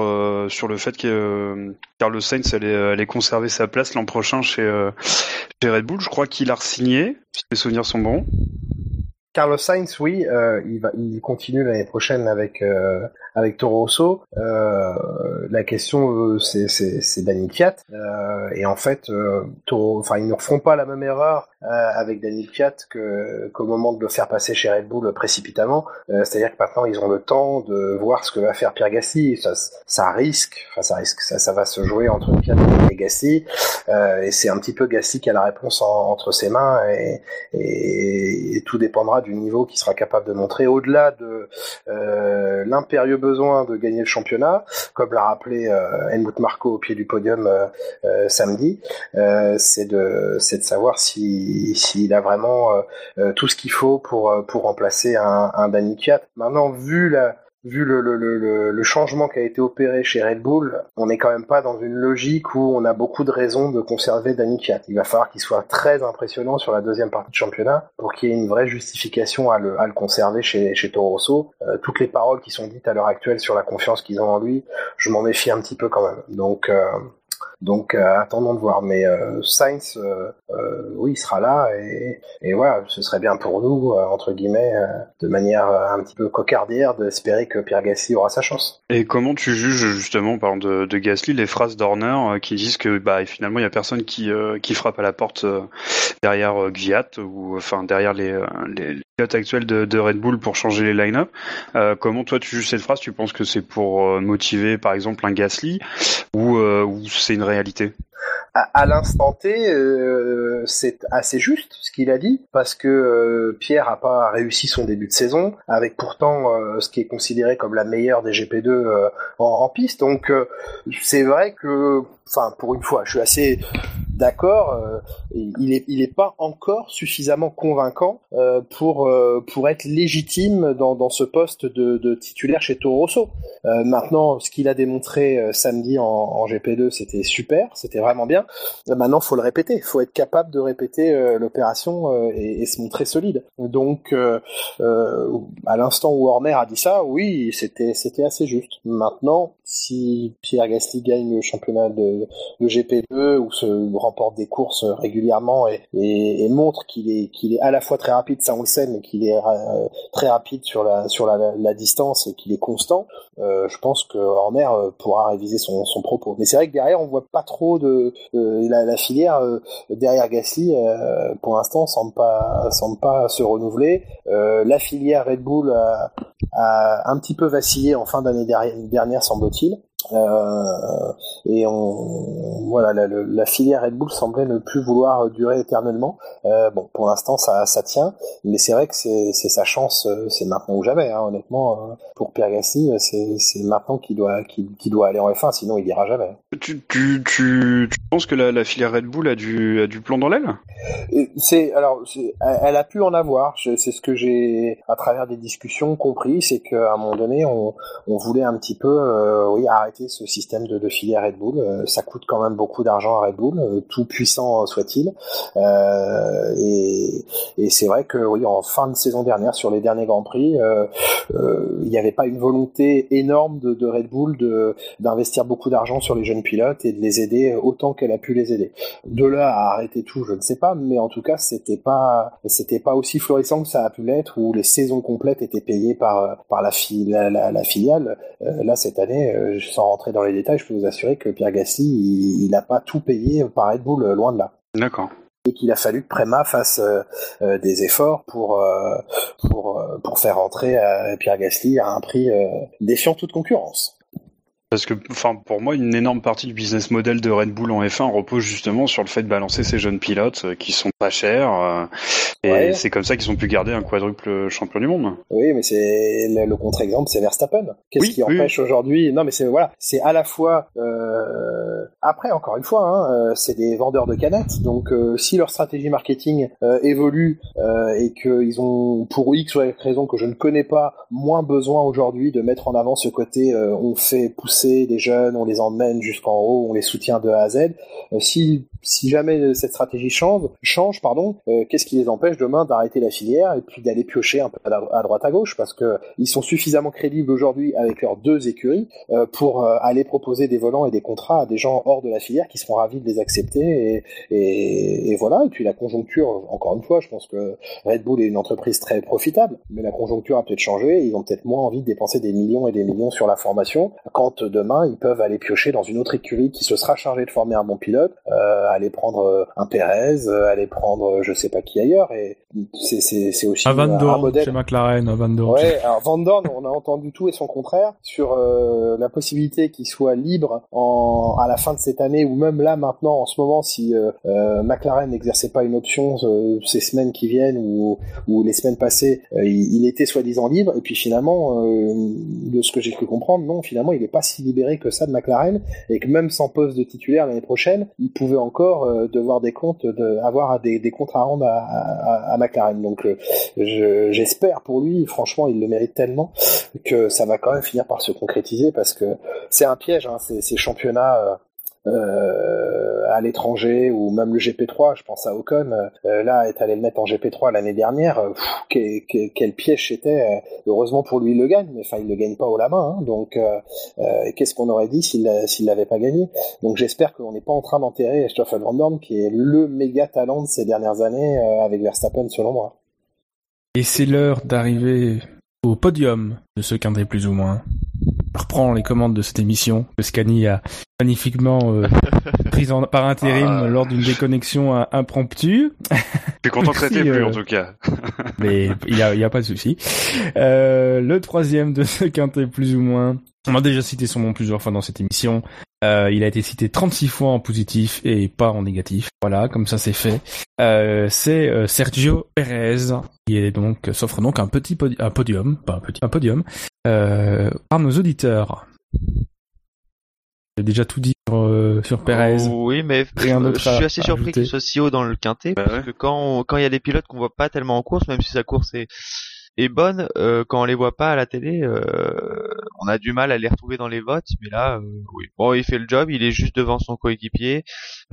sur le fait que Carlos Sainz allait, allait conserver sa place l'an prochain chez, chez Red Bull. Je crois qu'il a re-signé, si mes souvenirs sont bons. Carlos Sainz, oui, euh, il va, il continue l'année prochaine avec euh, avec Toro Rosso. Euh, la question, euh, c'est c'est. Euh, et en fait, euh, Toro, enfin, ils ne feront pas la même erreur avec Daniel Fiat que qu'au moment de le faire passer chez Red Bull précipitamment. Euh, C'est-à-dire que maintenant, ils ont le temps de voir ce que va faire Pierre Gasly. Ça, ça risque, enfin, ça risque, ça, ça va se jouer entre Fiat et Gasly. Euh, et c'est un petit peu Gasly qui a la réponse en- entre ses mains et, et, et tout dépendra du niveau qu'il sera capable de montrer au-delà de euh, l'impérieux besoin de gagner le championnat, comme l'a rappelé euh, Helmut Marko au pied du podium euh, euh, samedi, euh, c'est de de savoir si s'il a vraiment euh, euh, tout ce qu'il faut pour euh, pour remplacer un, un Danny Kiat. Maintenant, vu la vu le, le, changement qui a été opéré chez Red Bull, on n'est quand même pas dans une logique où on a beaucoup de raisons de conserver Danny Kiat. Il va falloir qu'il soit très impressionnant sur la deuxième partie de championnat pour qu'il y ait une vraie justification à le, à le conserver chez, chez Toro Rosso. Toutes les paroles qui sont dites à l'heure actuelle sur la confiance qu'ils ont en lui, je m'en méfie un petit peu quand même. Donc, donc euh, attendons de voir. Mais euh, Sainz, euh, oui, il sera là et, voilà, ce serait bien pour nous, entre guillemets, de manière un petit peu cocardière, d'espérer que Pierre Gasly aura sa chance. Et comment tu juges justement, par exemple, de, de Gasly, les phrases d'Horner qui disent que bah finalement il y a personne qui qui frappe à la porte derrière Gviat ou enfin derrière les, les, pilotes actuels de, de, Red Bull pour changer les line-up. comment toi tu juges cette phrase? Tu penses que c'est pour motiver par exemple un Gasly? Ou, ou c'est une réalité à, l'instant T, euh, c'est assez juste ce qu'il a dit, parce que euh, Pierre a pas réussi son début de saison, avec pourtant euh, ce qui est considéré comme la meilleure des GP2 en, en, piste. Donc c'est vrai que, enfin pour une fois, je suis assez d'accord, il est il est pas encore suffisamment convaincant pour pour être légitime dans, ce poste de, titulaire chez Toro Rosso. maintenant, ce qu'il a démontré samedi en GP2, c'était super, c'était vraiment bien. maintenant, faut le répéter, il faut être capable de répéter l'opération et, et, se montrer solide. Donc, à l'instant où Horner a dit ça, oui, c'était c'était assez juste. Maintenant, si Pierre Gasly gagne le championnat de, de GP2 ou se remporte des courses régulièrement et, montre qu'il est qu'il est à la fois très rapide, ça on le sait, mais qu'il est euh, très rapide sur la sur la, distance et qu'il est constant, euh, je pense que Horner euh, pourra réviser son, son propos. Mais c'est vrai que derrière on voit pas trop de, la, filière derrière Gasly pour l'instant semble pas semble pas se renouveler. la filière Red Bull a un petit peu vacillé en fin d'année dernière semble-t-il. Euh, et on, voilà, la, la, filière Red Bull semblait ne plus vouloir durer éternellement. Euh, bon, pour l'instant, ça, ça tient, mais c'est vrai que c'est sa chance, euh, c'est maintenant ou jamais. Hein, honnêtement, pour Pierre Gasly, c'est maintenant qu'il doit, qu'il doit aller en F1, sinon il ira jamais. Tu, tu, tu, tu penses que la, la, filière Red Bull a du, a du plomb dans l'aile? C'est alors, elle a pu en avoir. C'est ce que j'ai, à travers des discussions, compris, c'est qu'à un moment donné, on, on voulait un petit peu, oui, arrêter ce système de, de filière Red Bull. Euh, ça coûte quand même beaucoup d'argent à Red Bull, euh, tout puissant soit-il. Euh, et, c'est vrai que oui, en fin de saison dernière, sur les derniers grands prix, il n'y avait pas une volonté énorme de, Red Bull d'investir beaucoup d'argent sur les jeunes pilotes et de les aider autant qu'elle a pu les aider. De là à arrêter tout, je ne sais pas, mais en tout cas, c'était pas c'était pas aussi florissant que ça a pu l'être où les saisons complètes étaient payées par par la, la, la, filiale. là cette année, je sans rentrer dans les détails, je peux vous assurer que Pierre Gasly, il n'a pas tout payé par Red Bull, loin de là. D'accord et qu'il a fallu que Prema fasse euh, euh, des efforts pour euh, pour pour faire rentrer Pierre Gasly à un prix défiant toute concurrence. Parce que, enfin, pour moi, une énorme partie du business model de Red Bull en F1 repose justement sur le fait de balancer ces jeunes pilotes euh, qui sont pas chers. Euh, et c'est comme ça qu'ils ont pu garder un quadruple champion du monde. Oui, mais c'est le, contre-exemple, c'est Verstappen. Qu'est-ce qui empêche aujourd'hui? Non, mais c'est voilà, c'est à la fois. Euh... Après, encore une fois, hein, c'est des vendeurs de canettes. Donc, si leur stratégie marketing évolue et qu'ils ont, pour X ou Y raison que je ne connais pas, moins besoin aujourd'hui de mettre en avant ce côté, on fait pousser des jeunes, on les emmène jusqu'en haut, on les soutient de A à Z. Euh, si si jamais cette stratégie change, change pardon, euh, qu'est-ce qui les empêche demain d'arrêter la filière et puis d'aller piocher un peu à, droite à gauche? Parce que ils sont suffisamment crédibles aujourd'hui avec leurs deux écuries euh, pour euh, aller proposer des volants et des contrats à des gens hors de la filière qui seront ravis de les accepter et voilà. Et puis la conjoncture encore une fois je pense que Red Bull est une entreprise très profitable mais la conjoncture a peut-être changé ils ont peut-être moins envie de dépenser des millions et des millions sur la formation. Quand demain ils peuvent aller piocher dans une autre écurie qui se sera chargée de former un bon pilote euh, aller prendre euh, un Perez, euh, aller prendre je sais pas qui ailleurs et c'est aussi un Van Dorn chez McLaren, un Van Dorn. Ouais, alors Van Dorn, on a entendu tout et son contraire sur euh, la possibilité qu'il soit libre en à la fin de cette année ou même là maintenant en ce moment si euh, McLaren n'exerçait pas une option ces semaines qui viennent ou ou les semaines passées, il, il, était soi-disant libre et puis finalement de ce que j'ai cru comprendre, non, finalement il est pas si libéré que ça de McLaren et que même sans poste de titulaire l'année prochaine, il pouvait encore euh, devoir des comptes, de, avoir des, comptes à rendre à, McLaren. Donc euh, j'espère pour lui, franchement, il le mérite tellement que ça va quand même finir par se concrétiser parce que c'est un piège, hein, ces, ces championnats euh, à l'étranger ou même le GP3, je pense à Ocon, euh, là est allé le mettre en GP3 l'année dernière, euh, quel, piège c'était. Heureusement pour lui il le gagne, mais enfin il le gagne pas au la main. Hein, donc qu'est-ce qu'on aurait dit s'il l'avait pas gagné? Donc j'espère qu'on n'est pas en train d'enterrer Stoffel Van Dorn qui est le méga talent de ces dernières années avec Verstappen selon moi. Et c'est l'heure d'arriver au podium de ce calendrier plus ou moins reprend les commandes de cette émission. Scani magnifiquement euh, [LAUGHS] prise en, par intérim Ah. lors d'une déconnexion euh, impromptue. Je suis content que euh, en tout cas. [LAUGHS] mais il y a, y a pas de souci. Euh, le troisième de ce quintet plus ou moins, on a déjà cité son nom plusieurs fois dans cette émission. Euh, il a été cité 36 fois en positif et pas en négatif. Voilà, comme ça c'est fait. Euh, c'est Sergio Perez qui est donc s'offre donc un petit un podium, pas un petit, un podium euh, par nos auditeurs. J'ai déjà tout dit sur, euh, sur Perez. Oui, mais je suis assez surpris qu'il soit si haut dans le quintet, Bah parce ouais. que quand on- quand il y a des pilotes qu'on voit pas tellement en course, même si sa course est est bonne, euh, quand on les voit pas à la télé, euh, on a du mal à les retrouver dans les votes. Mais là, euh, oui. Bon, il fait le job, il est juste devant son coéquipier.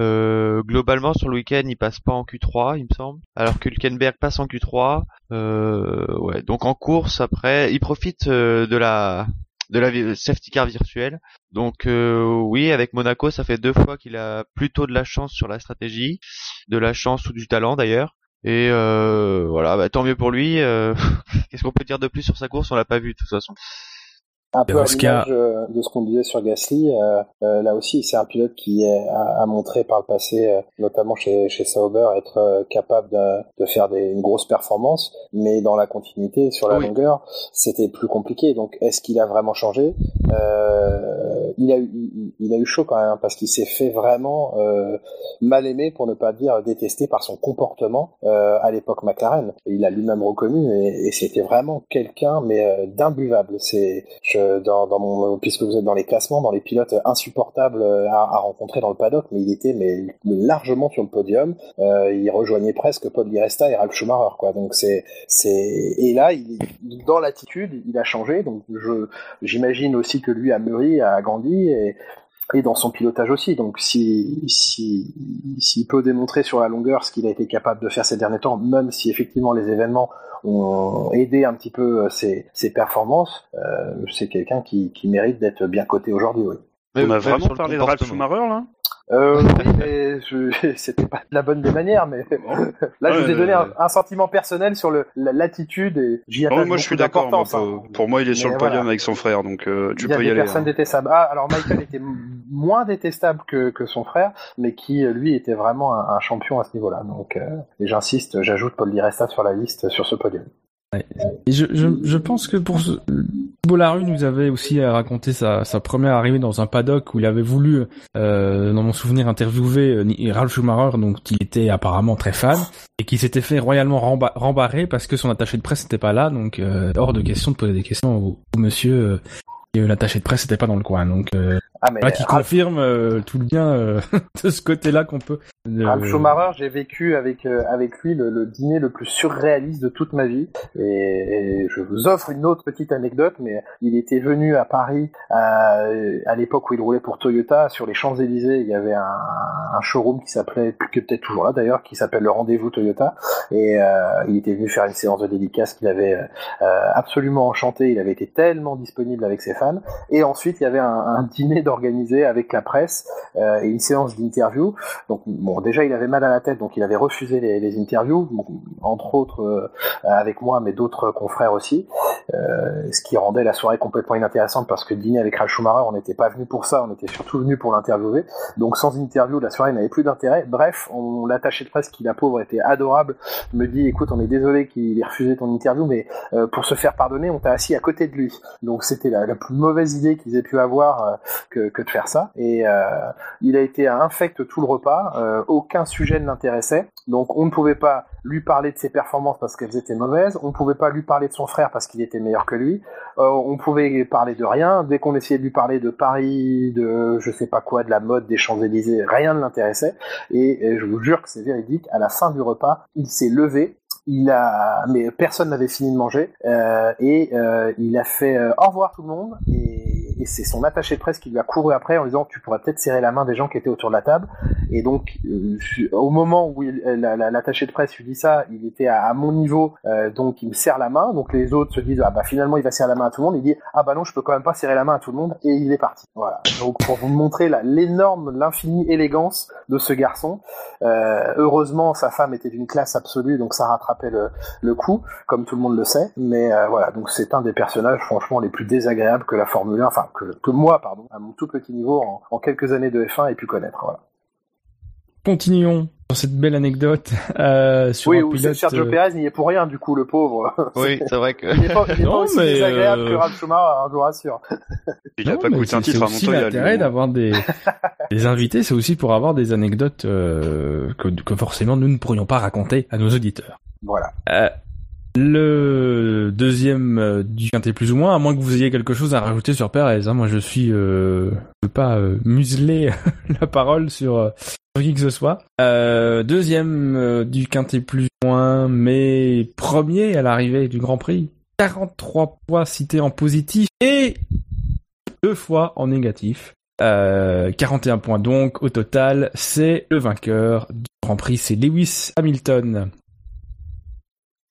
Euh, globalement, sur le week-end, il passe pas en Q3, il me semble, alors que Hülkenberg passe en Q3. Euh, ouais. Donc en course, après, il profite euh, de la de la safety car virtuelle. Donc euh, oui, avec Monaco, ça fait deux fois qu'il a plutôt de la chance sur la stratégie, de la chance ou du talent d'ailleurs. Et euh, voilà, bah, tant mieux pour lui. euh, [LAUGHS] Qu'est-ce qu'on peut dire de plus sur sa course? On l'a pas vu de toute façon. Un peu Dans à l'image euh, de ce qu'on disait sur Gasly, euh, euh, là aussi c'est un pilote qui a, a montré par le passé, euh, notamment chez, chez Sauber, être euh, capable de, de faire des, une grosse performance, mais dans la continuité, sur la Oui. longueur, c'était plus compliqué. Donc est-ce qu'il a vraiment changé? Euh, il, a eu, il, a eu chaud quand même, hein, parce qu'il s'est fait vraiment euh, mal aimé, pour ne pas dire détesté, par son comportement euh, à l'époque McLaren. Il a lui-même reconnu, et, c'était vraiment quelqu'un, mais euh, d'imbuvable. C'est dans, puisque vous êtes dans les classements, dans les pilotes insupportables euh, à, rencontrer dans le paddock, mais il était mais largement sur le podium. Il rejoignait presque Paul Di Resta et Ralf Schumacher, quoi. Donc c'est c'est et là, dans l'attitude, il a changé. Donc je j'imagine aussi que lui a mûri, a grandi et et dans son pilotage aussi. Donc, si si s'il peut démontrer sur la longueur ce qu'il a été capable de faire ces derniers temps, même si effectivement les événements ont aidé un petit peu euh, ses, ses performances, euh, c'est quelqu'un qui, qui mérite d'être bien coté aujourd'hui. Oui. On a vraiment parlé de Ralf comportement. Schumacher là? Euh, [LAUGHS] oui, mais je- [LAUGHS] c'était pas de la bonne des manières, mais [LAUGHS] là je vous ai donné un, un sentiment personnel sur le la- l'attitude et j'y Oh, attache Moi je beaucoup suis d'accord. hein. Pour, moi il est sur Mais le podium voilà. avec son frère, donc euh, tu il y a peux y des aller. personnes hein. détestables. Ah, alors Michael était moins détestable que, que son frère, mais qui lui était vraiment un, un champion à ce niveau-là. Donc, euh, et j'insiste, j'ajoute Paul Di Resta sur la liste sur ce podium. Je, pense que pour ce... Larue nous avait aussi euh, raconté sa, première arrivée dans un paddock où il avait voulu, euh, dans mon souvenir, interviewer euh, Ralf Schumacher, donc qui était apparemment très fan, et qui s'était fait royalement remba- rembarrer parce que son attaché de presse n'était pas là, donc euh, hors de question de poser des questions au, monsieur. Et, L'attaché de presse n'était pas dans le coin, donc Ah, mais voilà qui Ralf, confirme euh, tout le bien euh, [LAUGHS] de ce côté-là qu'on peut. euh, Ralf Schumacher, j'ai vécu avec euh, avec lui le, le dîner le plus surréaliste de toute ma vie. Et, et je vous offre une autre petite anecdote, mais il était venu à Paris à, à l'époque où il roulait pour Toyota sur les Champs Élysées. Il y avait un, un showroom qui s'appelait, qui est peut-être toujours là d'ailleurs, qui s'appelle le Rendez-vous Toyota. Et euh, il était venu faire une séance de dédicace qu'il avait euh, absolument enchanté. Il avait été tellement disponible avec ses fans. Et ensuite, il y avait un, un dîner d'organisé avec la presse euh, une séance d'interview. Donc, bon, déjà, il avait mal à la tête, donc il avait refusé les, interviews, entre autres euh, avec moi, mais d'autres confrères aussi. Euh, ce qui rendait la soirée complètement inintéressante parce que dîner avec Ralf on n'était pas venu pour ça, on était surtout venu pour l'interviewer. Donc, sans interview, la soirée n'avait plus d'intérêt. Bref, on l'attaché de presse qui, la pauvre, était adorable, me dit, écoute, on est désolé qu'il ait refusé ton interview, mais euh, pour se faire pardonner, on t'a assis à côté de lui. Donc c'était la, plus mauvaise idée qu'ils aient pu avoir que, de faire ça. Et euh, il a été infect tout le repas. euh, aucun sujet ne l'intéressait. Donc on ne pouvait pas lui parler de ses performances parce qu'elles étaient mauvaises. On ne pouvait pas lui parler de son frère parce qu'il était meilleur que lui. Euh, on pouvait parler de rien. Dès qu'on essayait de lui parler de Paris, de je sais pas quoi, de la mode, des Champs Élysées, rien ne l'intéressait. Et, et je vous jure que c'est véridique. À la fin du repas, il s'est levé il a, mais personne n'avait fini de manger euh, et euh, il a fait euh, au revoir tout le monde et, c'est son attaché de presse qui lui a couru après en disant tu pourrais peut-être serrer la main des gens qui étaient autour de la table et donc au moment où l'attaché de presse lui dit ça il était à, mon niveau donc il me serre la main. Donc les autres se disent ah bah finalement il va serrer la main à tout le monde il dit ah bah non je peux quand même pas serrer la main à tout le monde et il est parti. Voilà. Donc pour vous montrer l'énorme l'infinie élégance de ce garçon heureusement, sa femme était d'une classe absolue, donc ça rattrape le coup, comme tout le monde le sait. Mais euh, voilà, donc c'est un des personnages franchement les plus désagréables que la Formule 1, enfin que, que moi, pardon, à mon tout petit niveau, en, en quelques années de F1, ait pu connaître. Voilà. Continuons sur cette belle anecdote [LAUGHS] euh, sur oui, un où pilote. Sergio euh, Perez n'y est pour rien, du coup, le pauvre. [LAUGHS] Oui, c'est vrai que. il n'est pas, il est pas Non, aussi mais, désagréable euh, que Ralf Schumacher, hein, je vous rassure. Il a non, pas coûté un c'est- titre à Montoya. l'intérêt d'avoir des, [LAUGHS] des invités, c'est aussi pour avoir des anecdotes euh, que, que forcément nous ne pourrions pas raconter à nos auditeurs. Voilà. Euh, le deuxième euh, du quintet plus ou moins, à moins que vous ayez quelque chose à rajouter sur Perez. Hein. Moi, je suis, euh, pas euh, museler [LAUGHS] la parole sur, euh, sur qui que ce soit. Deuxième du quintet plus ou moins, mais premier à l'arrivée du Grand Prix. 43 points cités en positif et deux fois en négatif. Euh, 41 points donc au total, c'est le vainqueur du Grand Prix, c'est Lewis Hamilton.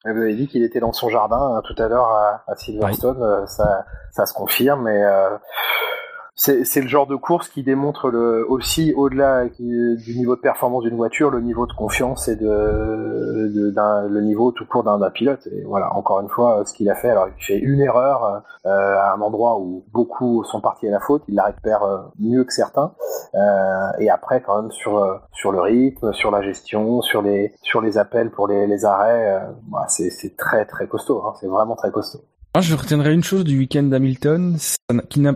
Et Vous avez dit qu'il était dans son jardin hein, tout à l'heure à, à Silverstone, euh, ça, ça se confirme, mais euh, c'est le genre de course qui démontre le, aussi, au-delà du niveau de performance d'une voiture, le niveau de confiance et de, de- le niveau tout court d'un pilote. Et voilà, encore une fois, ce qu'il a fait, alors il fait une erreur euh, à un endroit où beaucoup sont partis à la faute, il la récupère euh, mieux que certains. Euh, et après, quand même, sur euh, sur le rythme, sur la gestion, sur les sur les appels pour les, les arrêts, euh, bah, c'est c'est très très costaud. Hein, c'est vraiment très costaud. Moi, je retiendrai une chose du week-end d'Hamilton, qui n'a,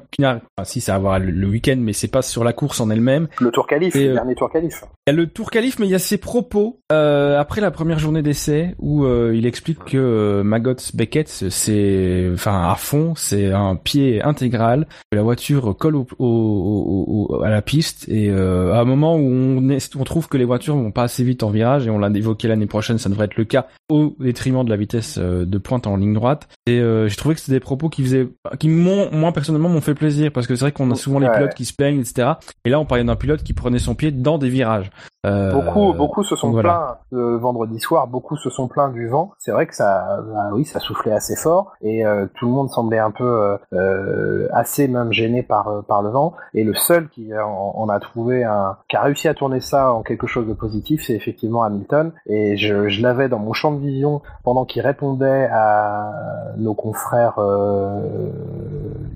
si ça a à voir le, le week-end, mais c'est pas sur la course en elle-même. Le tour qualif, Et, le euh, dernier tour qualif. Il y a le tour qualif, mais il y a ses propos euh, après la première journée d'essai où euh, il explique que Maggots Beckett, c'est, enfin à fond, c'est un pied intégral, que la voiture colle au, au- au- au- à la piste et à un moment où on, est, on trouve que les voitures vont pas assez vite en virage et on l'a évoqué l'année prochaine, ça devrait être le cas au détriment de la vitesse de pointe en ligne droite. Et euh, j'ai trouvé que c'était des propos qui faisaient, qui m'ont, moi personnellement, m'ont fait plaisir parce que c'est vrai qu'on a souvent les pilotes qui se plaignent, etc. Et là, on parlait d'un pilote qui prenait son pied dans des virages. Euh, Beaucoup, beaucoup se sont voilà. plaints euh, vendredi soir. Beaucoup se sont plaints du vent. C'est vrai que ça, bah oui, ça soufflait assez fort et euh, tout le monde semblait un peu euh, assez même gêné par par le vent. Et le seul qui en, en a trouvé un, qui a réussi à tourner ça en quelque chose de positif, c'est effectivement Hamilton. Et je, je l'avais dans mon champ de vision pendant qu'il répondait à nos confrères euh,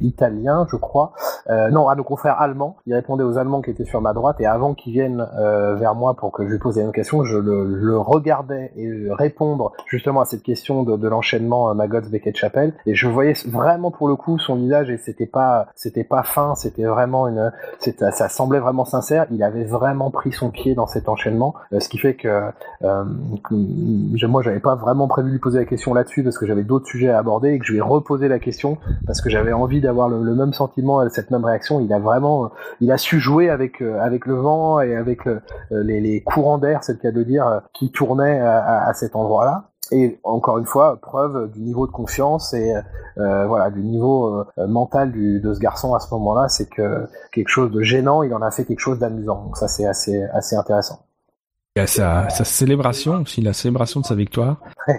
italiens, je crois. Euh, non, à nos confrères allemands. Il répondait aux Allemands qui étaient sur ma droite et avant qu'ils viennent euh, vers moi pour que je lui pose la même question, je le, le regardais et répondre justement à cette question de, de l'enchaînement euh, Maggots Beckett Chapelle et je voyais vraiment pour le coup son visage et c'était pas c'était pas fin, c'était vraiment une ça semblait vraiment sincère. Il avait vraiment pris son pied dans cet enchaînement, euh, ce qui fait que euh, moi j'avais pas vraiment prévu de lui poser la question là-dessus parce que j'avais d'autres sujets à aborder et que je lui ai reposé la question parce que j'avais envie d'avoir le, le même sentiment et cette même réaction. Il a vraiment, il a su jouer avec avec le vent et avec euh, les, courants d'air, c'est le cas de dire, euh, qui tournaient à, cet endroit-là. Et encore une fois, preuve du niveau de confiance et euh, voilà du niveau euh, mental de ce garçon à ce moment-là, c'est que quelque chose de gênant, il en a fait quelque chose d'amusant. Donc ça c'est assez assez intéressant. Il y a sa, sa célébration aussi, la célébration de sa victoire. [LAUGHS]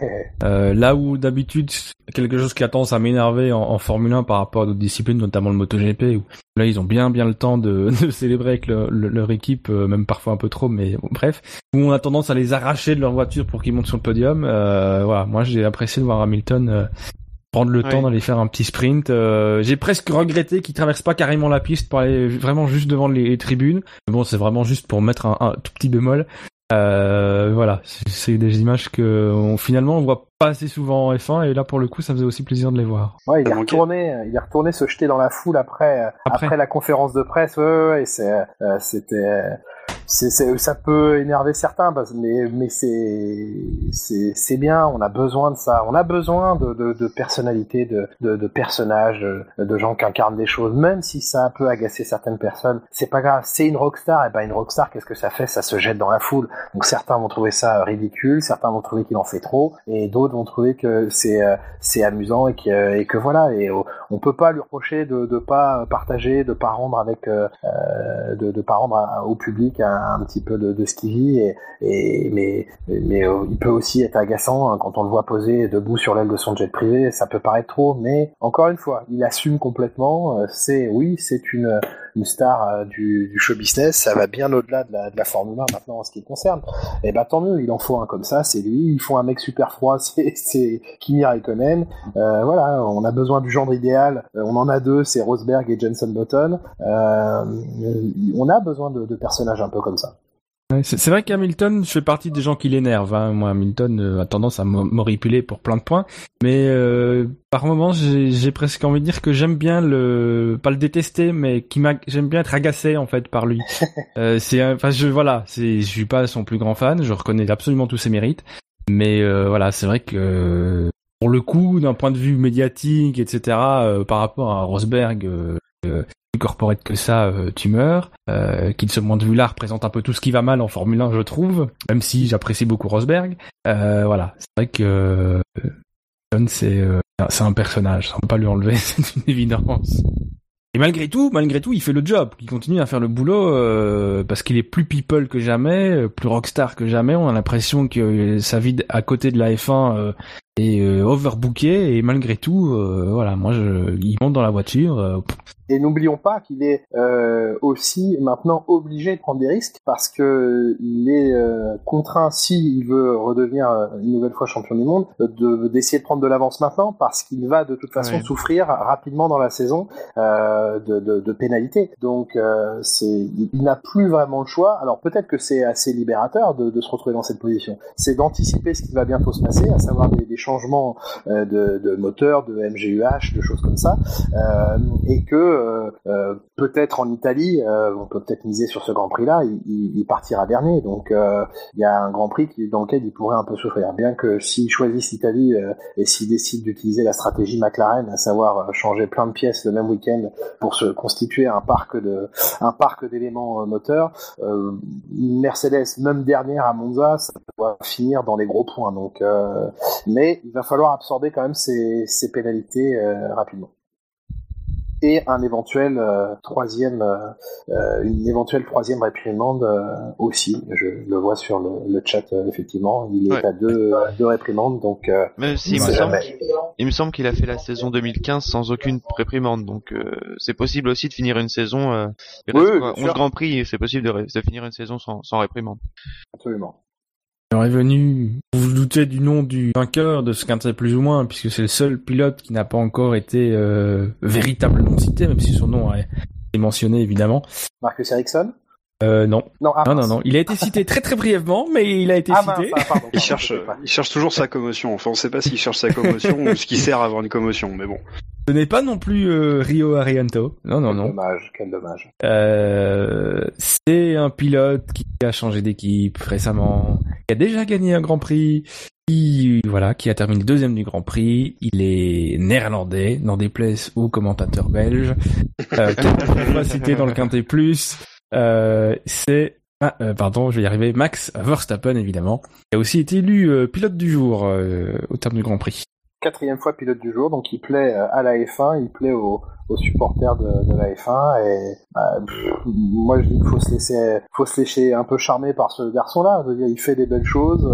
Euh, là où d'habitude quelque chose qui a tendance à m'énerver en, en Formule 1 par rapport à d'autres disciplines, notamment le MotoGP, où là ils ont bien bien le temps de, [LAUGHS] de célébrer avec le- le- leur équipe, euh, même parfois un peu trop, mais bon, bref, où on a tendance à les arracher de leur voiture pour qu'ils montent sur le podium. Euh, voilà, moi j'ai apprécié de voir Hamilton euh, prendre le temps d'aller faire un petit sprint. Euh, j'ai presque regretté qu'il traverse pas carrément la piste pour aller vraiment juste devant les, les tribunes. Mais bon, c'est vraiment juste pour mettre un, un tout petit bémol. Euh, voilà, c'est- des images que on, finalement on voit pas assez souvent en F1 et là pour le coup ça faisait aussi plaisir de les voir. Ouais, il est retourné, il est retourné se jeter dans la foule après euh, Après. après, la conférence de presse. Ouais, ouais, ouais, c'est euh, c'était ça peut énerver certains mais c'est bien, on a besoin de ça. On a besoin de personnalités, de, personnages, de, gens qui incarnent des choses même si ça peut agacer certaines personnes. C'est pas grave, c'est une rockstar et ben une rockstar qu'est-ce que ça fait? Ça se jette dans la foule. Donc certains vont trouver ça ridicule, certains vont trouver qu'il en fait trop et d'autres vont trouver que c'est euh, amusant et que, voilà et on peut pas lui reprocher de de pas partager de pas rendre avec euh, euh, de pas rendre à- au public un, un petit peu de, ce qu'il vit et, mais euh, il peut aussi être agaçant hein, quand on le voit poser debout sur l'aile de son jet privé ça peut paraître trop mais encore une fois il assume complètement euh, c'est oui c'est une une star du, du, show business. Ça va bien au-delà de la, de la Formule 1 maintenant en ce qui concerne. Et bah tant mieux, il en faut un comme ça. C'est lui. Ils font un mec super froid. [LAUGHS] C'est Kimi Raikkonen. voilà, on a besoin du genre idéal. on en a deux. C'est Rosberg et Jenson Button. on a besoin de personnages un peu comme ça. C'est vrai qu'Hamilton, je fais partie des gens qui l'énervent. Hein. Moi, Hamilton euh, a tendance à m'horripiler pour plein de points, mais euh, par moments, j'ai presque envie de dire que j'aime bien le, pas le détester, mais qui j'aime bien être agacé en fait par lui. [LAUGHS] euh, c'est, enfin, je voilà, je suis pas son plus grand fan. Je reconnais absolument tous ses mérites, mais euh, voilà, c'est vrai que pour le coup, d'un point de vue médiatique, etc., par rapport à Rosberg, corporate que ça, euh, tu meurs. Euh, qui de ce point de vue-là représente un peu tout ce qui va mal en Formule 1, je trouve, même si j'apprécie beaucoup Rosberg. Euh, voilà, c'est vrai que John, c'est c'est un personnage, on peut pas lui enlever, [LAUGHS] c'est une évidence. Et malgré tout, malgré tout, il fait le job. Il continue à faire le boulot parce qu'il est plus people que jamais, plus rockstar que jamais. On a l'impression que sa vie à côté de la F1 est overbookée et malgré tout, voilà, moi, je, il monte dans la voiture. Et n'oublions pas qu'il est euh, aussi maintenant obligé de prendre des risques parce que il est euh, contraint, s'il veut redevenir euh, une nouvelle fois champion du monde, de d'essayer de prendre de l'avance maintenant parce qu'il va de toute façon souffrir rapidement dans la saison euh, de, de, de pénalités. Donc euh, c'est, il n'a plus vraiment le choix. Alors peut-être que c'est assez libérateur de, de, se retrouver dans cette position. C'est d'anticiper ce qui va bientôt se passer, à savoir des, des changements de, de moteur, de MGUH, de choses comme ça, et que euh, euh, peut-être en Italie, euh, on peut peut-être miser sur ce Grand Prix-là, il, partira dernier. Donc il y a un Grand Prix dans lequel il pourrait un peu souffrir. Bien que s'il choisisse l'Italie et s'il décide d'utiliser la stratégie McLaren, à savoir changer plein de pièces le même week-end pour se constituer un parc d'éléments moteurs, Mercedes même dernière à Monza, ça doit finir dans les gros points. Donc, mais il va falloir absorber quand même ces, ces pénalités rapidement et un éventuel euh, troisième, euh, euh, une éventuelle troisième réprimande aussi. Je le vois sur le, le chat effectivement, il est à deux, deux réprimandes donc. Même si il me, semble il me semble qu'il a fait la saison 2015 sans aucune réprimande, donc c'est possible aussi de finir une saison. oui, 11 Grand Prix, c'est possible de, de, finir une saison sans, sans réprimande. Absolument. On est venu, vous vous doutez du nom du vainqueur de ce quintet plus ou moins, puisque c'est le seul pilote qui n'a pas encore été euh, véritablement cité, même si son nom est mentionné évidemment. Marcus Ericsson? Euh, non. Non, ah, non, non, Il a été cité très très brièvement, mais il a été ah, cité. Ah, il cherche, il cherche toujours sa commotion. Enfin, on sait pas s'il cherche sa commotion ou ce qui sert à avoir une commotion, mais bon. Ce n'est pas non plus euh, Rio Arianto. Non, non, non. Dommage, quel dommage. Euh, c'est un pilote qui a changé d'équipe récemment, qui a déjà gagné un Grand Prix, qui voilà, qui a terminé deuxième du Grand Prix. Il est néerlandais, n'en déplaise aux commentateurs belges. Euh, [LAUGHS] pas cité dans le Quintet Plus. Euh, c'est ah, euh, pardon, je vais y arriver. Max Verstappen, évidemment, qui a aussi été élu euh, pilote du jour au terme du Grand Prix. Quatrième fois pilote du jour, donc il plaît à la F1, il plaît aux, supporters de, la F1 et bah, moi je dis qu'il faut se laisser, faut se laisser un peu charmer par ce garçon-là. Il fait des belles choses,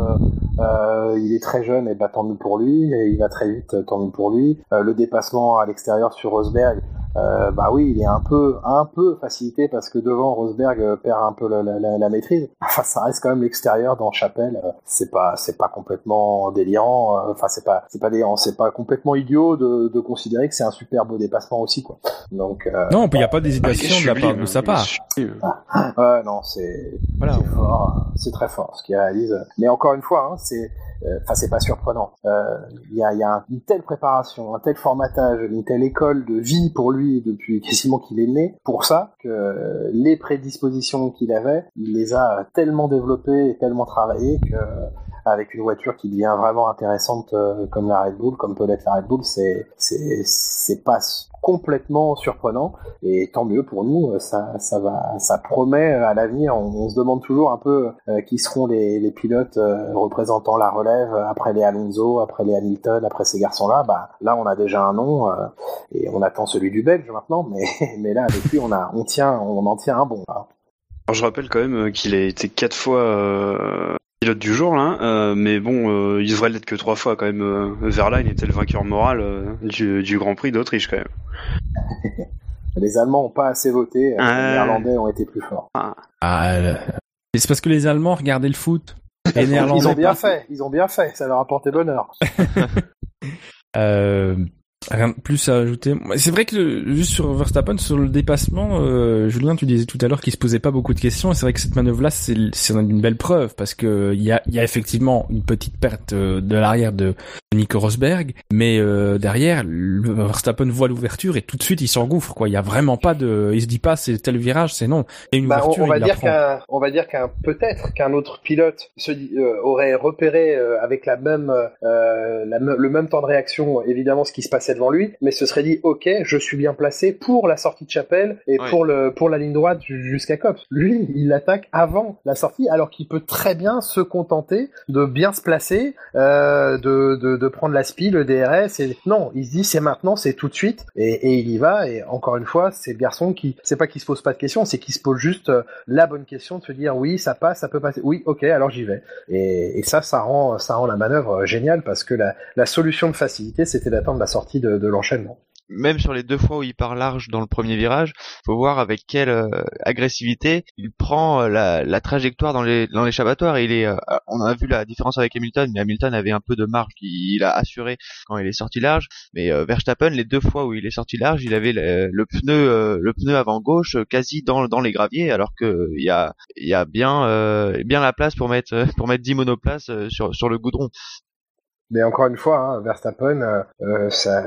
il est très jeune et bah tant mieux pour lui, et il va très vite, tant mieux pour lui. le dépassement à l'extérieur sur Rosberg, euh, bah oui, il est un peu, un peu facilité parce que devant Rosberg euh, perd un peu la, maîtrise. Enfin, ça reste quand même l'extérieur dans Chapelle. Euh, c'est pas, c'est pas complètement délirant. Enfin, c'est pas, c'est pas délirant. C'est pas complètement idiot de, de considérer que c'est un super beau dépassement aussi, quoi. Donc. non, il n'y a pas d'hésitation de la part de sa part. ouais, non, c'est, voilà. fort. C'est très fort ce qu'il réalise. Mais encore une fois, hein, c'est euh, enfin c'est pas surprenant. Euh, il y a, y a une telle préparation, un tel formatage, une telle école de vie pour lui depuis quasiment qu'il est né pour ça que les prédispositions qu'il avait, il les a tellement développées et tellement travaillées que avec une voiture qui devient vraiment intéressante euh, comme la Red Bull, comme peut l'être la Red Bull, c'est c'est pas complètement surprenant. Et tant mieux pour nous ça ça va ça promet à l'avenir. On, se demande toujours un peu euh, qui seront les, les pilotes euh, représentant la relève après les Alonso après les Hamilton après ces garçons là bah là on a déjà un nom et on attend celui du Belge maintenant mais [LAUGHS] mais là avec lui on a on tient on en tient un bon Alors, je rappelle quand même qu'il a été quatre fois pilote du jour là, euh, mais bon, euh, il devrait l'être que trois fois quand même. Euh, Verlaine était le vainqueur moral du, Grand Prix d'Autriche quand même. [LAUGHS] Les Allemands ont pas assez voté, Ah. les Néerlandais ont été plus forts. Ah, euh, c'est parce que les Allemands regardaient le foot. [LAUGHS] Les Ils Néerlandais ont bien pas. fait, ils ont bien fait, ça leur a porté bonheur. [LAUGHS] Rien de plus à ajouter. C'est vrai que le- juste sur Verstappen, sur le dépassement, euh, Julien, tu disais tout à l'heure qu'il se posait pas beaucoup de questions. Et c'est vrai que cette manœuvre-là, c'est c'est une belle preuve parce que il y a, y a effectivement une petite perte euh, de l'arrière de Nico Rosberg, mais euh, derrière, le Verstappen voit l'ouverture et tout de suite il s'engouffre. Quoi, il y a vraiment pas de, il se dit pas c'est tel virage, c'est non. A une Bah, on, ouverture, on va il dire qu'un, on va dire qu'un peut-être qu'un autre pilote se dit, euh, aurait repéré euh, avec la même, euh, la le même temps de réaction évidemment ce qui se passait devant lui, mais se serait dit ok, je suis bien placé pour la sortie de Chapelle et Ouais. pour le pour la ligne droite ju- jusqu'à Cops. Lui, il l'attaque avant la sortie, alors qu'il peut très bien se contenter de bien se placer, euh, de, de de prendre la spi, le DRS. Et non, il se dit c'est maintenant, c'est tout de suite, et, et il y va. Et encore une fois, c'est le garçon qui, c'est pas qu'il se pose pas de questions, c'est qu'il se pose juste euh, la bonne question de se dire oui, ça passe, ça peut passer. Oui, ok, alors j'y vais. Et, et ça, ça rend, ça rend la manœuvre euh, géniale parce que la, la solution de facilité, c'était d'attendre la sortie de, l'enchaînement. même sur les deux fois où il part large dans le premier virage, faut voir avec quelle euh, agressivité il prend euh, la, trajectoire dans les dans euh, on a vu la différence avec Hamilton, mais Hamilton avait un peu de marge, il, a assuré quand il est sorti large. Mais Verstappen, les deux fois où il est sorti large, il avait le, pneu avant gauche quasi dans les graviers, alors que il y a bien la place pour mettre pour mettre 10 monoplaces sur le goudron. Mais encore une fois, hein, Verstappen, euh, euh, ça,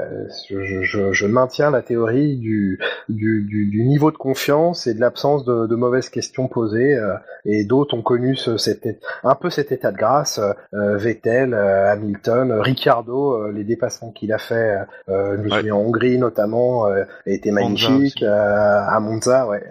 je, je, je maintiens la théorie du, du, du, du niveau de confiance et de l'absence de, de mauvaises questions posées. euh, et d'autres ont connu ce, cet, un peu cet état de grâce. euh, Vettel, euh, Hamilton, Ricciardo, euh, les dépassements qu'il a fait, euh, je Ouais. en Hongrie notamment, euh, étaient magnifiques. euh, à Monza, ouais.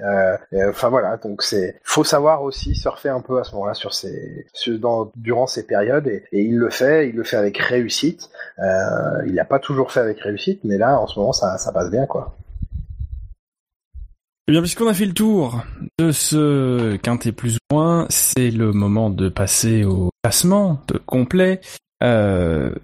Enfin voilà, donc c'est, faut savoir aussi surfer un peu à ce moment-là sur ces, sur- dans, durant ces périodes. Et, et il le fait, il le fait avec réussite. Euh, il l'a pas toujours fait avec réussite, mais là, en ce moment, ça, passe bien, quoi. Eh bien, puisqu'on a fait le tour de ce quintet plus ou moins, c'est le moment de passer au classement de complet. Euh,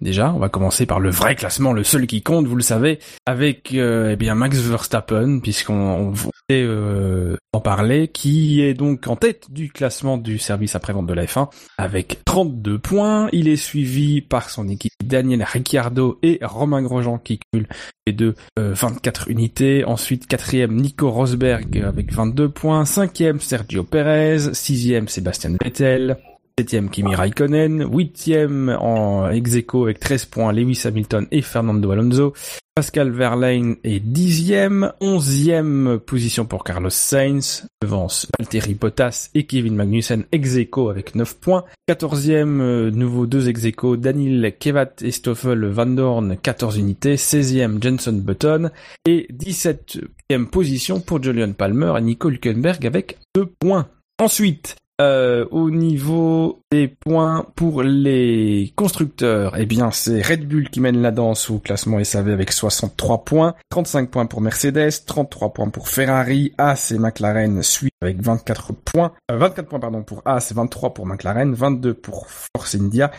déjà, on va commencer par le vrai classement, le seul qui compte, vous le savez, avec euh, eh bien Max Verstappen, puisqu'on on voulait euh, en parler, qui est donc en tête du classement du service après-vente de la F1 avec 32 points. Il est suivi par son équipe Daniel Ricciardo et Romain Grosjean qui cumulent les deux euh, 24 unités. Ensuite, quatrième Nico Rosberg avec 22 points. Cinquième Sergio Perez. Sixième Sébastien Vettel. Septième Kimi Raikkonen. Huitième en ex avec 13 points Lewis Hamilton et Fernando Alonso. Pascal Verlaine est dixième. Onzième position pour Carlos Sainz. Devance Valtteri Bottas et Kevin Magnussen ex avec 9 points. Quatorzième, euh, nouveau deux ex Daniel Kevat et Stoffel Van Dorn, 14 unités. Seizième, Jenson Button. Et 17e position pour Julian Palmer et Nico Hülkenberg avec 2 points. Ensuite, au niveau des points pour les constructeurs, eh bien c'est Red Bull qui mène la danse au classement SAV avec 63 points, 35 points pour Mercedes, 33 points pour Ferrari, As et McLaren suivent avec 24 points, euh, 24 points pardon pour As, 23 pour McLaren, 22 pour Force India,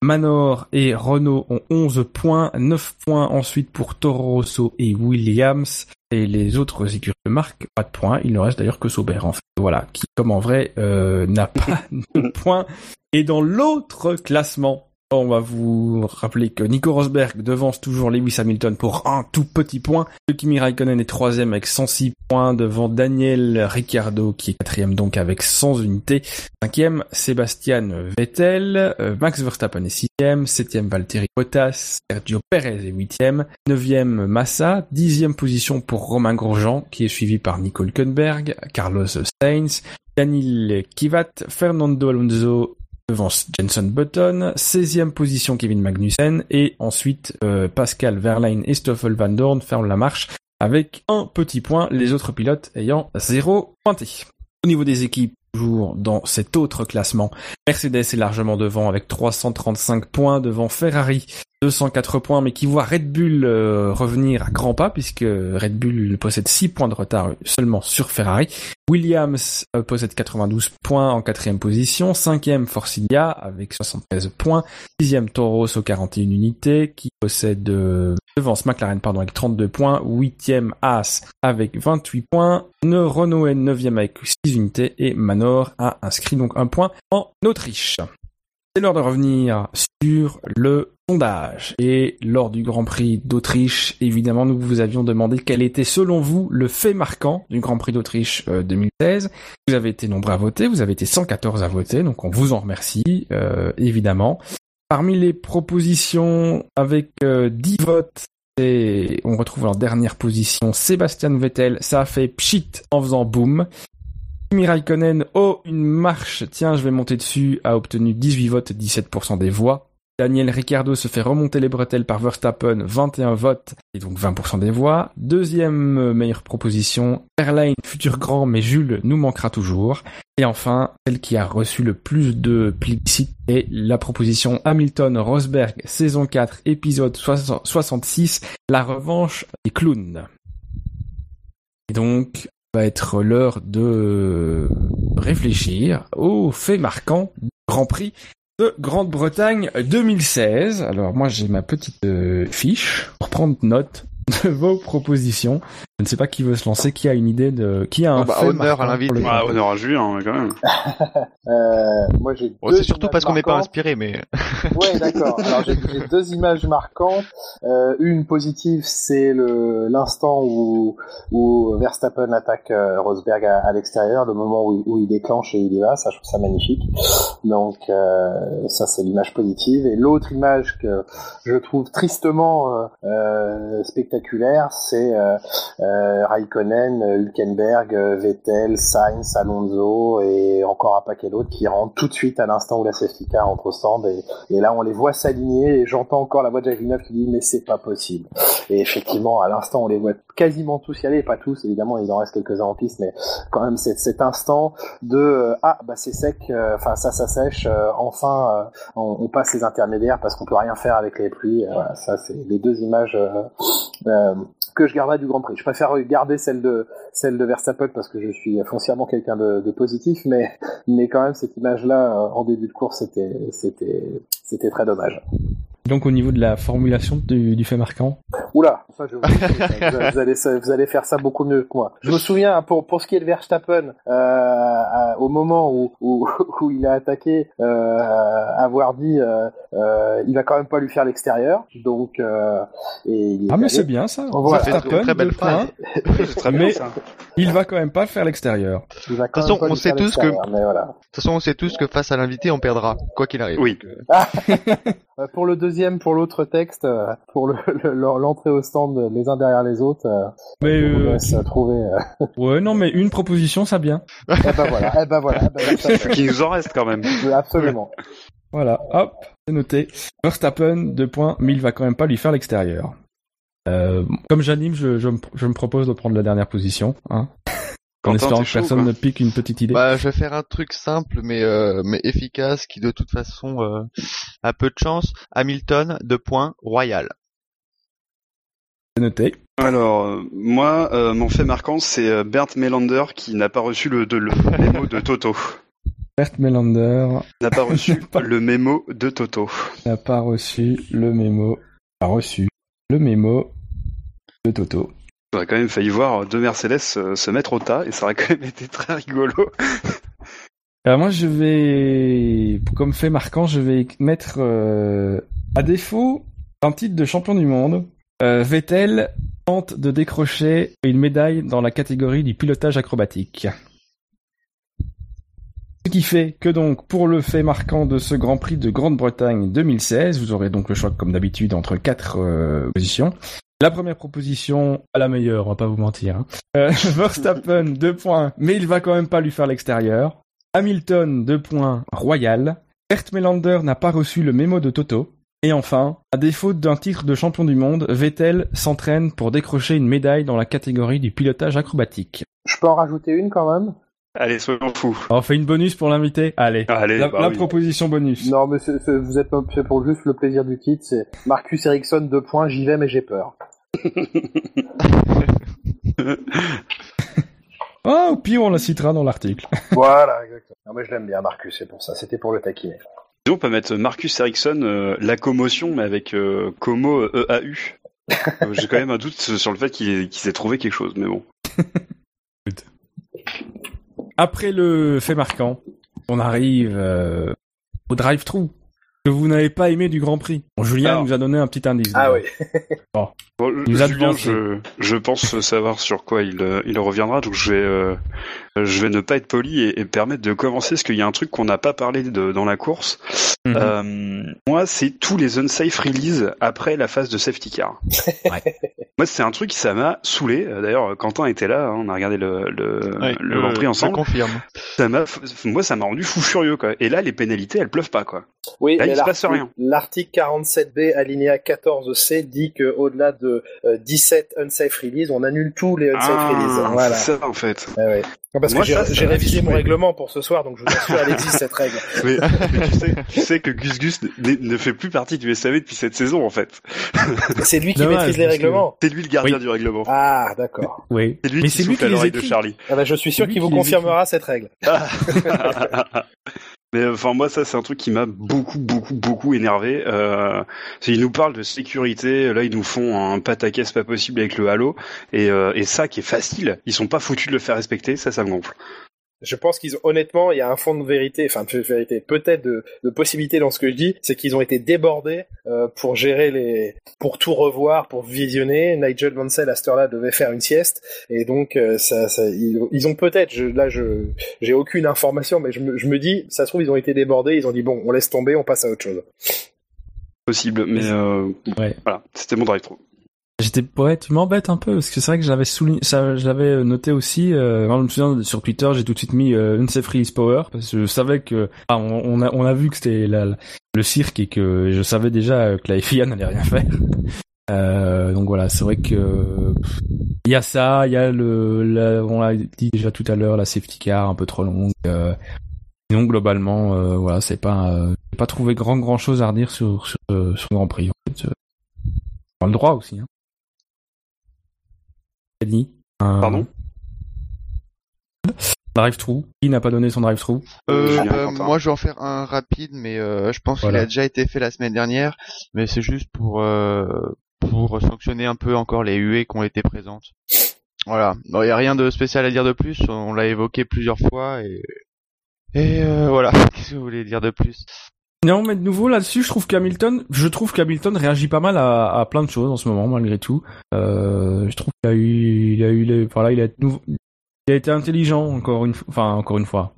Manor et Renault ont 11 points, 9 points ensuite pour Toro Rosso et Williams. Et les autres écuries de marque, pas de points. Il ne reste d'ailleurs que Sauber, en fait. Voilà, qui, comme en vrai, euh, n'a pas [LAUGHS] de points. Et dans l'autre classement, on va vous rappeler que Nico Rosberg devance toujours Lewis Hamilton pour un tout petit point. Kimi Raikkonen est troisième avec 106 points devant Daniel Ricciardo qui est quatrième donc avec 100 unités. Cinquième, Sébastien Vettel. Euh, Max Verstappen est sixième. Septième, Valtteri Bottas. Sergio Perez est huitième. Neuvième, Massa. Dixième position pour Romain Grosjean qui est suivi par Nico Hülkenberg, Carlos Sainz, Daniel Kivat, Fernando Alonso devance Jenson Button, 16e position Kevin Magnussen, et ensuite euh, Pascal Verlaine et Stoffel Van Dorn ferment la marche avec un petit point, les autres pilotes ayant zéro pointé. Au niveau des équipes, toujours dans cet autre classement, Mercedes est largement devant avec 335 points devant Ferrari 204 points, mais qui voit Red Bull euh, revenir à grands pas, puisque Red Bull possède 6 points de retard seulement sur Ferrari. Williams euh, possède 92 points en quatrième position, cinquième Forcidia avec 73 points, sixième Toros aux 41 unités, qui possède euh, devance McLaren pardon avec 32 points, huitième As avec 28 points, Renault est neuvième avec 6 unités et Manor a inscrit donc un point en Autriche. C'est l'heure de revenir sur le sondage. Et lors du Grand Prix d'Autriche, évidemment, nous vous avions demandé quel était selon vous le fait marquant du Grand Prix d'Autriche 2016. Euh, vous avez été nombreux à voter, vous avez été 114 à voter, donc on vous en remercie, euh, évidemment. Parmi les propositions avec 10 euh, votes, et on retrouve en dernière position Sébastien Vettel, ça a fait pchit en faisant boom. Kimi Raikkonen, oh, une marche, tiens, je vais monter dessus, a obtenu 18 votes, 17% des voix. Daniel Ricciardo se fait remonter les bretelles par Verstappen, 21 votes, et donc 20% des voix. Deuxième euh, meilleure proposition, Airline, futur grand, mais Jules nous manquera toujours. Et enfin, celle qui a reçu le plus de plébiscite est la proposition Hamilton-Rosberg, saison 4, épisode 66, la revanche des clowns. Et donc, va être l'heure de réfléchir aux faits marquants du Grand Prix de Grande-Bretagne 2016. Alors moi j'ai ma petite euh, fiche pour prendre note de vos propositions. Je ne sais pas qui veut se lancer, qui a une idée de, qui a un oh bah, fait honneur à l'invité. le- Ah, honneur à Julien, quand même. [LAUGHS] Euh, moi, j'ai c'est surtout parce qu'on n'est pas inspiré, mais [LAUGHS] Ouais, d'accord. Alors j'ai deux images marquantes. Euh, une positive, c'est le l'instant où où Verstappen attaque euh, Rosberg à, à l'extérieur, le moment où, où il déclenche et il y va. Ça, je trouve ça magnifique. Donc euh, ça, c'est l'image positive. Et l'autre image que je trouve tristement euh, euh, spectaculaire, c'est euh, euh, Raikkonen, Hülkenberg, Vettel, Sainz, Alonso et encore un paquet d'autres qui rentrent tout de suite à l'instant où la safety car entre au stand et, et là on les voit s'aligner et j'entends encore la voix de Villeneuve qui dit mais c'est pas possible. Et effectivement à l'instant on les voit quasiment tous y aller, pas tous évidemment il en reste quelques-uns en piste mais quand même c'est cet instant de euh, ah bah c'est sec, euh, enfin ça ça sèche, euh, enfin euh, on, on passe les intermédiaires parce qu'on peut rien faire avec les pluies. Voilà, ça c'est les deux images euh, que je garderai du Grand Prix. Je préfère garder celle de celle de parce que je suis foncièrement quelqu'un de, de positif, mais mais quand même cette image-là euh, en début de course c'était c'était c'était très dommage. Donc au niveau de la formulation du, du fait marquant, Oula, ça je vous, vous, allez, vous allez faire ça beaucoup mieux que moi. Je me souviens pour pour ce qui est de Verstappen, euh, à- au moment où, où [LAUGHS] où il a attaqué, euh, avoir dit euh, euh, il va quand même pas lui faire l'extérieur, donc euh, et il est ah mais c'est bien ça. Voilà. Verstappen, Très belle deux phrase. [LAUGHS] points. [LAUGHS] C'est très bien, Mais- ça. Il va quand même pas faire l'extérieur. Il va quand De toute même façon, pas on sait faire tous que- voilà. de toute façon, on sait tous que face à l'invité, on perdra, quoi qu'il arrive. Oui. Pour le deuxième, pour l'autre texte, euh, pour le- le- l'entrée au stand les uns derrière les autres, euh, Mais je vous euh, laisse trouver. [LAUGHS] ouais non mais une proposition ça bien. eh ben voilà, eh ben voilà, eh ben. Qu'il nous en reste quand même. absolument. Voilà, hop, c'est noté. Verstappen, deux points, mais il va quand même pas lui faire l'extérieur. Euh, comme j'anime, je, je, me, je me propose de prendre la dernière position, hein, en Quentin, espérant t'es que chaud, personne quoi. ne pique une petite idée. Bah, je vais faire un truc simple mais euh, mais efficace qui de toute façon euh, a peu de chance. Hamilton, deux points, Royal. Noté. Alors, euh, moi, euh, mon fait marquant, c'est euh, Bert Melander qui n'a pas reçu le, de, le mémo de Toto. Bert Melander N'a pas [LAUGHS] reçu Pas. le mémo de Toto. n'a pas reçu le mémo, a reçu le mémo de Toto. J'aurais quand même failli voir deux Mercedes euh, se mettre au tas et ça aurait quand même été très rigolo. [LAUGHS] Moi je vais, comme fait marquant, je vais mettre euh, à défaut d'un titre de champion du monde, euh, Vettel tente de décrocher une médaille dans la catégorie du pilotage acrobatique. Ce qui fait que donc, pour le fait marquant de ce Grand Prix de Grande-Bretagne 2016, vous aurez donc le choix comme d'habitude entre quatre positions. La première proposition, à la meilleure, on va pas vous mentir. Hein. Euh, [LAUGHS] Verstappen, deux points, mais il va quand même pas lui faire l'extérieur. Hamilton, deux points, Royal. Bert Melander n'a pas reçu le mémo de Toto. Et enfin, à défaut d'un titre de champion du monde, Vettel s'entraîne pour décrocher une médaille dans la catégorie du pilotage acrobatique. Je peux en rajouter une quand même? Allez, soyons fous. On fait une bonus pour l'invité Allez. Allez, la bah la oui. proposition bonus. Non, mais c'est- c'est- vous êtes pas fait pour juste le plaisir du titre. C'est Marcus Ericsson, deux points, j'y vais, mais j'ai peur. [LAUGHS] Oh, au pire, on la citera dans l'article. [LAUGHS] voilà, exactement. Non, mais je l'aime bien, Marcus, c'est pour ça. C'était pour le taquiner. Sinon, on peut mettre Marcus Ericsson, euh, la commotion, mais avec euh, Como euh, EAU. Euh, J'ai quand même un doute sur le fait qu'il ait- trouvé quelque chose, mais bon. [LAUGHS] Après le fait marquant, on arrive euh, au drive-thru que vous n'avez pas aimé du Grand Prix. Bon, Julien Alors. nous a donné un petit indice. Ah déjà. oui. Bon, nous a Julien, devancé. je, je pense savoir sur quoi il, euh, il reviendra, donc je vais, euh, je vais ne pas être poli et, et permettre de commencer, parce qu'il y a un truc qu'on n'a pas parlé de- dans la course. Mhm. Euh, moi, c'est tous les unsafe release après la phase de safety car. [LAUGHS] Ouais. moi, c'est un truc qui ça m'a saoulé. D'ailleurs, Quentin était là, hein, on a regardé le, le, Ouais, le Grand Prix ensemble. confirme. Ça m'a, moi, ça m'a rendu fou furieux, quoi. Et là, les pénalités, elles pleuvent pas, quoi. Oui, Là, il se passe rien. L'article 47B alinéa 14C dit que au-delà de euh, 17 unsafe release, on annule tous les unsafe release. Ah, Voilà. c'est ça, en fait. Ah ouais. Non, parce Moi, que j'ai révisé mon règlement pour ce soir, donc je vous assure, elle existe cette règle. [LAUGHS] Mais, mais tu, sais, tu sais que Gus Gus ne, ne fait plus partie du SAV depuis cette saison, en fait. C'est lui qui maîtrise les règlements. C'est lui le gardien Oui. du règlement. Ah, d'accord. Oui. C'est lui Mais qui c'est lui souffle à qui les l'oreille de. Charlie. Ah bah, je suis sûr lui qu'il qui vous confirmera cette règle. [LAUGHS] [LAUGHS] Mais enfin moi ça c'est un truc qui m'a beaucoup beaucoup beaucoup énervé. Euh, ils nous parlent de sécurité, là ils nous font un pataquès pas possible avec le halo et, euh, et ça qui est facile, ils sont pas foutus de le faire respecter, ça ça me gonfle. Je pense qu'ils ont, honnêtement, il y a un fond de vérité, enfin de vérité, peut-être de, de possibilité dans ce que je dis, c'est qu'ils ont été débordés euh, pour gérer les, pour tout revoir, pour visionner. Nigel Mansell à cette heure-là devait faire une sieste, et donc euh, ça, ça, ils, ils ont peut-être, je, là je, j'ai aucune information, mais je me, je me dis, ça se trouve ils ont été débordés, ils ont dit bon, on laisse tomber, on passe à autre chose. Possible, mais euh, Ouais. voilà, c'était mon drive through. J'étais ouais, tu m'embêtes un peu parce que c'est vrai que j'avais souligné, ça, je l'avais noté aussi. Euh, je me souviens sur Twitter, j'ai tout de suite mis euh, Unsafe Release Power parce que je savais que ah, on, a on a vu que c'était la- le cirque et que je savais déjà euh, que la FIA n'allait rien faire. [LAUGHS] Euh, donc voilà, c'est vrai que il y a ça, il y a le, on l'a dit déjà tout à l'heure, la safety car un peu trop longue. Euh, sinon globalement, euh, voilà, c'est pas euh, pas trouvé grand grand chose à redire sur sur, euh, sur le Grand Prix. En fait. Euh, le droit aussi. Hein. Pardon? Drive-through. Qui n'a pas donné son drive-through? Euh, Quentin. moi, je vais en faire un rapide, mais euh, je pense Voilà. qu'il a déjà été fait la semaine dernière. Mais c'est juste pour euh, pour sanctionner un peu encore les huées qui ont été présentes. Voilà. Il n'y a rien de spécial à dire de plus. On l'a évoqué plusieurs fois et et euh, voilà. [LAUGHS] Qu'est-ce que vous voulez dire de plus? Non, mais de nouveau là-dessus, je trouve qu'Hamilton, je trouve qu'Hamilton réagit pas mal à, plein de choses en ce moment, malgré tout. Euh, je trouve qu'il a eu, il a eu, les, voilà, il a, il été intelligent encore une, fois- enfin encore une fois.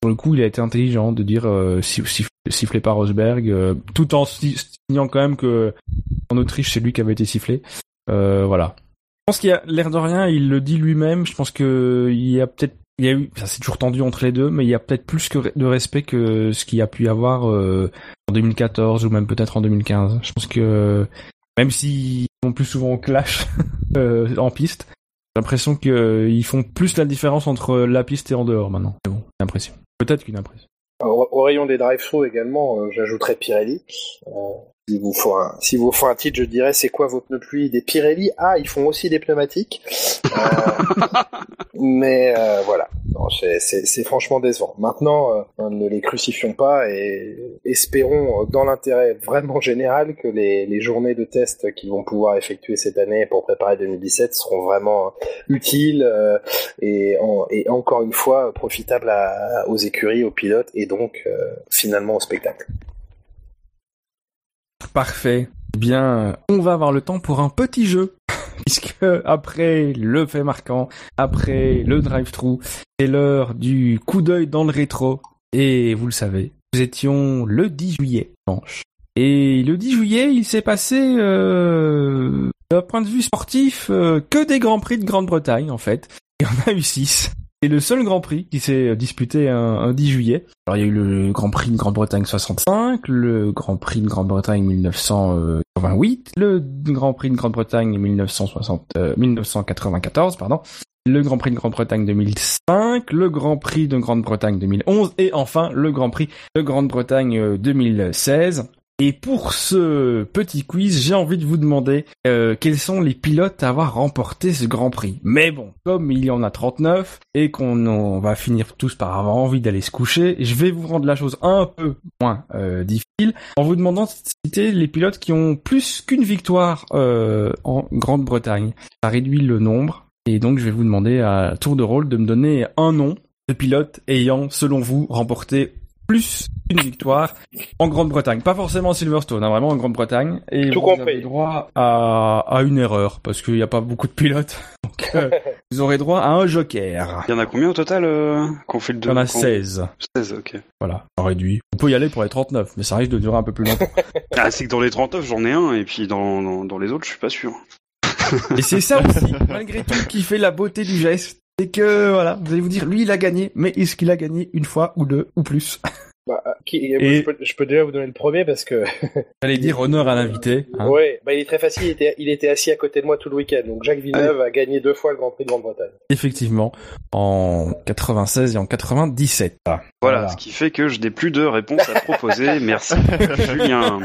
Pour le coup, il a été intelligent de dire euh, si- si- sifflé par Rosberg, euh, tout en si- signant quand même que en Autriche, c'est lui qui avait été sifflé. Euh, voilà. Je pense qu'il a l'air de rien, il le dit lui-même. Je pense que il y a peut-être il y a eu, ça c'est toujours tendu entre les deux, mais il y a peut-être plus que de respect que ce qu'il y a pu y avoir euh, en 2014 ou même peut-être en 2015. Je pense que même s'ils sont plus souvent au clash [LAUGHS] euh, en piste, j'ai l'impression qu'ils font plus la différence entre la piste et en dehors maintenant. Mais bon, l'impression. Peut-être qu'une impression. Au, rayon des drive-thru également, euh, j'ajouterais Pirelli. S'il vous faut un, s'il vous faut un titre, je dirais c'est quoi vos pneus pluie Des Pirelli? Ah, ils font aussi des pneumatiques. Euh, [LAUGHS] mais euh, voilà, Non, c'est, c'est, c'est franchement décevant. Maintenant, euh, ne les crucifions pas et espérons, dans l'intérêt vraiment général, que les, les journées de test qu'ils vont pouvoir effectuer cette année pour préparer 2017 seront vraiment utiles et, en- et encore une fois profitables à- aux écuries, aux pilotes et donc finalement au spectacle. Parfait. Bien, on va avoir le temps pour un petit jeu. [LAUGHS] Puisque après le fait marquant, après le drive-thru, c'est l'heure du coup d'œil dans le rétro. Et vous le savez, nous étions le 10 juillet, dimanche. Et le 10 juillet, il s'est passé, euh, d'un point de vue sportif, euh, que des Grands Prix de Grande-Bretagne, en fait. Il y en a eu 6. C'est le seul Grand Prix qui s'est disputé un, un 10 juillet. Alors il y a eu le Grand Prix de Grande-Bretagne 65, le Grand Prix de Grande-Bretagne 1988, le Grand Prix de Grande-Bretagne 1960, euh, 1994, pardon, le Grand Prix de Grande-Bretagne 2005, le Grand Prix de Grande-Bretagne 2011 et enfin le Grand Prix de Grande-Bretagne euh, 2016. Et pour ce petit quiz, j'ai envie de vous demander euh, quels sont les pilotes à avoir remporté ce Grand Prix. Mais bon, comme il y en a 39 et qu'on on va finir tous par avoir envie d'aller se coucher, je vais vous rendre la chose un peu moins euh, difficile en vous demandant de citer les pilotes qui ont plus qu'une victoire euh, en Grande-Bretagne. Ça réduit le nombre et donc je vais vous demander à tour de rôle de me donner un nom de pilote ayant, selon vous, remporté plus qu'une victoire en Grande-Bretagne. Pas forcément Silverstone, hein, vraiment en Grande-Bretagne. Et Tout vous compris. avez droit à, à une erreur, parce qu'il n'y a pas beaucoup de pilotes. [LAUGHS] Donc, euh, [LAUGHS] vous aurez droit à un joker. Il y en a combien au total euh, qu'on fait le Il deux y en a qu'on- 16. 16, ok. Voilà, on réduit. On peut y aller pour les 39, mais ça risque de durer un peu plus longtemps. [LAUGHS] Ah, c'est que dans les 39, j'en ai un, et puis dans, dans, dans les autres, je suis pas sûr. Et c'est ça aussi, malgré tout, qui fait la beauté du geste. C'est que, voilà, vous allez vous dire, lui, il a gagné, mais est-ce qu'il a gagné une fois ou deux ou plus? Bah, qui- Et- je, peux, je peux déjà vous donner le premier parce que [LAUGHS] J'allais dire honneur à l'invité. hein. ouais, bah, il est très facile. Il était, il était assis à côté de moi tout le week-end. Donc Jacques Villeneuve a gagné deux fois le Grand Prix de Grande-Bretagne. Effectivement, en 96 et en 97. Voilà, Voilà. ce qui fait que je n'ai plus de réponse à proposer. [LAUGHS] Merci, Julien.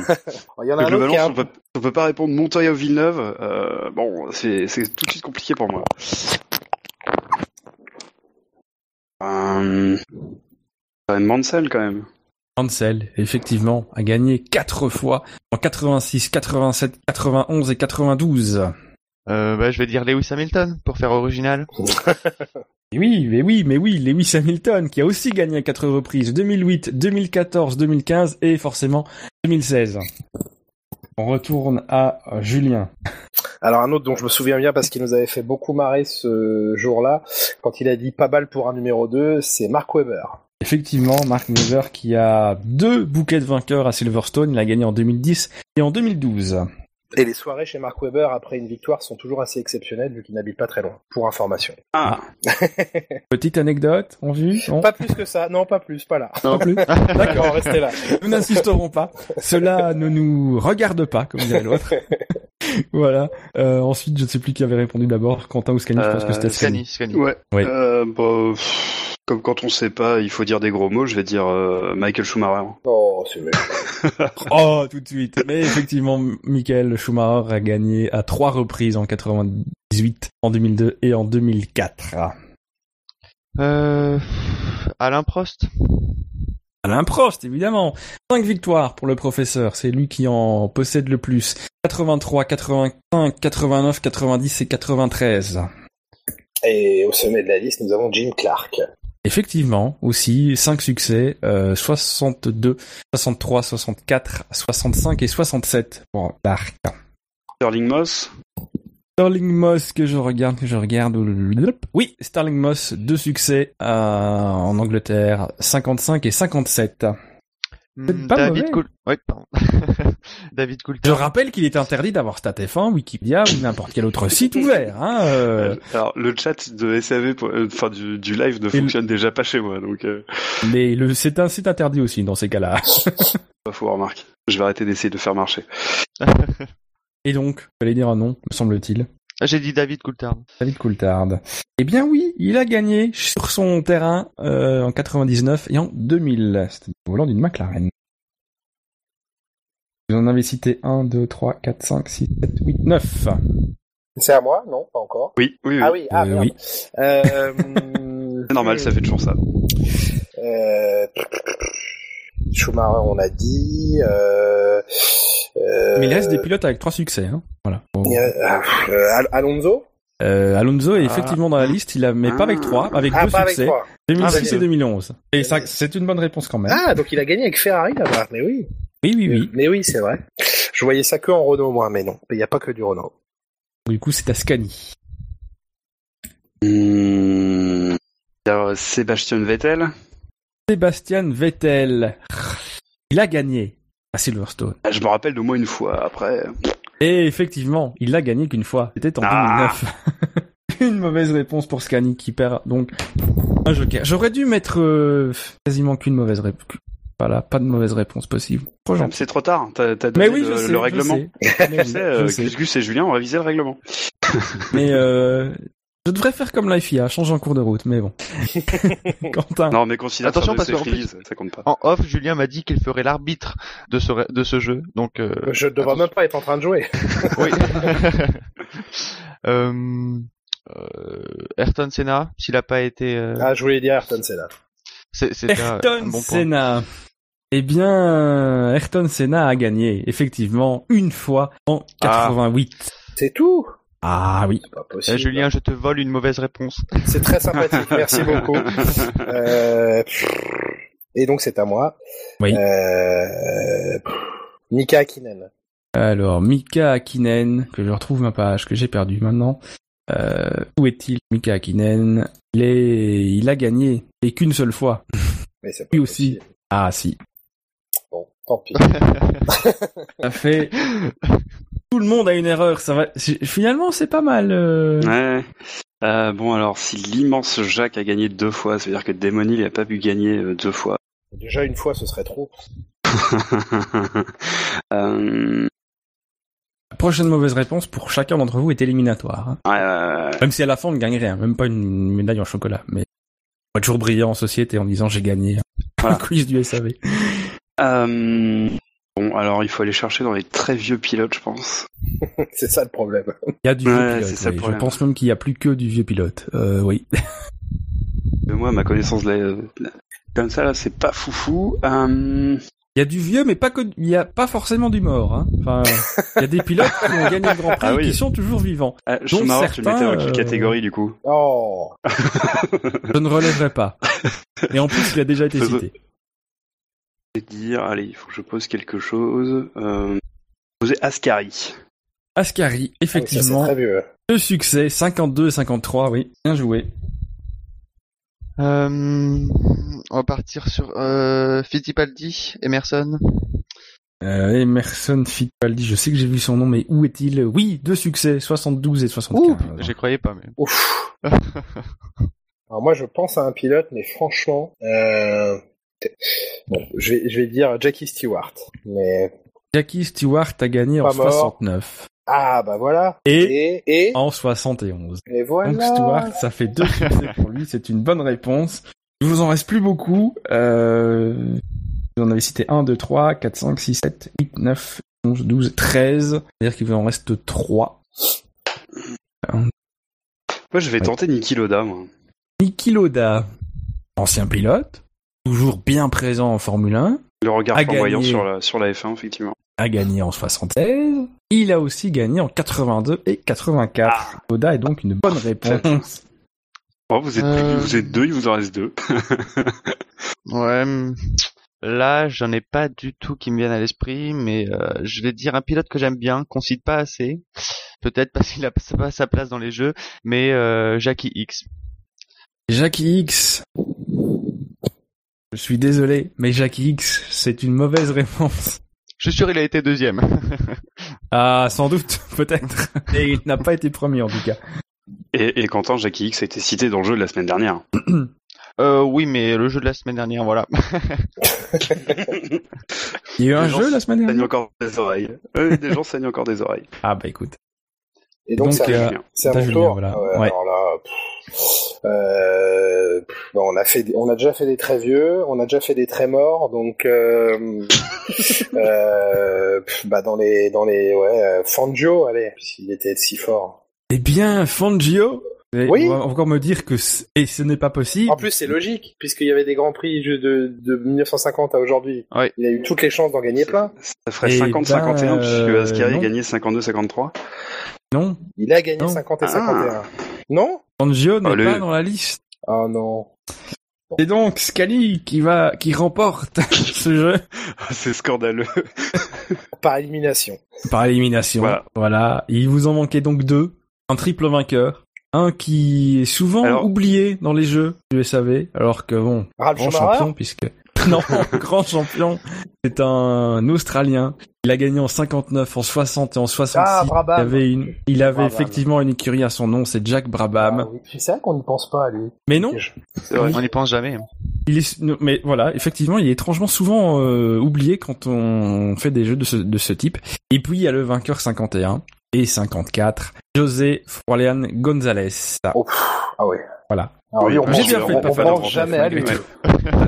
Il y en a un autre Globalement, qui a si un- on peut, on peut pas répondre Montoya ou Villeneuve, euh, bon, c'est c'est tout de suite compliqué pour moi. Euh, quand même Mansell, quand même. Hansel, effectivement, a gagné quatre fois en 86, 87, 91 et 92. Euh, bah, je vais dire Lewis Hamilton pour faire original. [LAUGHS] Oui, mais oui, mais oui, Lewis Hamilton qui a aussi gagné à quatre reprises, 2008, 2014, 2015 et forcément 2016. On retourne à euh, Julien. Alors un autre dont je me souviens bien parce qu'il nous avait fait beaucoup marrer ce jour-là, quand il a dit pas balle pour un numéro 2, c'est Mark Webber. Effectivement, Mark Webber qui a deux bouquets de vainqueurs à Silverstone, il a gagné en 2010 et en 2012. Et les soirées chez Mark Webber après une victoire sont toujours assez exceptionnelles vu qu'il n'habite pas très loin, pour information. Ah, [LAUGHS] Petite anecdote, on vu Non Pas plus que ça, non pas plus, pas là. Non plus. [LAUGHS] D'accord, restez là. Nous n'insisterons pas. Cela ne nous regarde pas, comme dirait l'autre. [LAUGHS] voilà. Euh, ensuite, je ne sais plus qui avait répondu d'abord. Quentin ou Scani, je pense que c'était Scani. Scani, Scani. ouais. Oui. Euh, bah, comme quand on sait pas, il faut dire des gros mots, je vais dire euh, Michael Schumacher. Oh, c'est vrai. [LAUGHS] Oh, tout de suite. Mais effectivement, Michael Schumacher a gagné à trois reprises en 98, en 2002 et en 2004. Euh, Alain Prost. Alain Prost, évidemment. Cinq victoires pour le professeur. C'est lui qui en possède le plus. 83, 85, 89, 90 et 93. Et au sommet de la liste, nous avons Jim Clark. Effectivement, aussi, 5 succès, euh, 62, 63, 64, 65 et 67 pour Clark. Sterling Moss. Sterling Moss que je regarde, que je regarde. Oui, Sterling Moss, deux succès euh, en Angleterre, 55 et 57. Hmm, pas David. Coul... Ouais, pardon. [LAUGHS] David Je Coulthard. rappelle qu'il est interdit d'avoir StatF1, Wikipédia ou n'importe quel autre site ouvert. Hein, euh, [LAUGHS] Alors, le chat de SAV, pour- euh, enfin du, du live, ne Et le- fonctionne déjà pas chez moi, donc euh, mais le, c'est un site interdit aussi dans ces cas-là. pas [LAUGHS] faut remarquer. Je vais arrêter d'essayer de faire marcher. Et donc, fallait dire un nom, me semble-t-il. Ah, J'ai dit David Coulthard. David Coulthard. Eh bien oui, il a gagné sur son terrain euh, en 99 et en 2000. C'était au volant d'une McLaren. Vous en avez cité 1, 2, 3, 4, 5, 6, 7, 8, 9. C'est à moi Non, pas encore. Oui, oui, oui. Ah oui, ah Euh, merde. oui. Euh, [LAUGHS] C'est normal, ça fait toujours ça. Euh... Schumacher, on a dit. Euh... euh, Mais il reste des pilotes avec trois succès. Hein. Voilà. Bon. euh, euh, Al- Alonso Euh, Alonso est Ah. effectivement dans la liste, il a, mais pas avec trois, avec Ah, deux avec succès, toi. 2006 Ah, et d'accord. 2011. Et ça, c'est une bonne réponse quand même. Ah, donc il a gagné avec Ferrari là-bas. Mais oui. oui, oui, oui. Mais oui, c'est vrai. Je voyais ça que en Renault, moi, mais non. Il n'y a pas que du Renault. Du coup, c'est à Scani. Hmm, alors, Sébastien Vettel. Sébastien Vettel. Il a gagné à Silverstone. Ah, Je me rappelle de moi une fois. Après, Et effectivement, il l'a gagné qu'une fois. C'était en Ah. 2009. [LAUGHS] Une mauvaise réponse pour Scani qui perd donc un joker. J'aurais dû mettre euh, quasiment qu'une mauvaise réponse. Voilà, pas de mauvaise réponse possible. Gentil. c'est trop tard. T'as donné Mais oui, le, je sais, le règlement. [LAUGHS] sais, euh, je sais. Gus Gus et Julien ont révisé le règlement. Mais euh, Je devrais faire comme la FIA, changer en cours de route, mais bon. [LAUGHS] Quentin. Non, mais considère Attention, parce qu'en plus- ça compte pas. En off, Julien m'a dit qu'il ferait l'arbitre de ce de ce jeu, donc euh, Je devrais même pas être en train de jouer. [LAUGHS] oui. [LAUGHS] euh, euh, Ayrton Senna, s'il a pas été, euh, Ah, je voulais dire Ayrton Senna. c'est c'est un, un Ayrton bon. Senna. Eh bien, Ayrton Senna a gagné, effectivement, une fois en 88. C'est tout Ah, oui. C'est pas Eh, possible. Julien, je te vole une mauvaise réponse. [LAUGHS] C'est très sympathique, merci [LAUGHS] beaucoup. Euh, Et donc c'est à moi. Oui. Euh... Mika Hakkinen. Alors, Mika Hakkinen, que je retrouve ma page, que j'ai perdue maintenant. Euh, où est-il, Mika Hakkinen il, est... il a gagné, et qu'une seule fois. [LAUGHS] Mais c'est Lui pas aussi. possible. Ah, si. Bon, tant pis. Ça fait... Tout le monde a une erreur, ça va... Finalement, c'est pas mal. euh. Ouais. Euh, bon, alors, si l'immense Jacques a gagné deux fois, ça veut dire que Demonil n'a pas pu gagner euh, deux fois. Déjà une fois, ce serait trop. [LAUGHS] euh, La prochaine mauvaise réponse pour chacun d'entre vous est éliminatoire. hein. ouais, ouais, ouais. Même si à la fin on ne gagne rien, même pas une médaille en chocolat, mais on va toujours briller en société en disant j'ai gagné Voilà. un [LAUGHS] quiz du SAV. Euh, bon, alors, il faut aller chercher dans les très vieux pilotes, je pense. [LAUGHS] c'est ça le problème. Il y a du Ouais, vieux pilote. c'est ça le. Je pense même qu'il y a plus que du vieux pilote. Euh, oui. [LAUGHS] Euh, Moi, ma connaissance de la... de la- Comme ça, là, c'est pas foufou. Euh, Il y a du vieux, mais pas que, il y a pas forcément du mort. Hein. Enfin, il y a des pilotes qui ont gagné le Grand Prix Ah et qui sont toujours vivants. ah, tu mettais dans certains, quelle euh, catégorie, du coup Oh [LAUGHS] Je ne relèverai pas. Et en plus, il a déjà été Faisons- cité. Dire, allez, il faut que je pose quelque chose. Euh... Poser Ascari. Ascari, Ah, Ça, effectivement, c'est très vieux. le succès, 52 et 53, oui. Bien joué. Euh, on va partir sur euh, Fittipaldi, Emerson. Euh, Emerson Fittipaldi, je sais que j'ai vu son nom, mais où est-il? Oui, deux succès, 72 et 75. J'y croyais pas, mais. Ouf. [LAUGHS] Alors moi, je pense à un pilote, mais franchement, euh... bon, je vais, je vais dire Jackie Stewart. Mais Jackie Stewart a gagné en Pas mort. 69 ah bah voilà. et Et et, en 71. et voilà. Donc Stewart, ça fait deux succès pour lui, c'est une bonne réponse. Il vous en reste plus beaucoup. Euh... Vous en avez cité 1, 2, 3, 4, 5, 6, 7, 8, 9, 11, 12, 13. C'est-à-dire qu'il vous en reste 3. Moi, je vais Ouais. tenter Niki Loda, moi. Niki Loda, ancien pilote, toujours bien présent en Formule 1, Le regard flamboyant sur la, sur la F1, effectivement. a gagné en 76. Il a aussi gagné en 82 et 84. Loda est donc une bonne [LAUGHS] réponse. Oh, vous êtes, Euh. vous êtes deux, il vous en reste deux. [LAUGHS] Ouais. Là, j'en ai pas du tout qui me viennent à l'esprit, mais euh, je vais dire un pilote que j'aime bien, qu'on cite pas assez. Peut-être parce qu'il a pas sa place dans les jeux, mais euh, Jackie X. Jackie X. Je suis désolé, mais Jackie X, c'est une mauvaise réponse. Je suis sûr il a été deuxième. [LAUGHS] Ah, sans doute, [LAUGHS] peut-être. Et il n'a pas été premier en tout cas. Et, et Quentin, Jackie X a été cité dans le jeu de la semaine dernière. [CLEARS THROAT] euh, oui, mais le jeu de la semaine dernière, voilà. [LAUGHS] Il y a eu un Les gens jeu la semaine saignent dernière encore des oreilles. Euh, des gens saignent encore des oreilles. Ah bah écoute. Et donc, c'est euh, c'est à t'as mon Julien, tour. voilà. Ouais, Ouais. Alors là, pff, euh, on a fait, on a déjà fait des très vieux, on a déjà fait des très morts, donc euh, [LAUGHS] euh, bah dans les, dans les, ouais, Fangio, allez, puisqu'il était si fort. Eh bien, Fangio Et Oui. On va encore me dire que et ce n'est pas possible. En plus, c'est logique, puisqu'il y avait des grands prix de, de, de 1950 à aujourd'hui. Ouais. Il a eu toutes les chances d'en gagner plein. Ça ferait Eh 50-51 ben, puisque Ascari non. gagnait 52-53. Non, Il a gagné Non. 50 et Ah. 51. Non? Fangio n'est pas dans la liste. Ah non. C'est donc Scali qui va qui remporte [LAUGHS] ce jeu C'est scandaleux. [LAUGHS] Par élimination. par élimination. Voilà. Voilà. Il vous en manquait donc deux. Un triple vainqueur. Un qui est souvent Alors- oublié dans les jeux du SAV, alors que bon, Ralph grand champion puisque [LAUGHS] non, grand champion, c'est un Australien. Il a gagné en 59, en 60 et en 66. Ah, Brabham. Il avait une, il avait Brabham. effectivement une écurie à son nom, c'est Jack Brabham. Ah oui. C'est vrai qu'on n'y pense pas à lui. Mais non, vrai. On n'y pense jamais. il est, non, mais voilà, effectivement, il est étrangement souvent euh, oublié quand on fait des jeux de ce, de ce type. Et puis il y a le vainqueur 51. Et 54, José Frolian González. Oh, ah ouais. Voilà. Lui, on J'ai bien fait de pas faire jamais à lui.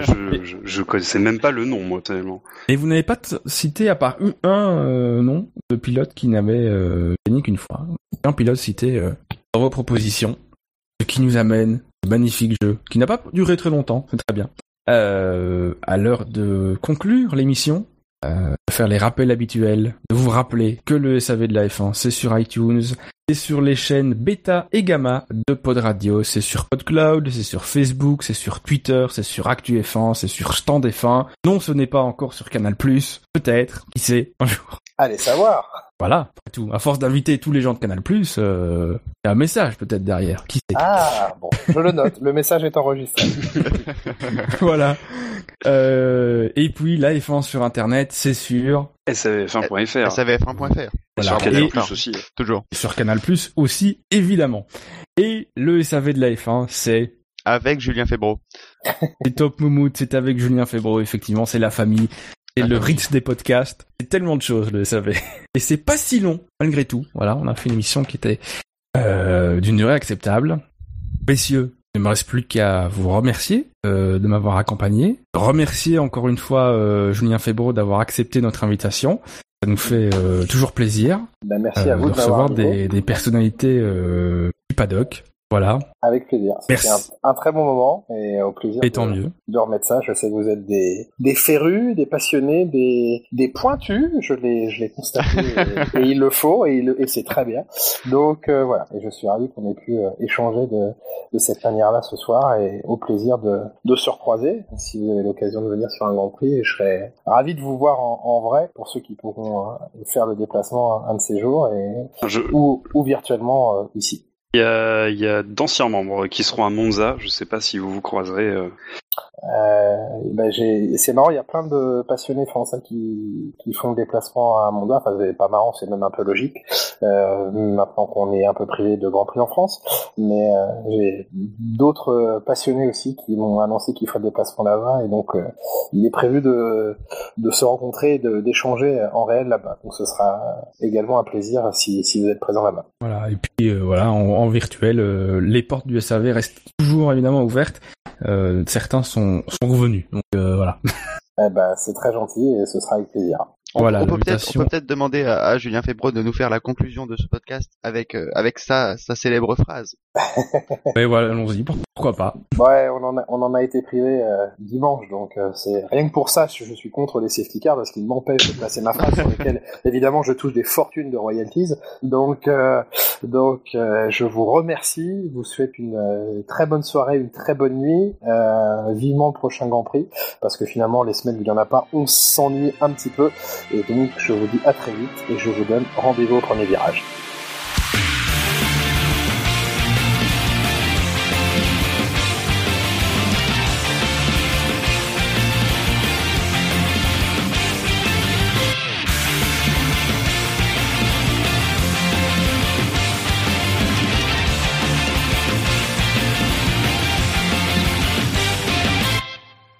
je, je, je connaissais même pas le nom, moi, tellement. Et vous n'avez pas cité, à part un euh, nom de pilote qui n'avait euh, gagné qu'une fois. Un pilote cité euh, dans vos propositions, ce qui nous amène au magnifique jeu, qui n'a pas duré très longtemps, c'est très bien. Euh, à l'heure de conclure l'émission, euh, faire les rappels habituels, de vous rappeler que le SAV de la F1, c'est sur iTunes, c'est sur les chaînes bêta et gamma de Pod Radio, c'est sur PodCloud, c'est sur Facebook, c'est sur Twitter, c'est sur Actu F1, c'est sur Stand F1. Non, ce n'est pas encore sur Canal+, peut-être, qui sait, un jour. Allez savoir. Voilà, après tout. À force d'inviter tous les gens de Canal+, euh, il y a un message peut-être derrière, qui sait. Ah, bon, je le note. Le message est enregistré. [LAUGHS] voilà. Euh, et puis la F1 sur Internet, c'est sûr. SAVF1.fr. SAVF1.fr. Voilà. Sur Canal Et- Plus aussi. Toujours. sur Canal+, aussi, évidemment. Et le SAV de la F1, c'est Avec Julien Febro. [LAUGHS] C'est Top Moumout, c'est avec Julien Febro, effectivement, c'est la famille, c'est le Ritz des podcasts, c'est tellement de choses, le SAV. Et c'est pas si long, malgré tout. Voilà, on a fait une émission qui était euh, d'une durée acceptable. Messieurs, il ne me reste plus qu'à vous remercier euh, de m'avoir accompagné. Remercier encore une fois euh, Julien Febro d'avoir accepté notre invitation. Ça nous fait toujours plaisir Ben, merci à vous de recevoir des, des personnalités du paddock. Voilà, Avec plaisir. C'était Merci. un, un très bon moment et au plaisir et de, tant mieux. de remettre ça. Je sais que vous êtes des, des férus, des passionnés, des, des pointus. Je l'ai, je l'ai constaté [LAUGHS] et, et il le faut et, il le- et c'est très bien. Donc euh, voilà. Et je suis ravi qu'on ait pu euh, échanger de, de cette manière-là ce soir et au plaisir de, de se recroiser si vous avez l'occasion de venir sur un Grand Prix. Et je serais ravi de vous voir en, en vrai pour ceux qui pourront euh, faire le déplacement un de ces jours et Je- ou, ou virtuellement euh, ici. Il y a, d'anciens membres qui seront à Monza. Je sais pas si vous vous croiserez. Euh. Ben c'est marrant, il y a plein de passionnés français qui, font le déplacement à Monza. Enfin, c'est pas marrant, c'est même un peu logique. Euh, maintenant qu'on est un peu privé de Grand Prix en France, mais euh, j'ai d'autres passionnés aussi qui m'ont annoncé qu'ils feraient le déplacement là-bas, et donc il est prévu de, se rencontrer, d'échanger en réel là-bas. Donc ce sera également un plaisir si, vous êtes présent là-bas. Voilà, et puis voilà, en, virtuel, les portes du SAV restent toujours évidemment ouvertes. Euh, certains sont, sont revenus, donc euh, voilà. Eh ben, c'est très gentil et ce sera avec plaisir. On, Voilà, on peut peut-être on l'invitation. peut peut-être demander à, à Julien Febro de nous faire la conclusion de ce podcast avec euh, avec sa sa célèbre phrase. Mais voilà, allons-y, pourquoi pas. Ouais, on en a, on en a été privé euh, dimanche, donc euh, c'est rien que pour ça, je, je suis contre les safety cars parce qu'ils m'empêchent de placer ma phrase sur lesquelles, [LAUGHS] évidemment, je touche des fortunes de royalties. Donc, euh, donc, euh, je vous remercie, vous souhaite une euh, très bonne soirée, une très bonne nuit, euh, vivement le prochain Grand Prix, parce que finalement, les semaines où il n'y en a pas, on s'ennuie un petit peu, et donc je vous dis à très vite et je vous donne rendez-vous au premier virage.